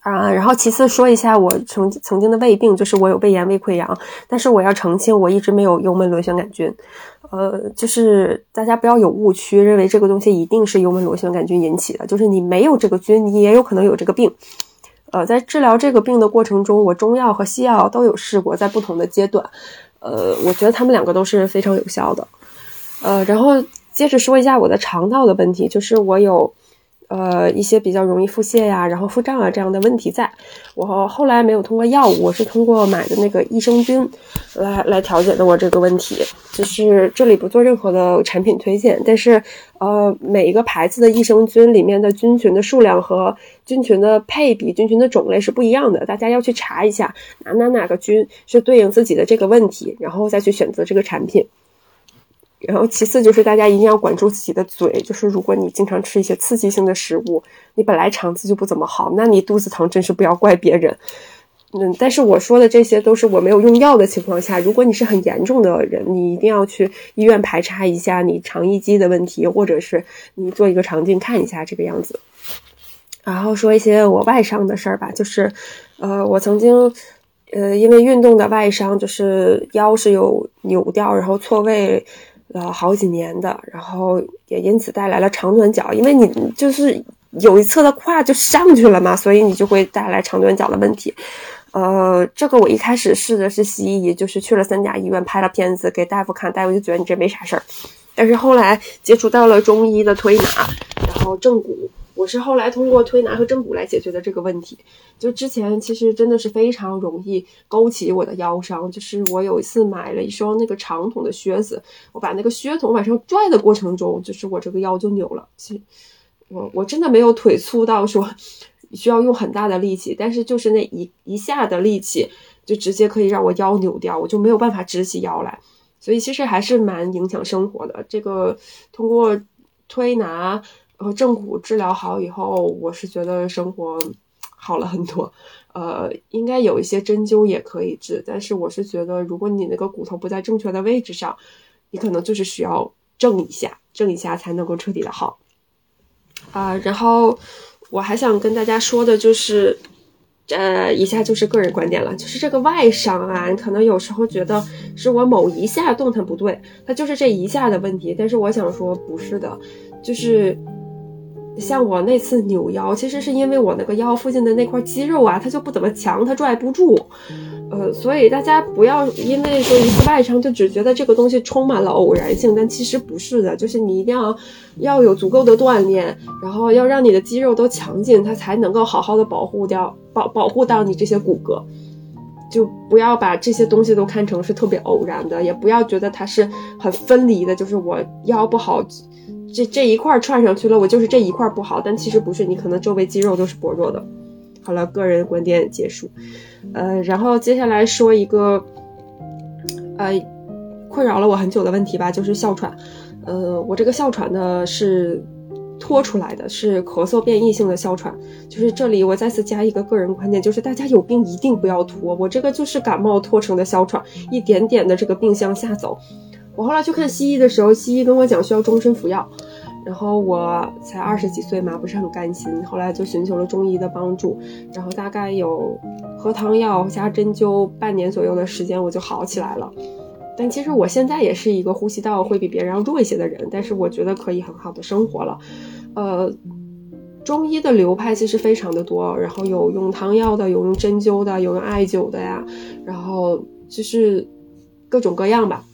啊，然后其次说一下我曾曾经的胃病，就是我有胃炎、胃溃疡，但是我要澄清，我一直没有幽门螺旋杆菌。呃，就是大家不要有误区，认为这个东西一定是幽门螺旋杆菌引起的，就是你没有这个菌，你也有可能有这个病。呃，在治疗这个病的过程中，我中药和西药都有试过，在不同的阶段，呃，我觉得他们两个都是非常有效的。呃，然后接着说一下我的肠道的问题，就是我有。呃，一些比较容易腹泻呀，然后腹胀啊这样的问题，在我后来没有通过药物，我是通过买的那个益生菌来来调节的我这个问题。就是这里不做任何的产品推荐，但是呃，每一个牌子的益生菌里面的菌群的数量和菌群的配比、菌群的种类是不一样的，大家要去查一下哪哪哪个菌是对应自己的这个问题，然后再去选择这个产品。然后其次就是大家一定要管住自己的嘴，就是如果你经常吃一些刺激性的食物，你本来肠子就不怎么好，那你肚子疼真是不要怪别人。嗯，但是我说的这些都是我没有用药的情况下，如果你是很严重的人，你一定要去医院排查一下你肠易激的问题，或者是你做一个肠镜看一下这个样子。然后说一些我外伤的事儿吧，就是，呃，我曾经，呃，因为运动的外伤，就是腰是有扭掉，然后错位。呃，好几年的，然后也因此带来了长短脚，因为你就是有一侧的胯就上去了嘛，所以你就会带来长短脚的问题。呃，这个我一开始试的是西医，就是去了三甲医院拍了片子给大夫看，大夫就觉得你这没啥事儿，但是后来接触到了中医的推拿，然后正骨。我是后来通过推拿和正骨来解决的这个问题。就之前其实真的是非常容易勾起我的腰伤。就是我有一次买了一双那个长筒的靴子，我把那个靴筒往上拽的过程中，就是我这个腰就扭了。其实我我真的没有腿粗到说 *laughs* 需要用很大的力气，但是就是那一一下的力气，就直接可以让我腰扭掉，我就没有办法直起腰来。所以其实还是蛮影响生活的。这个通过。推拿然后正骨治疗好以后，我是觉得生活好了很多。呃，应该有一些针灸也可以治，但是我是觉得，如果你那个骨头不在正确的位置上，你可能就是需要正一下，正一下才能够彻底的好。啊，然后我还想跟大家说的就是，呃，以下就是个人观点了，就是这个外伤啊，你可能有时候觉得是我某一下动弹不对，它就是这一下的问题，但是我想说不是的，就是。像我那次扭腰，其实是因为我那个腰附近的那块肌肉啊，它就不怎么强，它拽不住。呃，所以大家不要因为说一次外伤就只觉得这个东西充满了偶然性，但其实不是的，就是你一定要要有足够的锻炼，然后要让你的肌肉都强劲，它才能够好好的保护掉保保护到你这些骨骼。就不要把这些东西都看成是特别偶然的，也不要觉得它是很分离的，就是我腰不好。这这一块串上去了，我就是这一块不好，但其实不是，你可能周围肌肉都是薄弱的。好了，个人观点结束。呃，然后接下来说一个，呃，困扰了我很久的问题吧，就是哮喘。呃，我这个哮喘呢是拖出来的，是咳嗽变异性的哮喘。就是这里我再次加一个个人观点，就是大家有病一定不要拖，我这个就是感冒拖成的哮喘，一点点的这个病向下走。我后来去看西医的时候，西医跟我讲需要终身服药，然后我才二十几岁嘛，不是很甘心，后来就寻求了中医的帮助，然后大概有喝汤药加针灸半年左右的时间，我就好起来了。但其实我现在也是一个呼吸道会比别人要弱一些的人，但是我觉得可以很好的生活了。呃，中医的流派其实非常的多，然后有用汤药的，有用针灸的，有用艾灸的呀，然后就是各种各样吧。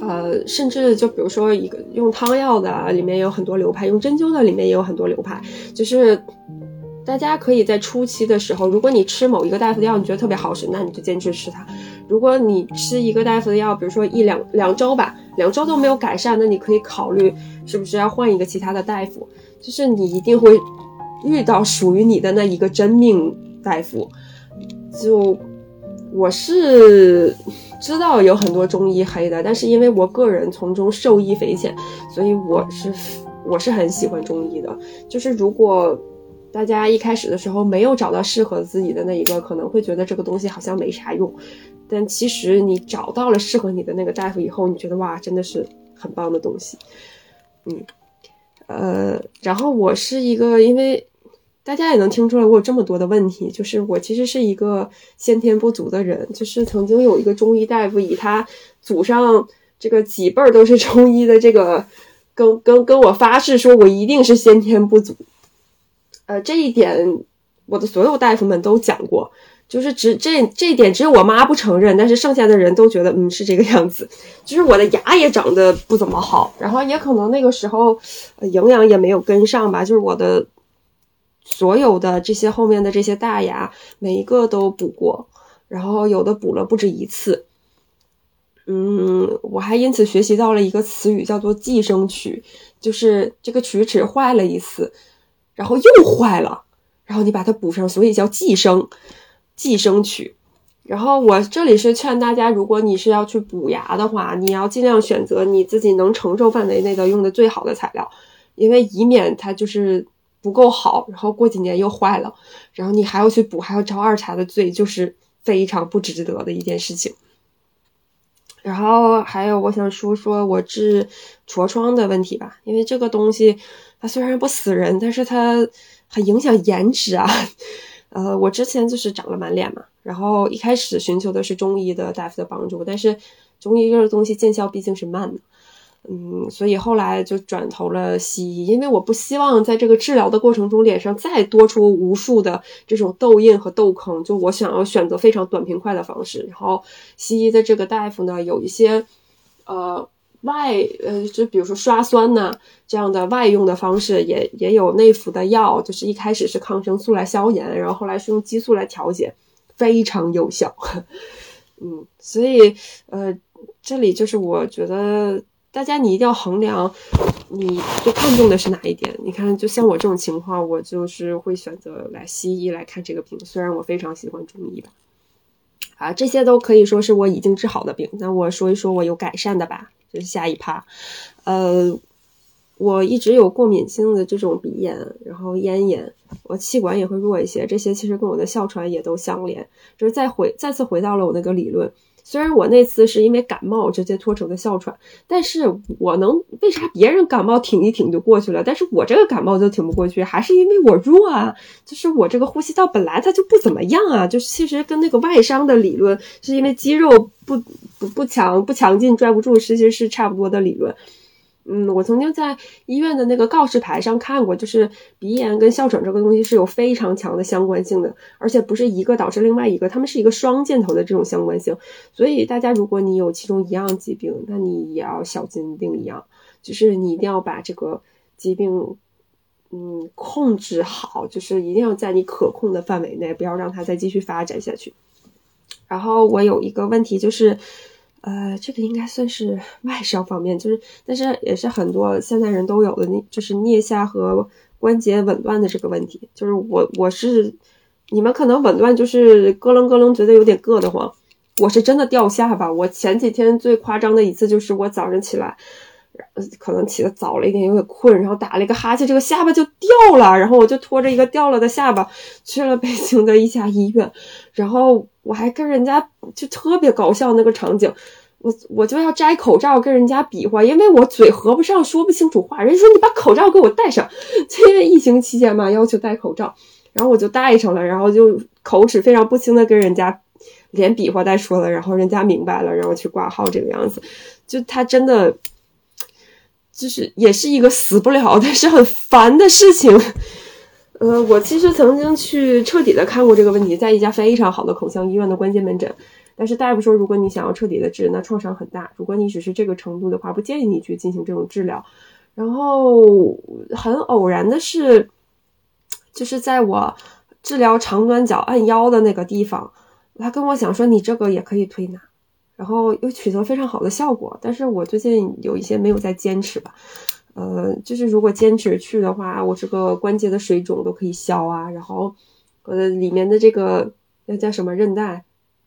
呃，甚至就比如说一个用汤药的，里面有很多流派；用针灸的，里面也有很多流派。就是大家可以在初期的时候，如果你吃某一个大夫的药，你觉得特别好使，那你就坚持吃它。如果你吃一个大夫的药，比如说一两两周吧，两周都没有改善，那你可以考虑是不是要换一个其他的大夫。就是你一定会遇到属于你的那一个真命大夫。就我是。知道有很多中医黑的，但是因为我个人从中受益匪浅，所以我是我是很喜欢中医的。就是如果大家一开始的时候没有找到适合自己的那一个，可能会觉得这个东西好像没啥用，但其实你找到了适合你的那个大夫以后，你觉得哇，真的是很棒的东西。嗯，呃，然后我是一个因为。大家也能听出来，我有这么多的问题，就是我其实是一个先天不足的人。就是曾经有一个中医大夫，以他祖上这个几辈儿都是 *laughs* 中医的这个，跟跟跟我发誓说，我一定是先天不足。呃，这一点我的所有大夫们都讲过，就是只这这一点只有我妈不承认，但是剩下的人都觉得嗯是这个样子。就是我的牙也长得不怎么好，然后也可能那个时候营养也没有跟上吧，就是我的。所有的这些后面的这些大牙，每一个都补过，然后有的补了不止一次。嗯，我还因此学习到了一个词语，叫做寄生龋，就是这个龋齿坏了一次，然后又坏了，然后你把它补上，所以叫寄生，寄生龋。然后我这里是劝大家，如果你是要去补牙的话，你要尽量选择你自己能承受范围内的用的最好的材料，因为以免它就是。不够好，然后过几年又坏了，然后你还要去补，还要招二茬的罪，就是非常不值得的一件事情。然后还有，我想说说我治痤疮的问题吧，因为这个东西它虽然不死人，但是它很影响颜值啊。呃，我之前就是长了满脸嘛，然后一开始寻求的是中医的大夫的帮助，但是中医这个东西见效毕竟是慢的。嗯，所以后来就转投了西医，因为我不希望在这个治疗的过程中脸上再多出无数的这种痘印和痘坑，就我想要选择非常短平快的方式。然后西医的这个大夫呢，有一些呃外呃，就比如说刷酸呐这样的外用的方式，也也有内服的药，就是一开始是抗生素来消炎，然后后来是用激素来调节，非常有效。*laughs* 嗯，所以呃，这里就是我觉得。大家，你一定要衡量，你最看重的是哪一点？你看，就像我这种情况，我就是会选择来西医来看这个病，虽然我非常喜欢中医吧。啊，这些都可以说是我已经治好的病。那我说一说我有改善的吧，就是下一趴。呃，我一直有过敏性的这种鼻炎，然后咽炎，我气管也会弱一些，这些其实跟我的哮喘也都相连。就是再回再次回到了我那个理论。虽然我那次是因为感冒直接拖成的哮喘，但是我能为啥别人感冒挺一挺就过去了，但是我这个感冒就挺不过去，还是因为我弱啊，就是我这个呼吸道本来它就不怎么样啊，就其实跟那个外伤的理论是因为肌肉不不不强不强劲拽不住，其实是差不多的理论。嗯，我曾经在医院的那个告示牌上看过，就是鼻炎跟哮喘这个东西是有非常强的相关性的，而且不是一个导致另外一个，他们是一个双箭头的这种相关性。所以大家，如果你有其中一样疾病，那你也要小心另一样，就是你一定要把这个疾病，嗯，控制好，就是一定要在你可控的范围内，不要让它再继续发展下去。然后我有一个问题就是。呃，这个应该算是 *laughs* 外伤方面，就是，但是也是很多现代人都有的，那就是颞下和关节紊乱的这个问题。就是我，我是，你们可能紊乱就是咯楞咯楞，觉得有点硌得慌。我是真的掉下巴。我前几天最夸张的一次就是我早上起来，可能起的早了一点，有点困，然后打了一个哈欠，这个下巴就掉了，然后我就拖着一个掉了的下巴去了北京的一家医院，然后。我还跟人家就特别搞笑那个场景，我我就要摘口罩跟人家比划，因为我嘴合不上，说不清楚话。人家说你把口罩给我戴上，因为疫情期间嘛，要求戴口罩，然后我就戴上了，然后就口齿非常不清的跟人家连比划带说了，然后人家明白了，让我去挂号这个样子。就他真的就是也是一个死不了，*laughs* 但是很烦的事情。呃，我其实曾经去彻底的看过这个问题，在一家非常好的口腔医院的关节门诊，但是大夫说，如果你想要彻底的治，那创伤很大。如果你只是这个程度的话，不建议你去进行这种治疗。然后很偶然的是，就是在我治疗长短脚按腰的那个地方，他跟我讲说，你这个也可以推拿，然后又取得非常好的效果。但是我最近有一些没有在坚持吧。呃，就是如果坚持去的话，我这个关节的水肿都可以消啊，然后我的里面的这个那叫什么韧带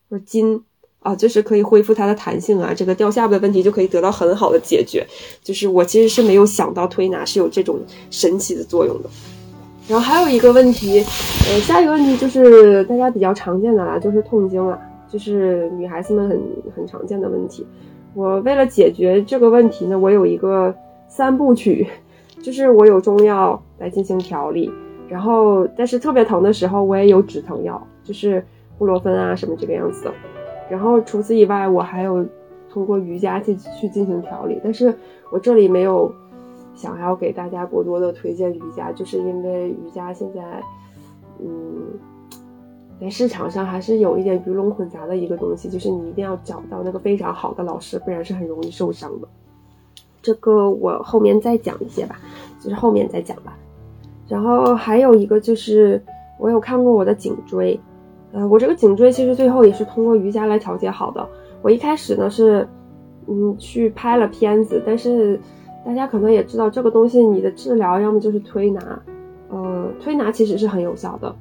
或者筋啊，就是可以恢复它的弹性啊，这个掉下巴的问题就可以得到很好的解决。就是我其实是没有想到推拿是有这种神奇的作用的。然后还有一个问题，呃，下一个问题就是大家比较常见的啦，就是痛经啊，就是女孩子们很很常见的问题。我为了解决这个问题呢，我有一个。三部曲，就是我有中药来进行调理，然后但是特别疼的时候，我也有止疼药，就是布洛芬啊什么这个样子的。然后除此以外，我还有通过瑜伽去去进行调理，但是我这里没有想要给大家过多的推荐瑜伽，就是因为瑜伽现在，嗯，在市场上还是有一点鱼龙混杂的一个东西，就是你一定要找到那个非常好的老师，不然是很容易受伤的。这个我后面再讲一些吧，就是后面再讲吧。然后还有一个就是，我有看过我的颈椎，呃，我这个颈椎其实最后也是通过瑜伽来调节好的。我一开始呢是，嗯，去拍了片子，但是大家可能也知道，这个东西你的治疗要么就是推拿，呃，推拿其实是很有效的。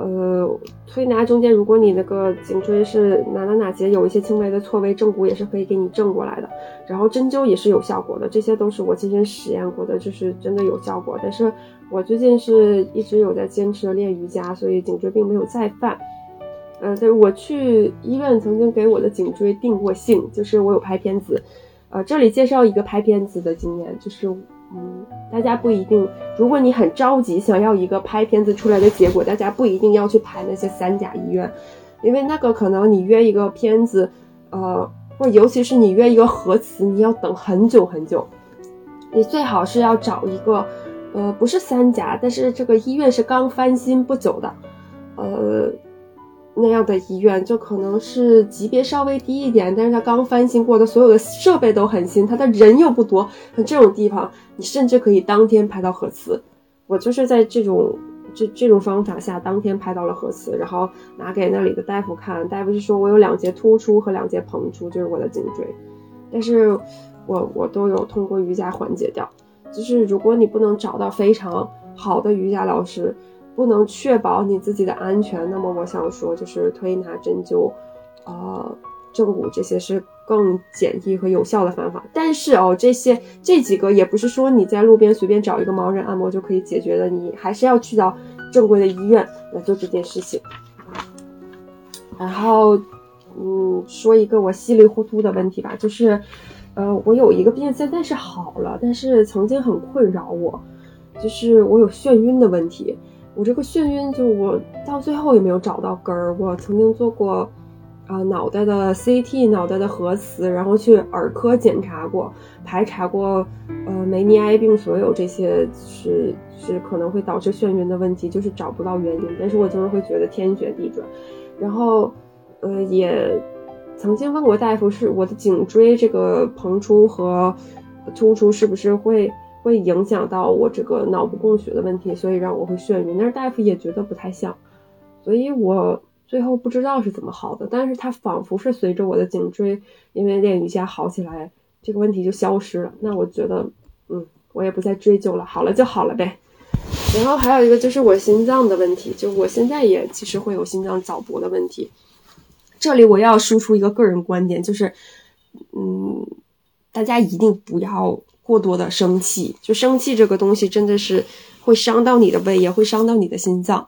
呃，推拿中间，如果你那个颈椎是哪哪哪节有一些轻微的错位，正骨也是可以给你正过来的。然后针灸也是有效果的，这些都是我亲身实验过的，就是真的有效果。但是我最近是一直有在坚持练瑜伽，所以颈椎并没有再犯。呃，对我去医院曾经给我的颈椎定过性，就是我有拍片子。呃，这里介绍一个拍片子的经验，就是。嗯，大家不一定。如果你很着急想要一个拍片子出来的结果，大家不一定要去拍那些三甲医院，因为那个可能你约一个片子，呃，或尤其是你约一个核磁，你要等很久很久。你最好是要找一个，呃，不是三甲，但是这个医院是刚翻新不久的，呃。那样的医院就可能是级别稍微低一点，但是他刚翻新过的，所有的设备都很新，他的人又不多。像这种地方，你甚至可以当天拍到核磁。我就是在这种这这种方法下，当天拍到了核磁，然后拿给那里的大夫看，大夫是说我有两节突出和两节膨出，就是我的颈椎，但是我我都有通过瑜伽缓解掉。就是如果你不能找到非常好的瑜伽老师。不能确保你自己的安全，那么我想说，就是推拿、针灸，呃，正骨这些是更简易和有效的方法。但是哦，这些这几个也不是说你在路边随便找一个盲人按摩就可以解决的，你还是要去到正规的医院来做这件事情。然后，嗯，说一个我稀里糊涂的问题吧，就是，呃，我有一个病现在是好了，但是曾经很困扰我，就是我有眩晕的问题。我这个眩晕，就我到最后也没有找到根儿。我曾经做过，啊，脑袋的 CT、脑袋的核磁，然后去耳科检查过，排查过，呃，梅尼埃病所有这些是是可能会导致眩晕的问题，就是找不到原因。但是我就是会觉得天旋地转。然后，呃，也曾经问过大夫，是我的颈椎这个膨出和突出是不是会会影响到我这个脑部供血的问题，所以让我会眩晕。但是大夫也觉得不太像，所以我最后不知道是怎么好的。但是它仿佛是随着我的颈椎因为练瑜伽好起来，这个问题就消失了。那我觉得，嗯，我也不再追究了，好了就好了呗。然后还有一个就是我心脏的问题，就我现在也其实会有心脏早搏的问题。这里我要输出一个个人观点，就是，嗯，大家一定不要过多的生气，就生气这个东西真的是会伤到你的胃，也会伤到你的心脏。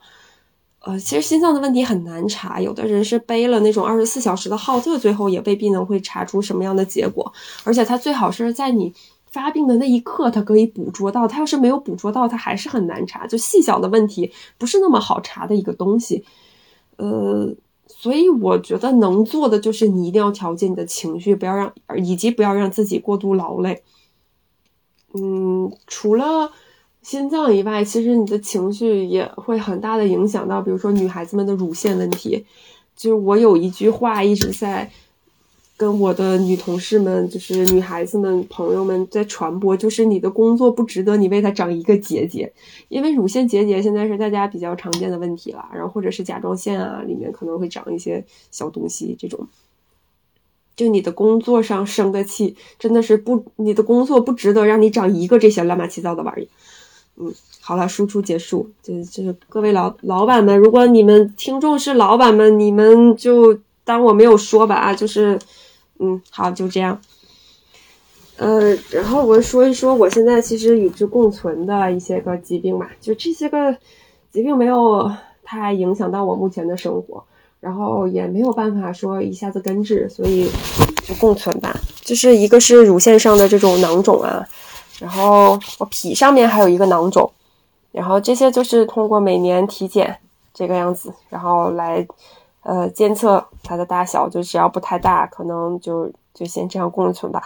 呃，其实心脏的问题很难查，有的人是背了那种二十四小时的号，这最后也未必能会查出什么样的结果，而且它最好是在你。发病的那一刻，他可以捕捉到；他要是没有捕捉到，他还是很难查。就细小的问题，不是那么好查的一个东西。呃，所以我觉得能做的就是你一定要调节你的情绪，不要让，以及不要让自己过度劳累。嗯，除了心脏以外，其实你的情绪也会很大的影响到，比如说女孩子们的乳腺问题。就是我有一句话一直在。跟我的女同事们，就是女孩子们、朋友们在传播，就是你的工作不值得你为它长一个结节，因为乳腺结节现在是大家比较常见的问题了，然后或者是甲状腺啊里面可能会长一些小东西，这种，就你的工作上生的气真的是不，你的工作不值得让你长一个这些乱八七糟的玩意。嗯，好了，输出结束，就就是各位老老板们，如果你们听众是老板们，你们就当我没有说吧啊，就是。嗯，好，就这样。呃，然后我说一说我现在其实与之共存的一些个疾病吧，就这些个疾病没有太影响到我目前的生活，然后也没有办法说一下子根治，所以就共存吧。就是一个是乳腺上的这种囊肿啊，然后我脾上面还有一个囊肿，然后这些就是通过每年体检这个样子，然后来。呃，监测它的大小，就只要不太大，可能就就先这样共存吧。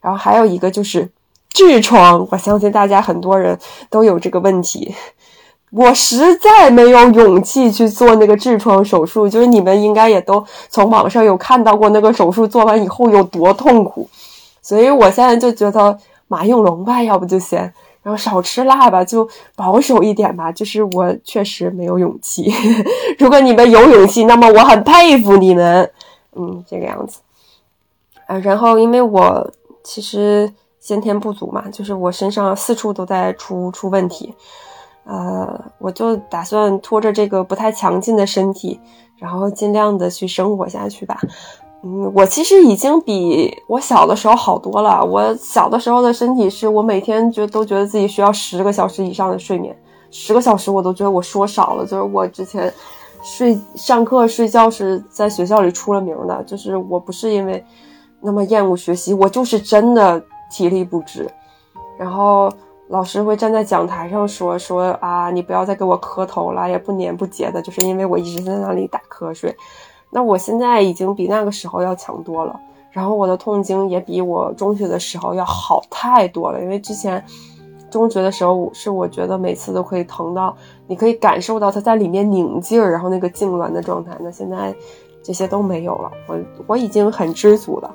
然后还有一个就是痔疮，我相信大家很多人都有这个问题。我实在没有勇气去做那个痔疮手术，就是你们应该也都从网上有看到过那个手术做完以后有多痛苦，所以我现在就觉得马应龙吧，要不就先。然后少吃辣吧，就保守一点吧。就是我确实没有勇气。*laughs* 如果你们有勇气，那么我很佩服你们。嗯，这个样子。啊，然后因为我其实先天不足嘛，就是我身上四处都在出出问题。呃，我就打算拖着这个不太强劲的身体，然后尽量的去生活下去吧。嗯，我其实已经比我小的时候好多了。我小的时候的身体是我每天觉都觉得自己需要十个小时以上的睡眠，十个小时我都觉得我说少了。就是我之前睡上课睡觉是在学校里出了名的，就是我不是因为那么厌恶学习，我就是真的体力不支。然后老师会站在讲台上说说啊，你不要再给我磕头了，也不粘不结的，就是因为我一直在那里打瞌睡。那我现在已经比那个时候要强多了，然后我的痛经也比我中学的时候要好太多了。因为之前中学的时候是我觉得每次都可以疼到，你可以感受到它在里面拧劲儿，然后那个痉挛的状态。那现在这些都没有了，我我已经很知足了。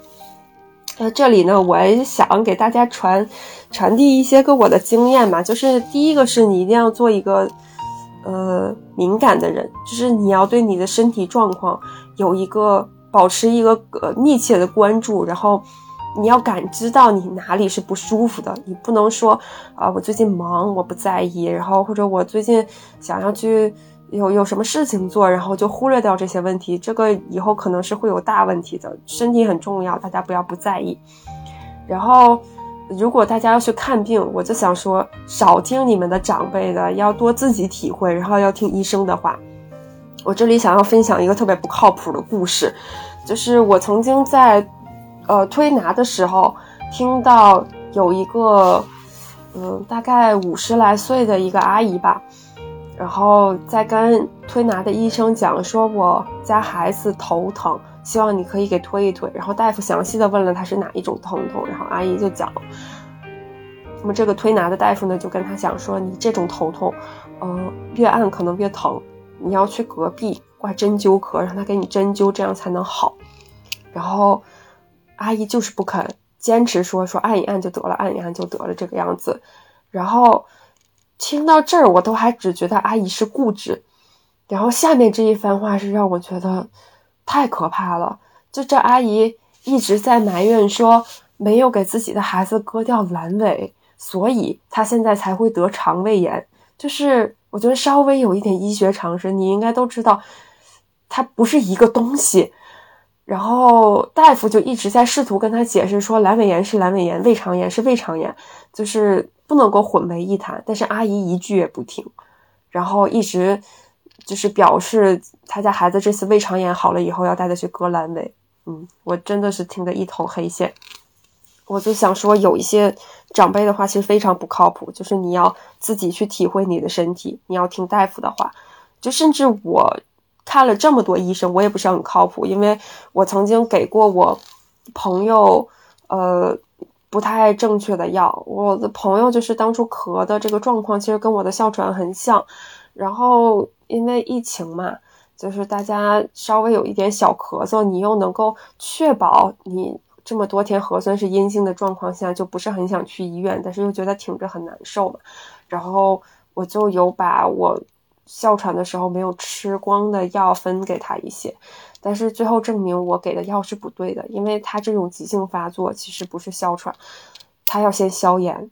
那这里呢，我也想给大家传传递一些个我的经验嘛，就是第一个是你一定要做一个呃敏感的人，就是你要对你的身体状况。有一个保持一个呃密切的关注，然后你要感知到你哪里是不舒服的，你不能说啊，我最近忙，我不在意，然后或者我最近想要去，有有什么事情做，然后就忽略掉这些问题，这个以后可能是会有大问题的。身体很重要，大家不要不在意。然后，如果大家要去看病，我就想说，少听你们的长辈的，要多自己体会，然后要听医生的话。我这里想要分享一个特别不靠谱的故事，就是我曾经在呃推拿的时候听到有一个嗯大概五十来岁的一个阿姨吧。然后再跟推拿的医生讲，说我家孩子头疼，希望你可以给推一推。然后大夫详细的问了他是哪一种疼痛，然后阿姨就讲，那么这个推拿的大夫呢就跟他讲说，你这种头痛，嗯，越按可能越疼，你要去隔壁挂针灸科，让他给你针灸，这样才能好。然后阿姨就是不肯，坚持说说按一按就得了，按一按就得了这个样子，然后。听到这儿，我都还只觉得阿姨是固执，然后下面这一番话是让我觉得太可怕了。就这阿姨一直在埋怨说没有给自己的孩子割掉阑尾，所以她现在才会得肠胃炎。就是我觉得稍微有一点医学常识，你应该都知道，它不是一个东西。然后大夫就一直在试图跟他解释说，阑尾炎是阑尾炎，胃肠炎是胃肠炎，就是不能够混为一谈。但是阿姨一句也不听，然后一直就是表示他家孩子这次胃肠炎好了以后要带他去割阑尾。嗯，我真的是听得一头黑线。我就想说，有一些长辈的话其实非常不靠谱，就是你要自己去体会你的身体，你要听大夫的话。就甚至我。看了这么多医生，我也不是很靠谱，因为我曾经给过我朋友，呃，不太正确的药。我的朋友就是当初咳的这个状况，其实跟我的哮喘很像。然后因为疫情嘛，就是大家稍微有一点小咳嗽，你又能够确保你这么多天核酸是阴性的状况下，就不是很想去医院，但是又觉得挺着很难受嘛。然后我就有把我。哮喘的时候没有吃光的药分给他一些，但是最后证明我给的药是不对的，因为他这种急性发作其实不是哮喘，他要先消炎，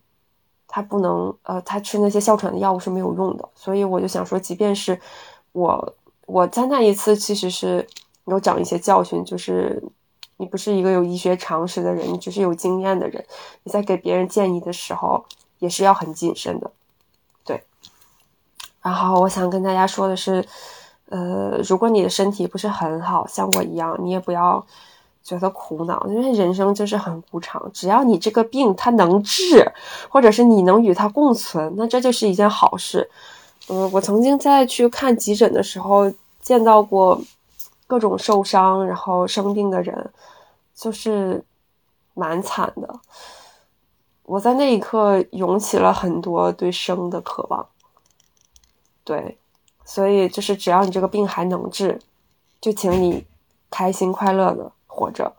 他不能呃，他吃那些哮喘的药物是没有用的，所以我就想说，即便是我我在那一次其实是有长一些教训，就是你不是一个有医学常识的人，你只是有经验的人，你在给别人建议的时候也是要很谨慎的。然后我想跟大家说的是，呃，如果你的身体不是很好，像我一样，你也不要觉得苦恼，因为人生就是很无常。只要你这个病它能治，或者是你能与它共存，那这就是一件好事。嗯，我曾经在去看急诊的时候，见到过各种受伤然后生病的人，就是蛮惨的。我在那一刻涌起了很多对生的渴望。对，所以就是只要你这个病还能治，就请你开心快乐的活着。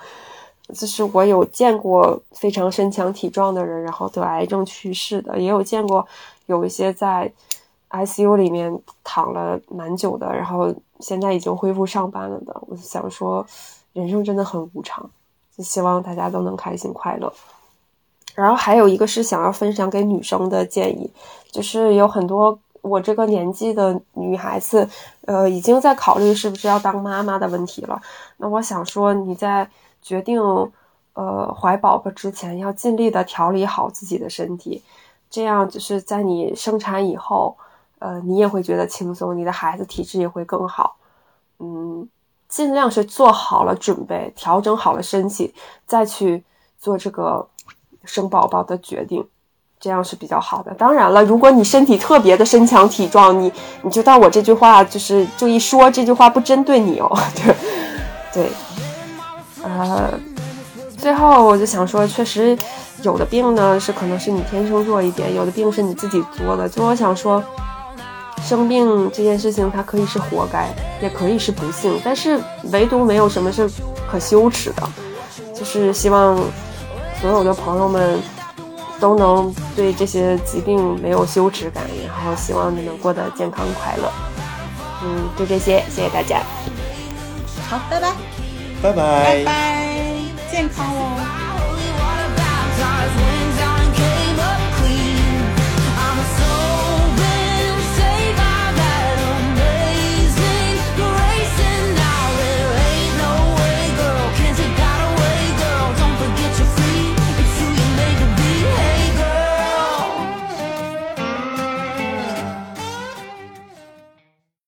*laughs* 就是我有见过非常身强体壮的人，然后得癌症去世的，也有见过有一些在 ICU 里面躺了蛮久的，然后现在已经恢复上班了的。我想说，人生真的很无常，就希望大家都能开心快乐。然后还有一个是想要分享给女生的建议，就是有很多。我这个年纪的女孩子，呃，已经在考虑是不是要当妈妈的问题了。那我想说，你在决定，呃，怀宝宝之前，要尽力的调理好自己的身体，这样就是在你生产以后，呃，你也会觉得轻松，你的孩子体质也会更好。嗯，尽量是做好了准备，调整好了身体，再去做这个生宝宝的决定。这样是比较好的。当然了，如果你身体特别的身强体壮，你你就当我这句话就是就一说，这句话不针对你哦。*laughs* 对，对，呃，最后我就想说，确实有的病呢是可能是你天生弱一点，有的病是你自己作的。就我想说，生病这件事情它可以是活该，也可以是不幸，但是唯独没有什么是可羞耻的。就是希望所有的朋友们。都能对这些疾病没有羞耻感，然后希望你能过得健康快乐。嗯，就这些，谢谢大家。好，拜拜，拜拜，拜拜，健康哦。